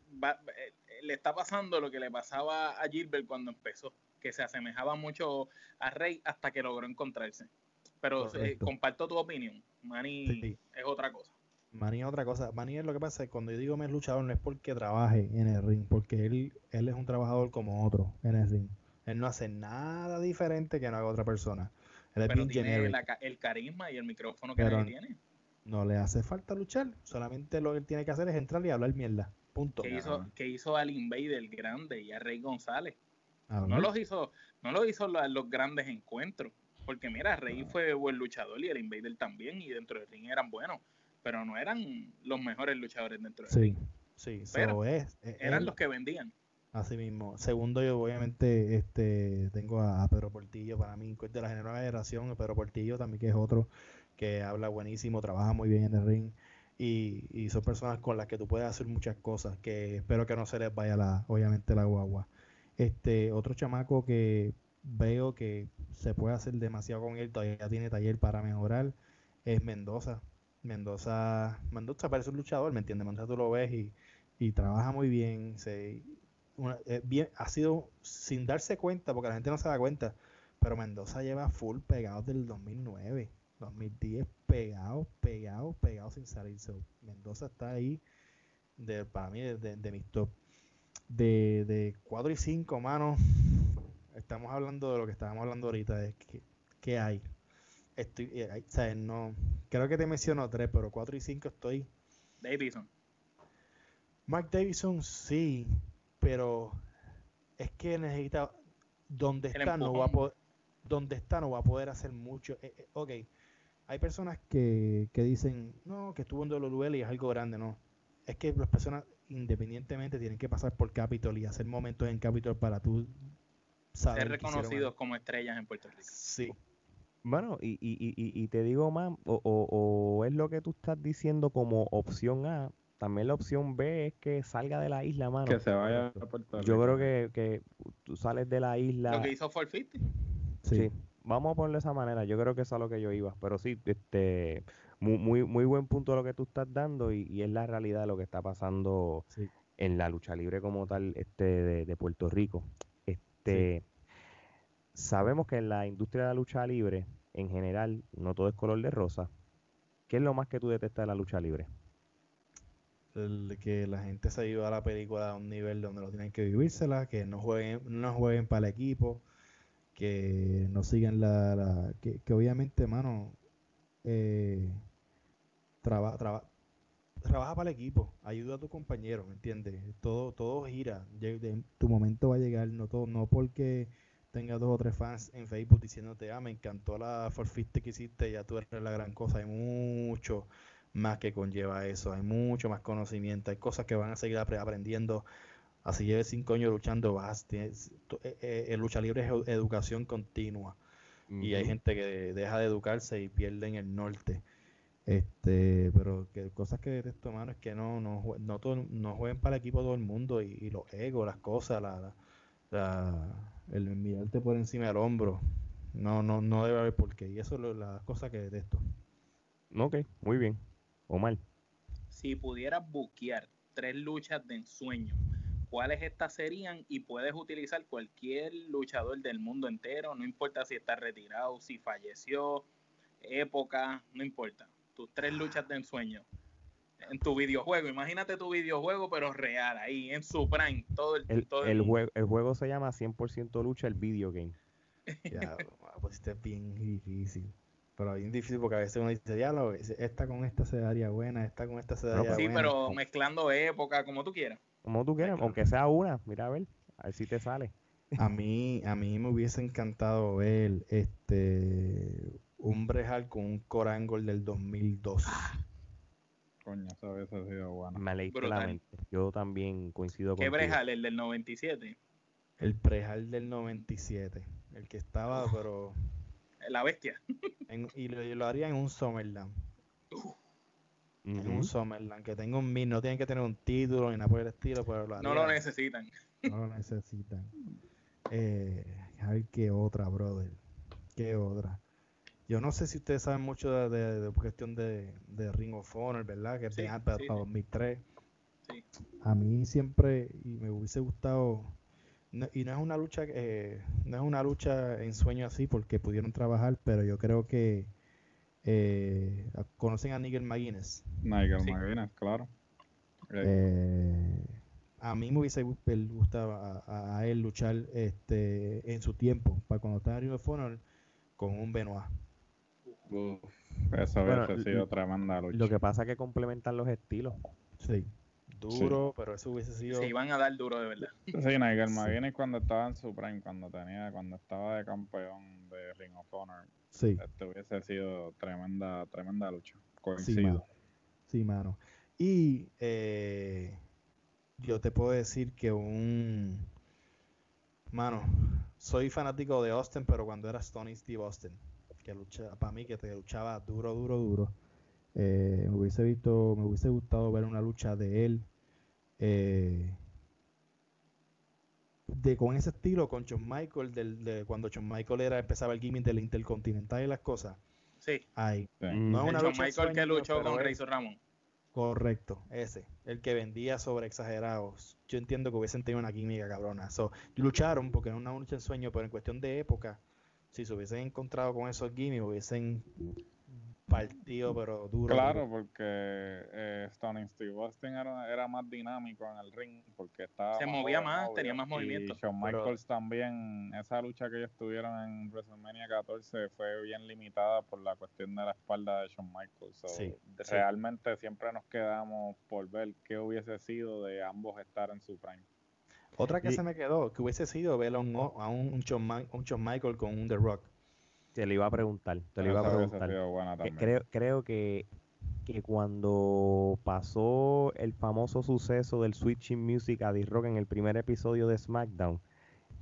le está pasando lo que le pasaba a Gilbert cuando empezó que se asemejaba mucho a Rey hasta que logró encontrarse. Pero eh, comparto tu opinión. Manny es otra cosa. Manny es otra cosa. Manny es lo que pasa, es cuando yo digo me es luchador no es porque trabaje en el ring, porque él, él es un trabajador como otro en el ring. Él no hace nada diferente que no haga otra persona. Él Pero tiene el carisma y el micrófono que tiene. No le hace falta luchar, solamente lo que él tiene que hacer es entrar y hablar mierda. Punto. Que hizo, que hizo al Invader grande y a Rey González. No los hizo, no lo hizo los, grandes encuentros. Porque mira, Rey fue buen luchador y el Invader también, y dentro del ring eran buenos, pero no eran los mejores luchadores dentro del sí, ring. Sí, pero es, eran los que vendían. Así mismo. Segundo, yo obviamente este tengo a, Pedro Portillo, para mí, de la generación, Pedro Portillo también que es otro que habla buenísimo, trabaja muy bien en el ring. Y, y, son personas con las que tú puedes hacer muchas cosas que espero que no se les vaya la obviamente la guagua este otro chamaco que veo que se puede hacer demasiado con él, todavía tiene taller para mejorar, es Mendoza. Mendoza, Mendoza parece un luchador, ¿me entiendes? Mendoza tú lo ves y, y trabaja muy bien, se, bien, ha sido sin darse cuenta, porque la gente no se da cuenta, pero Mendoza lleva full pegados del 2009, 2010 pegados, pegados, pegados sin salir. Mendoza está ahí de, para mí de, de mis top de, de 4 y 5, mano, estamos hablando de lo que estábamos hablando ahorita, de que, hay. Estoy, eh, No, creo que te menciono 3, pero 4 y 5 estoy. Davidson. Mark Davidson, sí, pero es que necesita. Donde está, no va a poder, donde está, no va a poder hacer mucho. Eh, eh, ok, hay personas que, que dicen, no, que estuvo en WL y es algo grande, no. Es que las personas independientemente tienen que pasar por Capitol y hacer momentos en Capitol para tú saber ser reconocidos como estrellas en Puerto Rico. Sí. Bueno, y, y, y, y te digo más, o, o, es lo que tú estás diciendo como opción A, también la opción B es que salga de la isla, mano. Que se vaya a Puerto Yo creo que, que tú sales de la isla. Lo que hizo 450. Sí. sí. Vamos a ponerlo de esa manera. Yo creo que es a lo que yo iba. Pero sí, este, muy, muy, muy buen punto lo que tú estás dando y, y es la realidad de lo que está pasando en la lucha libre como tal este, de, Puerto Rico. Este, Sabemos que en la industria de la lucha libre, en general, no todo es color de rosa. ¿Qué es lo más que tú detestas de la lucha libre? El, que la gente se ayuda a la película a un nivel donde no tienen que vivírsela, que no jueguen, no jueguen para el equipo, que no sigan la, que, obviamente, mano, eh, trabaja para el equipo, ayuda a tu compañero, ¿me entiendes? Todo, todo gira, tu momento va a llegar, no todo, no porque tengas dos o tres fans en Facebook diciéndote, ah, me encantó la forfiste que hiciste, ya tú eres la gran cosa, hay mucho más que conlleva eso, hay mucho más conocimiento, hay cosas que van a seguir aprendiendo así lleves cinco años luchando, vas, tienes, eh, eh, el lucha libre es educación continua. Y hay gente que deja de educarse y pierden el norte. Este, pero que cosas que detesto, mano, es que no, no, no, todo, no jueguen para el equipo todo el mundo y, los egos, las cosas, la, la, el mirarte por encima del hombro. No, no, no debe haber por qué. Y eso es las cosas que detesto. Ok, muy bien. Omar. Si pudieras buquear tres luchas de ensueño cuáles estas serían y puedes utilizar cualquier luchador del mundo entero, no importa si está retirado, si falleció, época, no importa. Tus tres luchas de ensueño en tu videojuego. Imagínate tu videojuego, pero real, ahí en su prime. Todo el, el, todo el, Juego, el juego se llama 100% lucha, el video game. Ya, pues este es bien difícil. Pero bien difícil porque a veces uno dice, ya, esta con esta se daría buena, esta con esta se daría buena. Sí, pero mezclando época, como tú quieras. Como tú quieras, aunque sea una, mira a ver, a ver si te sale. A mí, a mí me hubiese encantado ver este un Brejal con un Corangol del 2012. Coño, esa vez ha sido bueno. Me leíste la mente. Yo también coincido con ¿Qué Brejal? ¿El del 97? El Brejal del 97. El que estaba, pero... La bestia. y lo, haría en un Summerland en un Summerland, que tenga un min, no tienen que tener un título ni nada por el estilo, pero No lo necesitan. No lo necesitan. Eh, a ver qué otra, brother. Qué otra. Yo no sé si ustedes saben mucho de, de, cuestión de, de, Ring of Honor, ¿verdad? Que es para, 2003. A mí siempre, y me hubiese gustado, y no es una lucha, eh, no es una lucha en sueño así, porque pudieron trabajar, pero yo creo que eh, ¿Conocen a Nigel McGuinness? Nigel McGuinness, claro. Eh, a mí me hubiese gustado a, él luchar este en su tiempo, para cuando estaba en Ring con un Benoit. eso hubiese sido tremenda lucha. Lo que pasa es que complementan los estilos. Sí. Duro, pero eso hubiese sido. Se iban a dar duro de verdad. Sí, Nigel McGuinness cuando estaba en su prime, cuando tenía, cuando estaba de campeón de Ring of Honor, Sí. Este hubiese sido tremenda, tremenda lucha. Coincido. Sí, mano. Y eh, yo te puedo decir que un. Mano, soy fanático de Austin, pero cuando era Stony Steve Austin, que lucha, para mí que te luchaba duro, duro, duro. Eh, me hubiese visto, me hubiese gustado ver una lucha de él. Eh, de con ese estilo con John Michael del, de cuando John Michael era empezaba el gimmick del Intercontinental y las cosas. Sí. Ahí no es una John Michael que luchó con Razor Ramón. Correcto ese el que vendía sobre exagerados. Yo entiendo que hubiesen tenido una química cabrona. So, lucharon porque no es una lucha en sueño pero en cuestión de época si se hubiesen encontrado con esos gimmicks hubiesen partido, pero duro. Claro, porque eh, Stone Steve Austin era, era, más dinámico en el ring, porque estaba... Se movía más, tenía más movimiento. Y Shawn Michaels también, esa lucha que ellos tuvieron en WrestleMania 14 fue bien limitada por la cuestión de la espalda de Shawn Michaels. realmente siempre nos quedamos por ver qué hubiese sido de ambos estar en su prime. Otra que se me quedó, que hubiese sido ver a un, a un, Shawn, un Shawn Michaels con un The Rock te lo iba a preguntar, te lo iba a preguntar. Creo, creo que, que cuando pasó el famoso suceso del Switching Music a D-Rock en el primer episodio de SmackDown,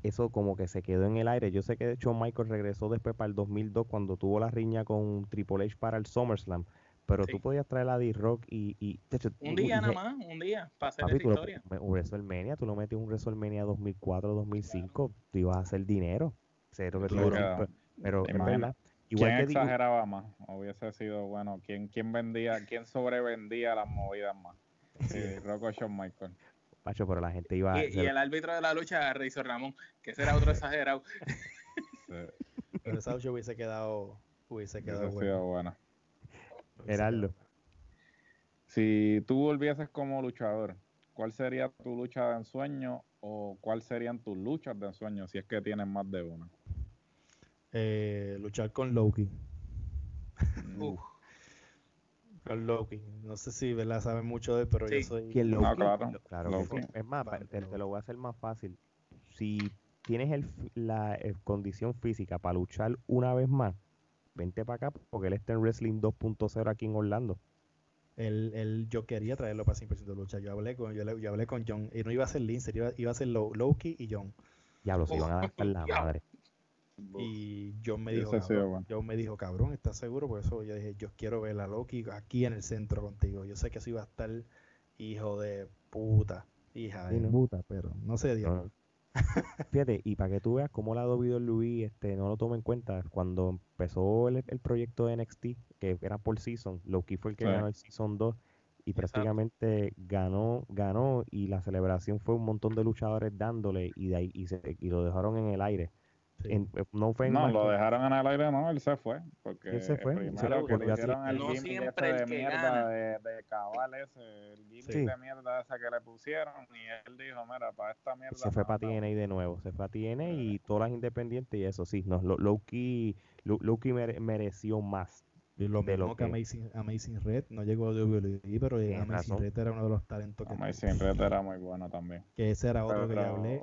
eso como que se quedó en el aire. Yo sé que de hecho Michael regresó después para el 2002 cuando tuvo la riña con Triple H para el SummerSlam. Pero tú podías traer a D-Rock y, y Un día nada más, un día, para hacer esa historia. un WrestleMania, tú lo metes un WrestleMania 2004, 2005, tú ibas a hacer dinero. Cero que pero, pero Igual ¿Quién exageraba más? Hubiese sido, bueno, ¿quién, quién vendía, quién sobrevendía las movidas más? Sí, Rock o Shawn Michael. Pacho, pero la gente iba a... Y, el árbitro de la lucha, Reizo Ramón, que será otro exagerado. Pero esa lucha hubiese quedado, hubiese quedado bueno. Heraldo. Si tú volvieses como luchador, ¿cuál sería tu lucha de ensueño o cuál serían tus luchas de ensueño si es que tienes más de una? Eh, luchar con Loki. Con Loki. No sé si ¿verdad? saben mucho de él, pero yo soy. ¿Quién Loki? claro. Es más, te, lo voy a hacer más fácil. Si tienes el, la eh, condición física para luchar una vez más, vente para acá porque él está en Wrestling 2.0 aquí en Orlando. Él, él, yo quería traerlo para 100% de lucha. Yo hablé con, yo, yo, hablé con John. Y no iba a ser Lince, iba, iba a ser Loki y John. Ya los iban a dar la madre. Y John me dijo, John me dijo, cabrón, ¿estás seguro? Por eso yo dije, yo quiero ver a Loki aquí en el centro contigo. Yo sé que eso iba a estar hijo de puta, hija de puta, pero no sé Dios. Fíjate, y para que tú veas cómo la Luis este, no lo toma en cuenta, cuando empezó el, proyecto de NXT, que era por Season, Loki fue el que ganó el Season 2 y prácticamente ganó, ganó y la celebración fue un montón de luchadores dándole y de ahí y, se, y lo dejaron en el aire. Eh, no, fue no lo dejaron en el aire, no, él se fue. Porque él se fue. Primero que le hicieron el no ese de mierda de, de, cabal ese, el gimmick de mierda esa que le pusieron y él dijo, mira, para esta mierda. Se fue para TNA de nuevo, se fue a TNA y todas las independientes y eso sí, no, Loki, Loki mereció más. Y lo mismo que, Amazing, Amazing, Red no llegó a WWE, pero Amazing Red era uno de los talentos que Amazing Red era muy bueno también. Que ese era otro que ya hablé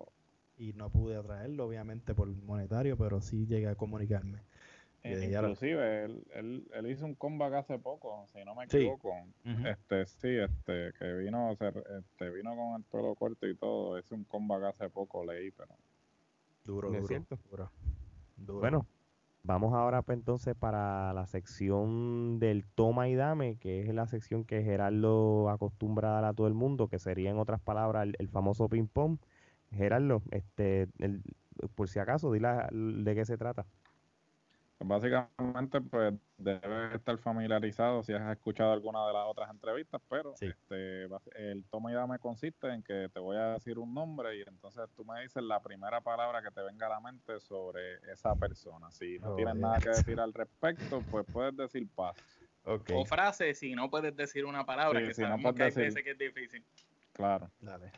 y no pude atraerlo, obviamente por monetario, pero sí llegué a comunicarme. Eh, inclusive él, él, él, hizo un comeback hace poco, si no me equivoco. Este sí, este que vino a hacer, este vino con el pelo corto y todo, hizo un comeback hace poco leí, pero duro, duro, duro, Bueno, vamos ahora pues, entonces para la sección del toma y dame, que es la sección que Gerardo acostumbra a dar a todo el mundo, que sería en otras palabras el famoso ping pong Gerardo, este, por si acaso, dile de qué se trata. Básicamente, pues debes estar familiarizado si has escuchado alguna de las otras entrevistas, pero este, el toma y dame consiste en que te voy a decir un nombre y entonces tú me dices la primera palabra que te venga a la mente sobre esa persona. Si no oh, tienes nada que decir al respecto, pues puedes decir paz. O frase si no puedes decir una palabra, que si sabemos que hay veces que es difícil. Claro. Dale.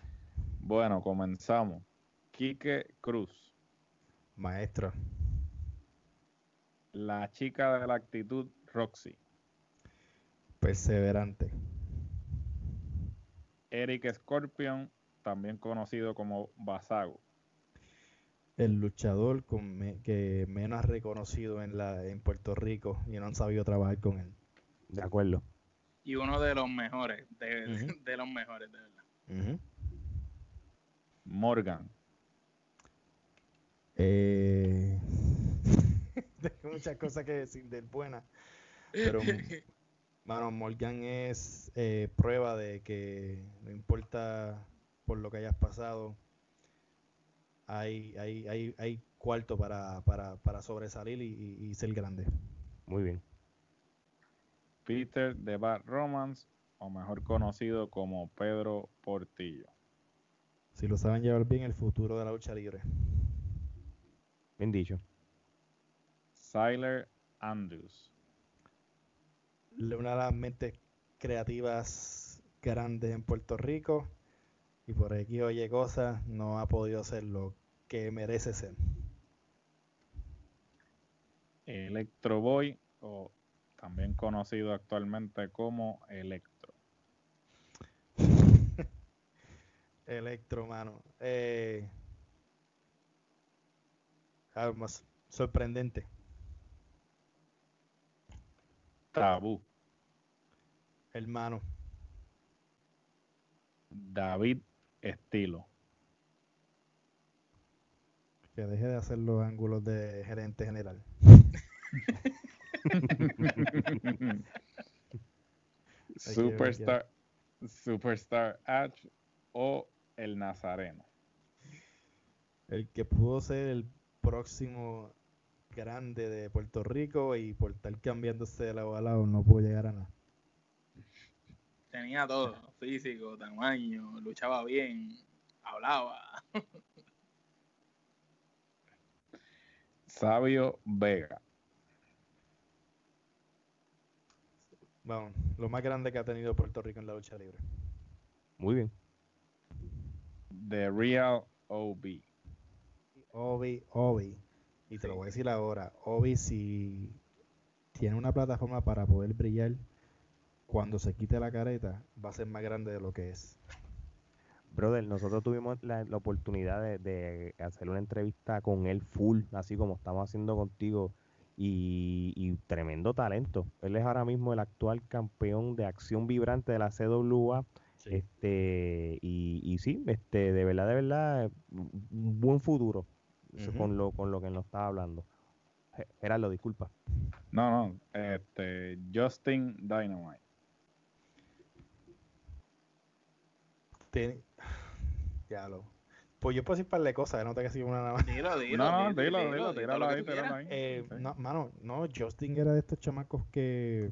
Bueno, comenzamos. Quique Cruz. Maestro. La chica de la actitud, Roxy. Perseverante. Eric Scorpion, también conocido como Basago. El luchador que menos ha reconocido en, la, en Puerto Rico y no han sabido trabajar con él. De acuerdo. Y uno de los mejores, de, los mejores, de verdad. Morgan. Eh, tengo muchas cosas que decir del buena. Pero, mano, Morgan es eh, prueba de que no importa por lo que hayas pasado, hay, hay, hay, hay cuarto para, para, para sobresalir y, y, ser grande. Muy bien. Peter de Bad Romance, o mejor conocido como Pedro Portillo. Si lo saben llevar bien, el futuro de la lucha libre. Bien dicho. Siler Andrews. Una de las mentes creativas grandes en Puerto Rico. Y por aquí oye cosas, no ha podido ser lo que merece ser. Electro Boy, o también conocido actualmente como Electro. Electro, mano. Eh, algo más sorprendente. Tabú. Hermano. David Estilo. Que deje de hacer los ángulos de gerente general. Superstar, Superstar H o el Nazareno. El que pudo ser el próximo grande de Puerto Rico y por estar cambiándose de lado a lado no pudo llegar a nada. Tenía todo, físico, tamaño, luchaba bien, hablaba. Sabio Vega. Vamos, lo más grande que ha tenido Puerto Rico en la lucha libre. Muy bien. The Real OB. Obi, Obi. Y te lo voy a decir ahora. Obi, si tiene una plataforma para poder brillar, cuando se quite la careta, va a ser más grande de lo que es. Brother, nosotros tuvimos la, oportunidad de, hacer una entrevista con él full, así como estamos haciendo contigo, y, tremendo talento. Él es ahora mismo el actual campeón de acción vibrante de la CWA. Este, y, y sí, este, de verdad, de verdad, un buen futuro con, lo, con lo que nos estaba hablando. Gerardo, disculpa. No, no, este, Justin Dynamite. Ya lo. Pues yo puedo decir para de cosas, no te que una nada más. Dilo, dilo. No, no, dilo, dilo, dilo, ahí, ahí. Eh, no, mano, no, Justin era de estos chamacos que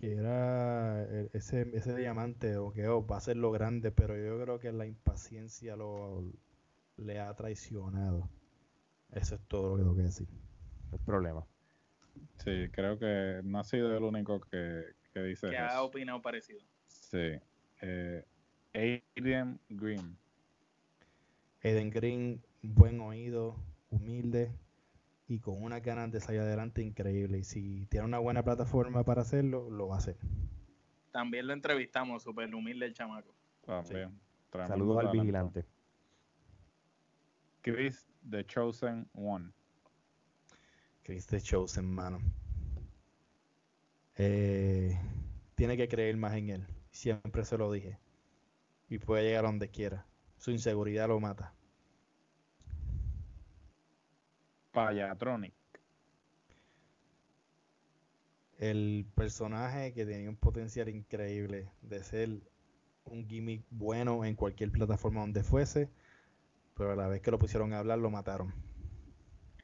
que era ese, ese diamante o que oh, va a ser lo grande, pero yo creo que la impaciencia lo le ha traicionado. Eso es todo lo que tengo que decir. El problema. Sí, creo que no ha sido el único que, que dice que ha opinado parecido. Sí. Eh, Aiden Green. Aiden Green, buen oído, humilde y con una ganas de salir adelante increíble. Y si tiene una buena plataforma para hacerlo, lo va a hacer. También lo entrevistamos, súper humilde el chamaco. Saludos al vigilante. Chris The Chosen One. Chris The Chosen, mano. Eh, tiene que creer más en él. Siempre se lo dije y puede llegar a donde quiera. Su inseguridad lo mata. Payatronic. El personaje que tenía un potencial increíble de ser un gimmick bueno en cualquier plataforma donde fuese, pero a la vez que lo pusieron a hablar lo mataron.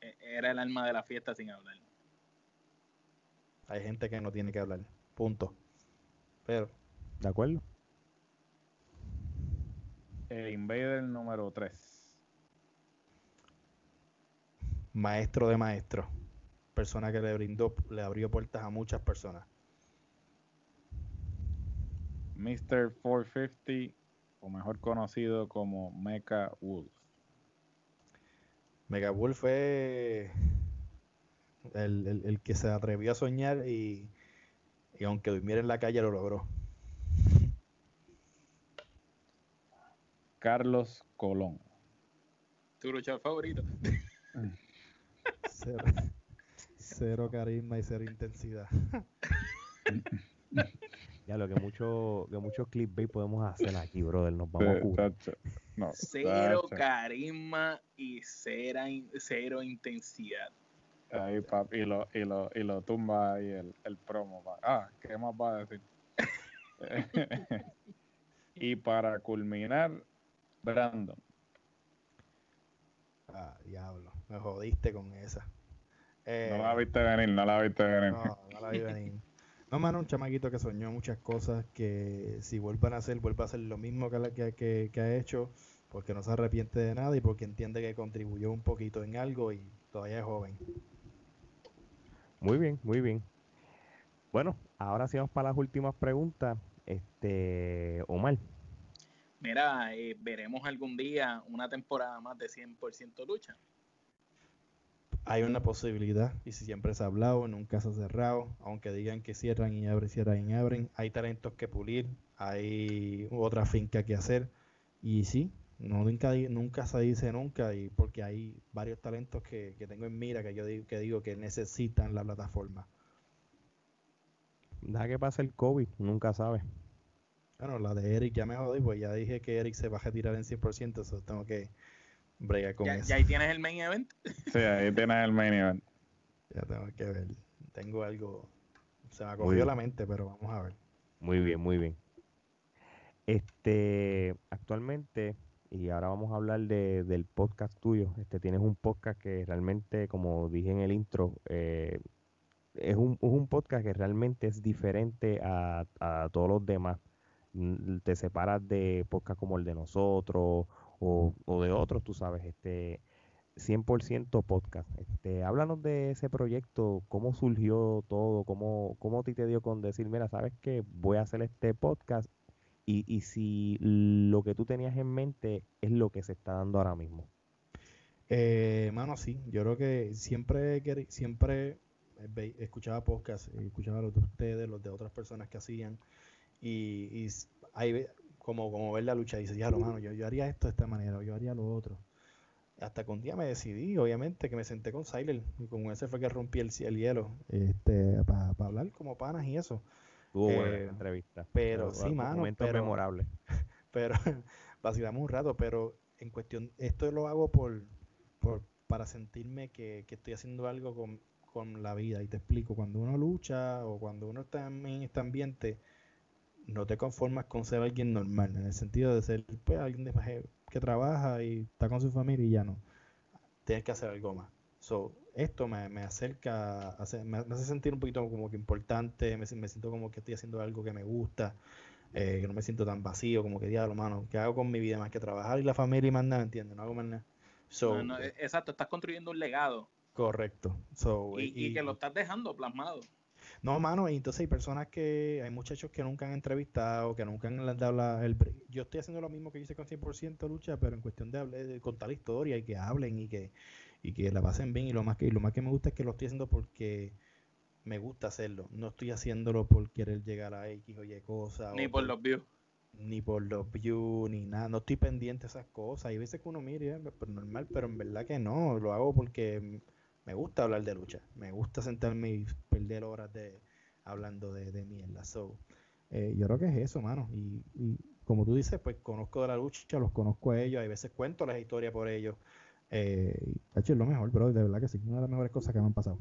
E-, era el alma de la fiesta sin hablar. Hay gente que no tiene que hablar, punto. Pero. ¿De acuerdo? El Invader número 3. Maestro de maestro. Persona que le brindó, le abrió puertas a muchas personas. Mr. 450, o mejor conocido como Mecha Wolf. Mega Wolf fue el, que se atrevió a soñar y, y aunque durmiera en la calle lo logró. Carlos Colón. ¿Tu luchador favorito? Cero, carisma y cero intensidad. ya lo que mucho que muchos clickbait podemos hacer aquí, brother, nos vamos a cubrir. cero carisma y cero, cero intensidad. Ahí, y lo, y lo, y lo tumba ahí el, el promo. Ah, ¿qué más va a decir? y para culminar, Brandon. Ah, diablo. Me jodiste con esa. Eh, no la viste venir, no la viste venir. No, no la vi venir. No, mano, un chamaquito que soñó muchas cosas que si vuelvan a hacer, vuelva a hacer lo mismo que, que, que, ha hecho, porque no se arrepiente de nada y porque entiende que contribuyó un poquito en algo y todavía es joven. Muy bien, muy bien. Bueno, ahora sí vamos para las últimas preguntas. Este, Omar, mira, eh, veremos algún día una temporada más de 100% lucha. Hay una posibilidad, y si siempre se ha hablado, nunca se ha cerrado, aunque digan que cierran y abren, cierran y abren, hay talentos que pulir, hay otra finca que hacer, y sí, no, nunca, nunca se dice nunca, y porque hay varios talentos que, tengo en mira que yo digo que, digo que necesitan la plataforma. Deja que pase el COVID, nunca sabe. Bueno, la de Eric ya me jodí, pues ya dije que Eric se va a retirar en 100%, eso tengo que brega con ya, eso. Ya ahí tienes el main event. Sí, ahí tienes el main event. Ya tengo que ver. Tengo algo. Se me ha cogido la mente, pero vamos a ver. Muy bien, muy bien. Este, actualmente, y ahora vamos a hablar de, del podcast tuyo. Este, tienes un podcast que realmente, como dije en el intro, eh, es, un, es un podcast que realmente es diferente a, a todos los demás. Te separas de podcast como el de nosotros o, o de otros, tú sabes, este 100% podcast. Este, háblanos de ese proyecto, cómo surgió todo, cómo, cómo te, te dio con decir, mira, sabes que voy a hacer este podcast y, y si lo que tú tenías en mente es lo que se está dando ahora mismo. Eh, mano, sí, yo creo que siempre, siempre escuchaba podcast, escuchaba los de ustedes, los de otras personas que hacían y, y hay como, como ver la lucha y dice, ya lo mano, yo, yo haría esto de esta manera, yo haría lo otro hasta que un día me decidí, obviamente, que me senté con Siler y con ese fue que rompí el, el hielo este, para hablar como panas y eso. Tuvo buena eh, entrevista. Pero, sí, mano. Momento memorable. Pero vacilamos un rato, pero en cuestión, esto lo hago por, por para sentirme que, que estoy haciendo algo con, con la vida. Y te explico, cuando uno lucha o cuando uno está en este ambiente, no te conformas con ser alguien normal, en el sentido de ser pues, alguien de, que trabaja y está con su familia y ya no. Tienes que hacer algo más. So, esto me, me acerca, hace, me, hace sentir un poquito como que importante, me, siento como que estoy haciendo algo que me gusta, eh, que no me siento tan vacío, como que diablo, mano, ¿qué hago con mi vida más que trabajar y la familia y más nada, ¿entiendes? No hago más nada. So, e, exacto, estás construyendo un legado. Correcto. So, y, y, que lo estás dejando plasmado. No, mano, entonces hay personas que, hay muchachos que nunca han entrevistado, que nunca han dado la, el... Yo estoy haciendo lo mismo que hice con 100% lucha, pero en cuestión de, de contar la historia y que hablen y que, y que la pasen bien. Y lo más que, y lo más que me gusta es que lo estoy haciendo porque me gusta hacerlo. No estoy haciéndolo por querer llegar a X o Y cosas. Ni por, los views. Ni por los views, ni nada. No estoy pendiente de esas cosas. Hay veces que uno mira, pues normal, pero en verdad que no. Lo hago porque me gusta hablar de lucha, me gusta sentarme y perder horas de hablando de, de mierda. So, eh, yo creo que es eso, mano. Y, y, como tú dices, pues conozco de la lucha, los conozco a ellos, hay veces cuento las historias por ellos. Eh, es lo mejor, pero de verdad que sí, una de las mejores cosas que me han pasado.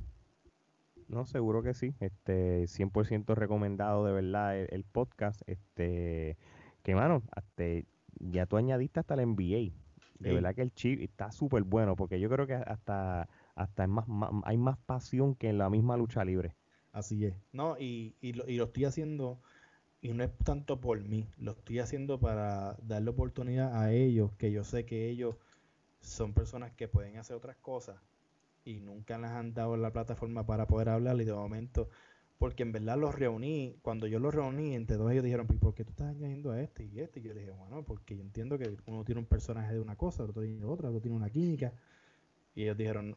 No, seguro que sí. Este, 100% recomendado de verdad el, podcast. Este, que mano, hasta, ya tú añadiste hasta el NBA. De verdad que el chip está súper bueno, porque yo creo que hasta hasta más, hay más pasión que en la misma lucha libre. Así es. No, y, y, lo, y lo estoy haciendo, y no es tanto por mí, lo estoy haciendo para darle oportunidad a ellos, que yo sé que ellos son personas que pueden hacer otras cosas y nunca les han dado la plataforma para poder hablar y de momento, porque en verdad los reuní, cuando yo los reuní, entre dos ellos dijeron, ¿por qué tú estás añadiendo a este y este? Y yo dije, bueno, porque yo entiendo que uno tiene un personaje de una cosa, otro tiene otra, otro tiene una química. Y ellos dijeron,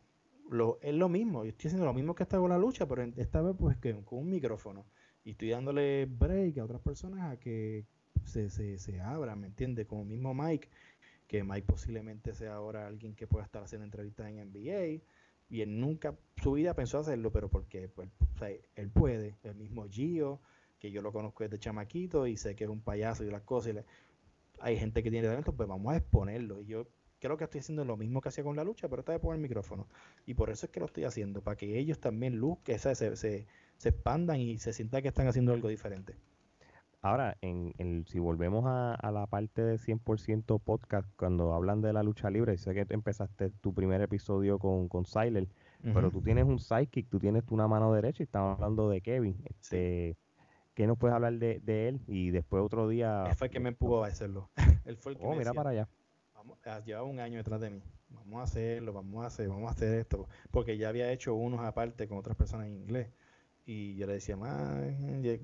lo, es lo mismo, yo estoy haciendo lo mismo que estaba con la lucha, pero esta vez pues que con un micrófono. Y estoy dándole break a otras personas a que se, se, se abran, ¿me entiendes? Como mismo Mike, que Mike posiblemente sea ahora alguien que pueda estar haciendo entrevistas en NBA. Y él nunca, su vida pensó hacerlo, pero porque pues, él puede. El mismo Gio, que yo lo conozco desde chamaquito y sé que es un payaso y las cosas. Y hay gente que tiene talento, pues vamos a exponerlo. Y yo creo que estoy haciendo lo mismo que hacía con la lucha, pero esta vez por el micrófono. Y por eso es que lo estoy haciendo, para que ellos también luz, que se, se, se, expandan y se sientan que están haciendo algo diferente. Ahora, en, si volvemos a, la parte de 100% podcast, cuando hablan de la lucha libre, sé que empezaste tu primer episodio con, con Siler, pero tú tienes un sidekick, tú tienes una mano derecha y estamos hablando de Kevin. Este, ¿Qué nos puedes hablar de, de, él? Y después otro día... Él fue el que me empujó a hacerlo. él fue el que oh, mira para allá llevaba un año detrás de mí. Vamos a hacerlo, vamos a hacer, vamos a hacer esto. Porque ya había hecho unos aparte con otras personas en inglés. Y yo le decía,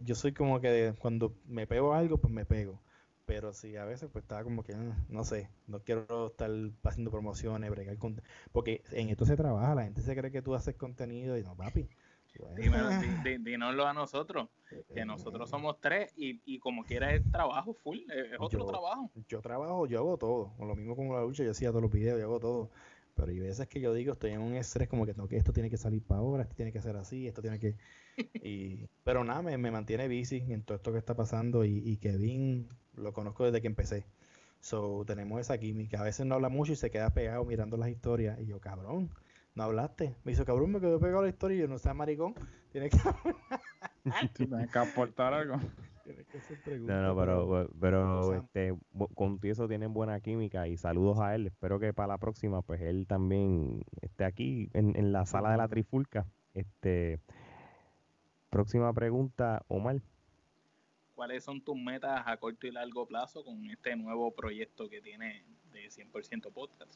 yo soy como que cuando me pego algo, pues me pego. Pero sí, a veces pues estaba como que, mm, no sé, no quiero estar haciendo promociones, bregar con... Porque en esto se trabaja, la gente se cree que tú haces contenido y no, papi, Dímelo, a nosotros, que nosotros somos tres y, y como quiera es trabajo full, es otro trabajo. Yo trabajo, yo hago todo, lo mismo como la lucha, yo hacía todos los videos, yo hago todo. Pero hay veces que yo digo, estoy en un estrés como que, no, que esto tiene que salir para ahora, esto tiene que ser así, esto tiene que... y Pero nada, me, me mantiene busy en todo esto que está pasando y, y Kevin lo conozco desde que empecé. So, tenemos esa química. A veces no habla mucho y se queda pegado mirando las historias. Y yo, cabrón, no hablaste. Me dice, cabrón, me quedó pegado la historia y yo no sé, maricón. Tienes que Tienes que aportar algo. No, no, pero, pero este, con eso tienen buena química y saludos a él. Espero que para la próxima, pues él también esté aquí en, en la sala de la trifulca. Este, próxima pregunta, Omar. ¿Cuáles son tus metas a corto y largo plazo con este nuevo proyecto que tiene de 100% podcast?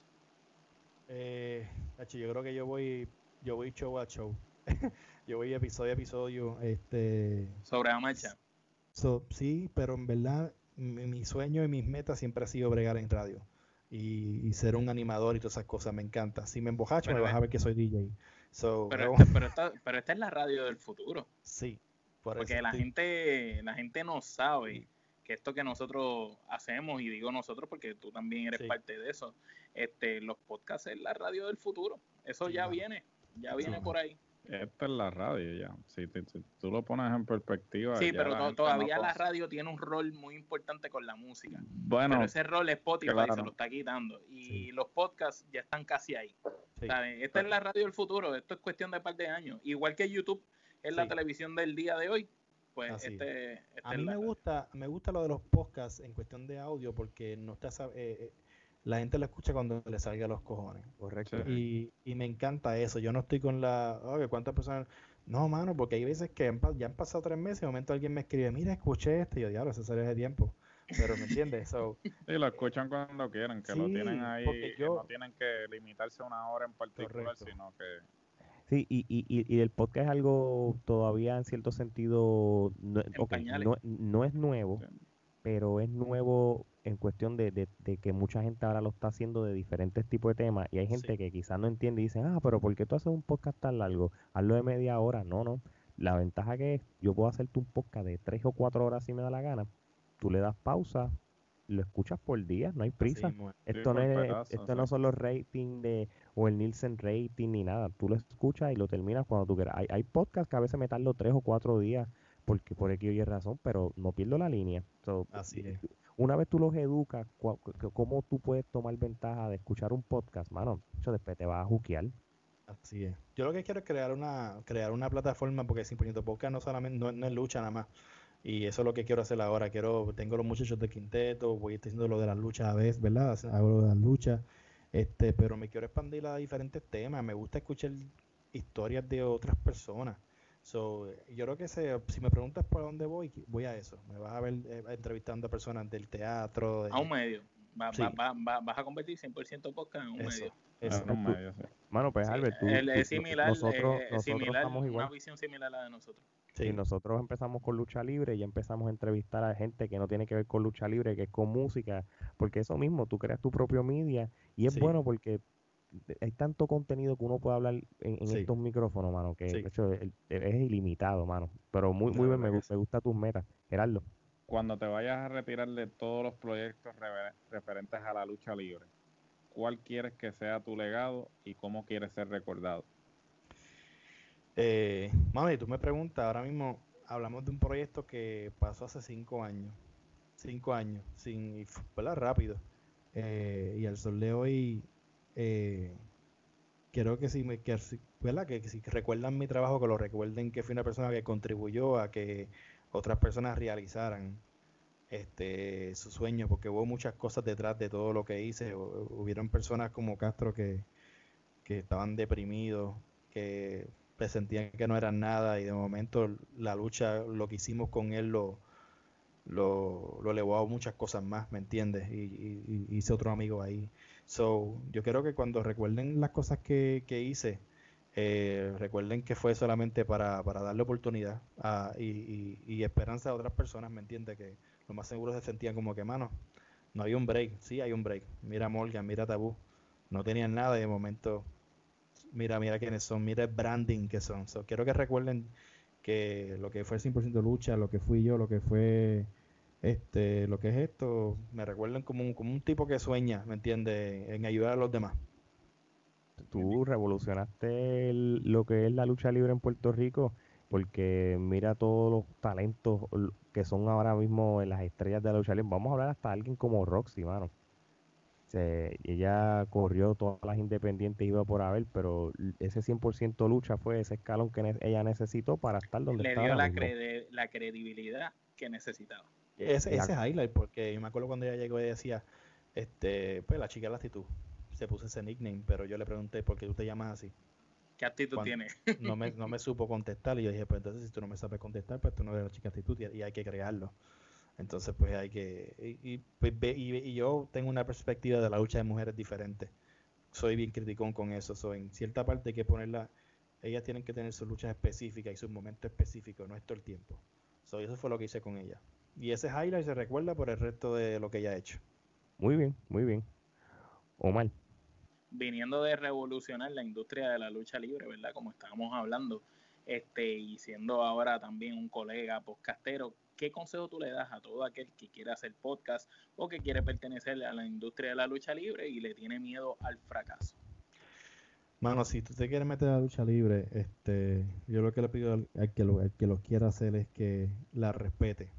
Eh, yo creo que yo voy, yo voy show a show. yo voy episodio a episodio. Este, Sobre la marcha sí, pero en verdad mi, sueño y mis metas siempre ha sido bregar en radio. Y, ser un animador y todas esas cosas, me encanta. Si me embojacho, me vas a ver que soy DJ. pero, pero, esta, es la radio del futuro. Sí. porque la gente, la gente no sabe que esto que nosotros hacemos, y digo nosotros porque tú también eres parte de eso, este, los podcasts es la radio del futuro. Eso ya viene, ya viene por ahí. Esta es la radio ya. Si, tú lo pones en perspectiva. Sí, pero todavía la radio tiene un rol muy importante con la música. Bueno. Pero ese rol Spotify se lo está quitando. Y los podcasts ya están casi ahí. Esta es la radio del futuro. Esto es cuestión de un par de años. Igual que YouTube es la televisión del día de hoy. Pues este, este, A mí me gusta, me gusta lo de los podcasts en cuestión de audio porque no está eh, eh la gente lo escucha cuando le salga los cojones. Correcto. Y, y, me encanta eso. Yo no estoy con la, oye, ¿cuántas personas? No, mano, porque hay veces que ya han pasado tres meses y de momento alguien me escribe, mira, escuché este, y yo, diablo, eso sale de tiempo. Pero, ¿me entiendes? So, sí, lo escuchan cuando quieran, que lo tienen ahí, que no tienen que limitarse a una hora en particular, sino que... Sí, y, y, y, el podcast es algo todavía en cierto sentido, no, no, es nuevo, pero es nuevo en cuestión de, de, que mucha gente ahora lo está haciendo de diferentes tipos de temas y hay gente que quizás no entiende y dicen, ah, pero ¿por qué tú haces un podcast tan largo? Hazlo de media hora. No, no. La ventaja que es, yo puedo hacerte un podcast de tres o cuatro horas si me da la gana. Tú le das pausa, lo escuchas por día, no hay prisa. esto no, es, esto no son los ratings de, o el Nielsen rating ni nada. Tú lo escuchas y lo terminas cuando tú quieras. Hay, hay podcasts que a veces me tardo tres o cuatro días porque por aquí oye razón, pero no pierdo la línea. Así es una vez tú los educas, cómo tú puedes tomar ventaja de escuchar un podcast, mano, eso después te vas a juquear. Así es. Yo lo que quiero es crear una, crear una plataforma, porque Simplemente Podcast no solamente no, es lucha nada más. Y eso es lo que quiero hacer ahora. Quiero, tengo los muchachos de quinteto, voy haciendo lo de las luchas a veces, ¿verdad? Hago lo de las luchas. Este, pero me quiero expandir a diferentes temas. Me gusta escuchar historias de otras personas. So, yo creo que si me preguntas por dónde voy, voy a eso. Me vas a ver eh, entrevistando a personas del teatro. a un medio. vas a convertir 100% podcast en un medio. Eso. un medio Mano, pues Albert, tú, es similar, nosotros, estamos igual. una visión similar a la de nosotros. Sí. nosotros empezamos con lucha libre y empezamos a entrevistar a gente que no tiene que ver con lucha libre, que es con música, porque eso mismo, tú creas tu propio media y es bueno porque hay tanto contenido que uno puede hablar en, estos micrófonos, mano, que de hecho es, ilimitado, mano. Pero muy, muy bien, me, me gusta tus metas, Gerardo. Cuando te vayas a retirar de todos los proyectos referentes a la lucha libre, ¿cuál quieres que sea tu legado y cómo quieres ser recordado? Eh, mami, tú me preguntas, ahora mismo hablamos de un proyecto que pasó hace cinco años, cinco años, sin, ¿verdad? Rápido. Eh, y al sol de hoy eh, quiero que si, me, que, que si recuerdan mi trabajo, que lo recuerden que fui una persona que contribuyó a que otras personas realizaran este su sueño, porque hubo muchas cosas detrás de todo lo que hice. Hubieron personas como Castro que, que estaban deprimidos, que sentían que no eran nada y de momento la lucha, lo que hicimos con él lo, lo, lo elevó a muchas cosas más, ¿me entiendes? Y, hice otro amigo ahí. So, yo quiero que cuando recuerden las cosas que, hice, eh, recuerden que fue solamente para, para darle oportunidad y, esperanza a otras personas, ¿me entiendes? Que lo más seguro se sentían como que, mano, no hay un break, sí hay un break. Mira Morgan, mira Tabú, no tenían nada y de momento, mira, mira quiénes son, mira el branding que son. So, quiero que recuerden que lo que fue el 100% lucha, lo que fui yo, lo que fue este, lo que es esto, me recuerdan como un, como un tipo que sueña, ¿me entiendes? En ayudar a los demás. Tú revolucionaste lo que es la lucha libre en Puerto Rico, porque mira todos los talentos que son ahora mismo en las estrellas de la lucha libre. Vamos a hablar hasta alguien como Roxy, mano. Ella corrió todas las independientes iba por haber, pero ese 100% lucha fue ese escalón que ella necesitó para estar donde Le estaba. Le dio la, credibilidad que necesitaba. Ese, ese highlight, porque yo me acuerdo cuando ella llegó y decía, este, pues la chica de la actitud, se puso ese nickname, pero yo le pregunté, ¿por qué tú te llamas así? ¿Qué actitud tiene? no, me, no me supo contestar y yo dije, pues entonces si tú no me sabes contestar, pues tú no eres la chica actitud y, hay que crearlo. Entonces pues hay que... Pues, y, y, yo tengo una perspectiva de la lucha de mujeres diferente. Soy bien criticón con eso. Soy en cierta parte hay que ponerla... Ellas tienen que tener sus luchas específicas y sus momentos específicos, no es todo el tiempo. So, eso fue lo que hice con ella. Y ese highlight se recuerda por el resto de lo que ella ha hecho. Muy bien, muy bien. Omar viniendo de revolucionar la industria de la lucha libre, ¿verdad? Como estábamos hablando, este, y siendo ahora también un colega podcastero, ¿qué consejo tú le das a todo aquel que quiere hacer podcast o que quiere pertenecer a la industria de la lucha libre y le tiene miedo al fracaso? Mano, si tú te quieres meter a la lucha libre, este, yo lo que le pido al, que, lo, al que lo quiera hacer es que la respete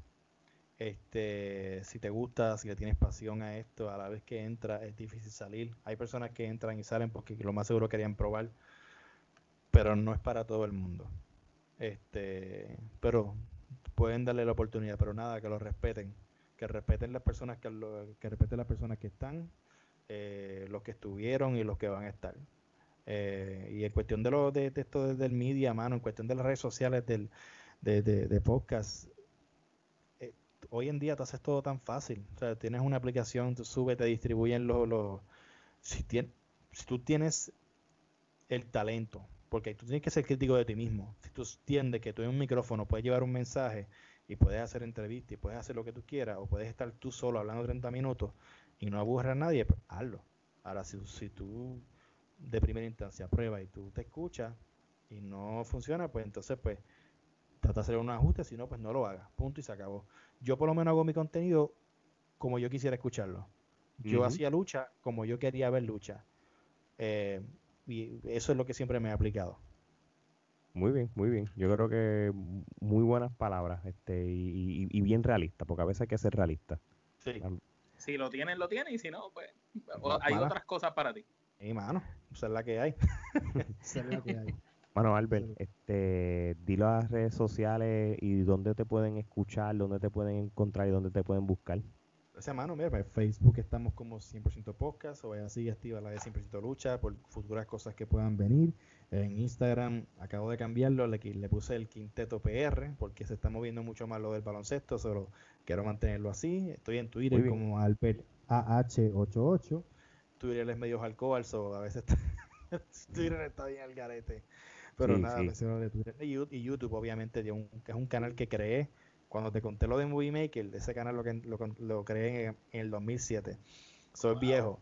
este, si te gusta, si le tienes pasión a esto, a la vez que entra es difícil salir. Hay personas que entran y salen porque lo más seguro querían probar, pero no es para todo el mundo. Este, pero pueden darle la oportunidad, pero nada, que lo respeten, que respeten las personas que, que respeten las personas que están, eh, los que estuvieron y los que van a estar. Eh, y en cuestión de lo de, esto del media, mano, en cuestión de las redes sociales del, de, de, de podcast, hoy en día te haces todo tan fácil. O sea, tienes una aplicación, tú subes, te distribuyen los... los si, si tú tienes el talento, porque tú tienes que ser crítico de ti mismo. Si tú entiendes que tú en un micrófono puedes llevar un mensaje y puedes hacer entrevistas y puedes hacer lo que tú quieras, o puedes estar tú solo hablando 30 minutos y no aburres a nadie, pues hazlo. Ahora, si, si tú de primera instancia pruebas y tú te escuchas y no funciona, pues entonces pues trata de hacer un ajuste, si no, pues no lo hagas. Punto y se acabó yo por lo menos hago mi contenido como yo quisiera escucharlo. Yo hacía lucha como yo quería ver lucha. Eh, y eso es lo que siempre me ha aplicado. Muy bien, muy bien. Yo creo que muy buenas palabras este y, bien realista, porque a veces hay que ser realista. Sí. Si lo tienes, lo tienes, y si no, pues hay otras cosas para ti. Y mano, esa es la que hay. esa es la que hay. Bueno, Albert, este, dilo a las redes sociales y dónde te pueden escuchar, dónde te pueden encontrar y dónde te pueden buscar. Esa mano, mira, en Facebook estamos como 100% podcast, o así activa la de 100% lucha por futuras cosas que puedan venir. En Instagram acabo de cambiarlo, le, le puse el quinteto PR porque se está moviendo mucho más lo del baloncesto, solo quiero mantenerlo así. Estoy en Twitter como Albert AH88. Twitter es medio alcohol, so a veces Twitter está bien al garete. Pero nada, Y, YouTube, obviamente, es un canal que creé cuando te conté lo de Movie Maker. Ese canal lo, que, lo, creé en, el 2007. Soy viejo.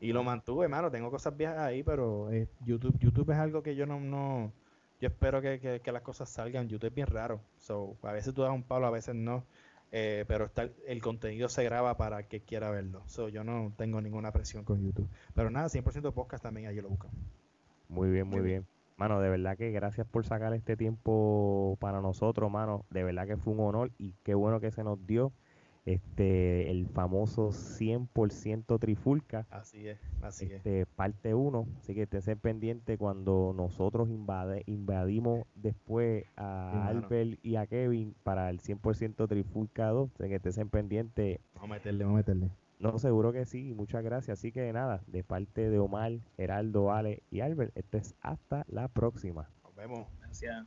y lo mantuve, hermano. Tengo cosas viejas ahí, pero eh, YouTube YouTube es algo que yo no. no yo espero que, las cosas salgan. YouTube es bien raro. So, a veces tú das un palo, a veces no. Eh, pero está, el contenido se graba para que quiera verlo. So, yo no tengo ninguna presión con YouTube. Pero nada, 100% podcast también ahí lo buscan. Muy bien, muy bien. Mano, de verdad que gracias por sacar este tiempo para nosotros, mano. De verdad que fue un honor y qué bueno que se nos dio este el famoso 100% trifulca. Así es, así este, Parte 1, así que estén pendiente cuando nosotros invade, invadimos después a Albert y a Kevin para el 100% trifulca 2, así que estén pendiente. Vamos a meterle, vamos a meterle. No, seguro que sí, muchas gracias. Así que nada, de parte de Omar, Geraldo, Ale y Albert, esto es hasta la próxima. Nos vemos. Gracias.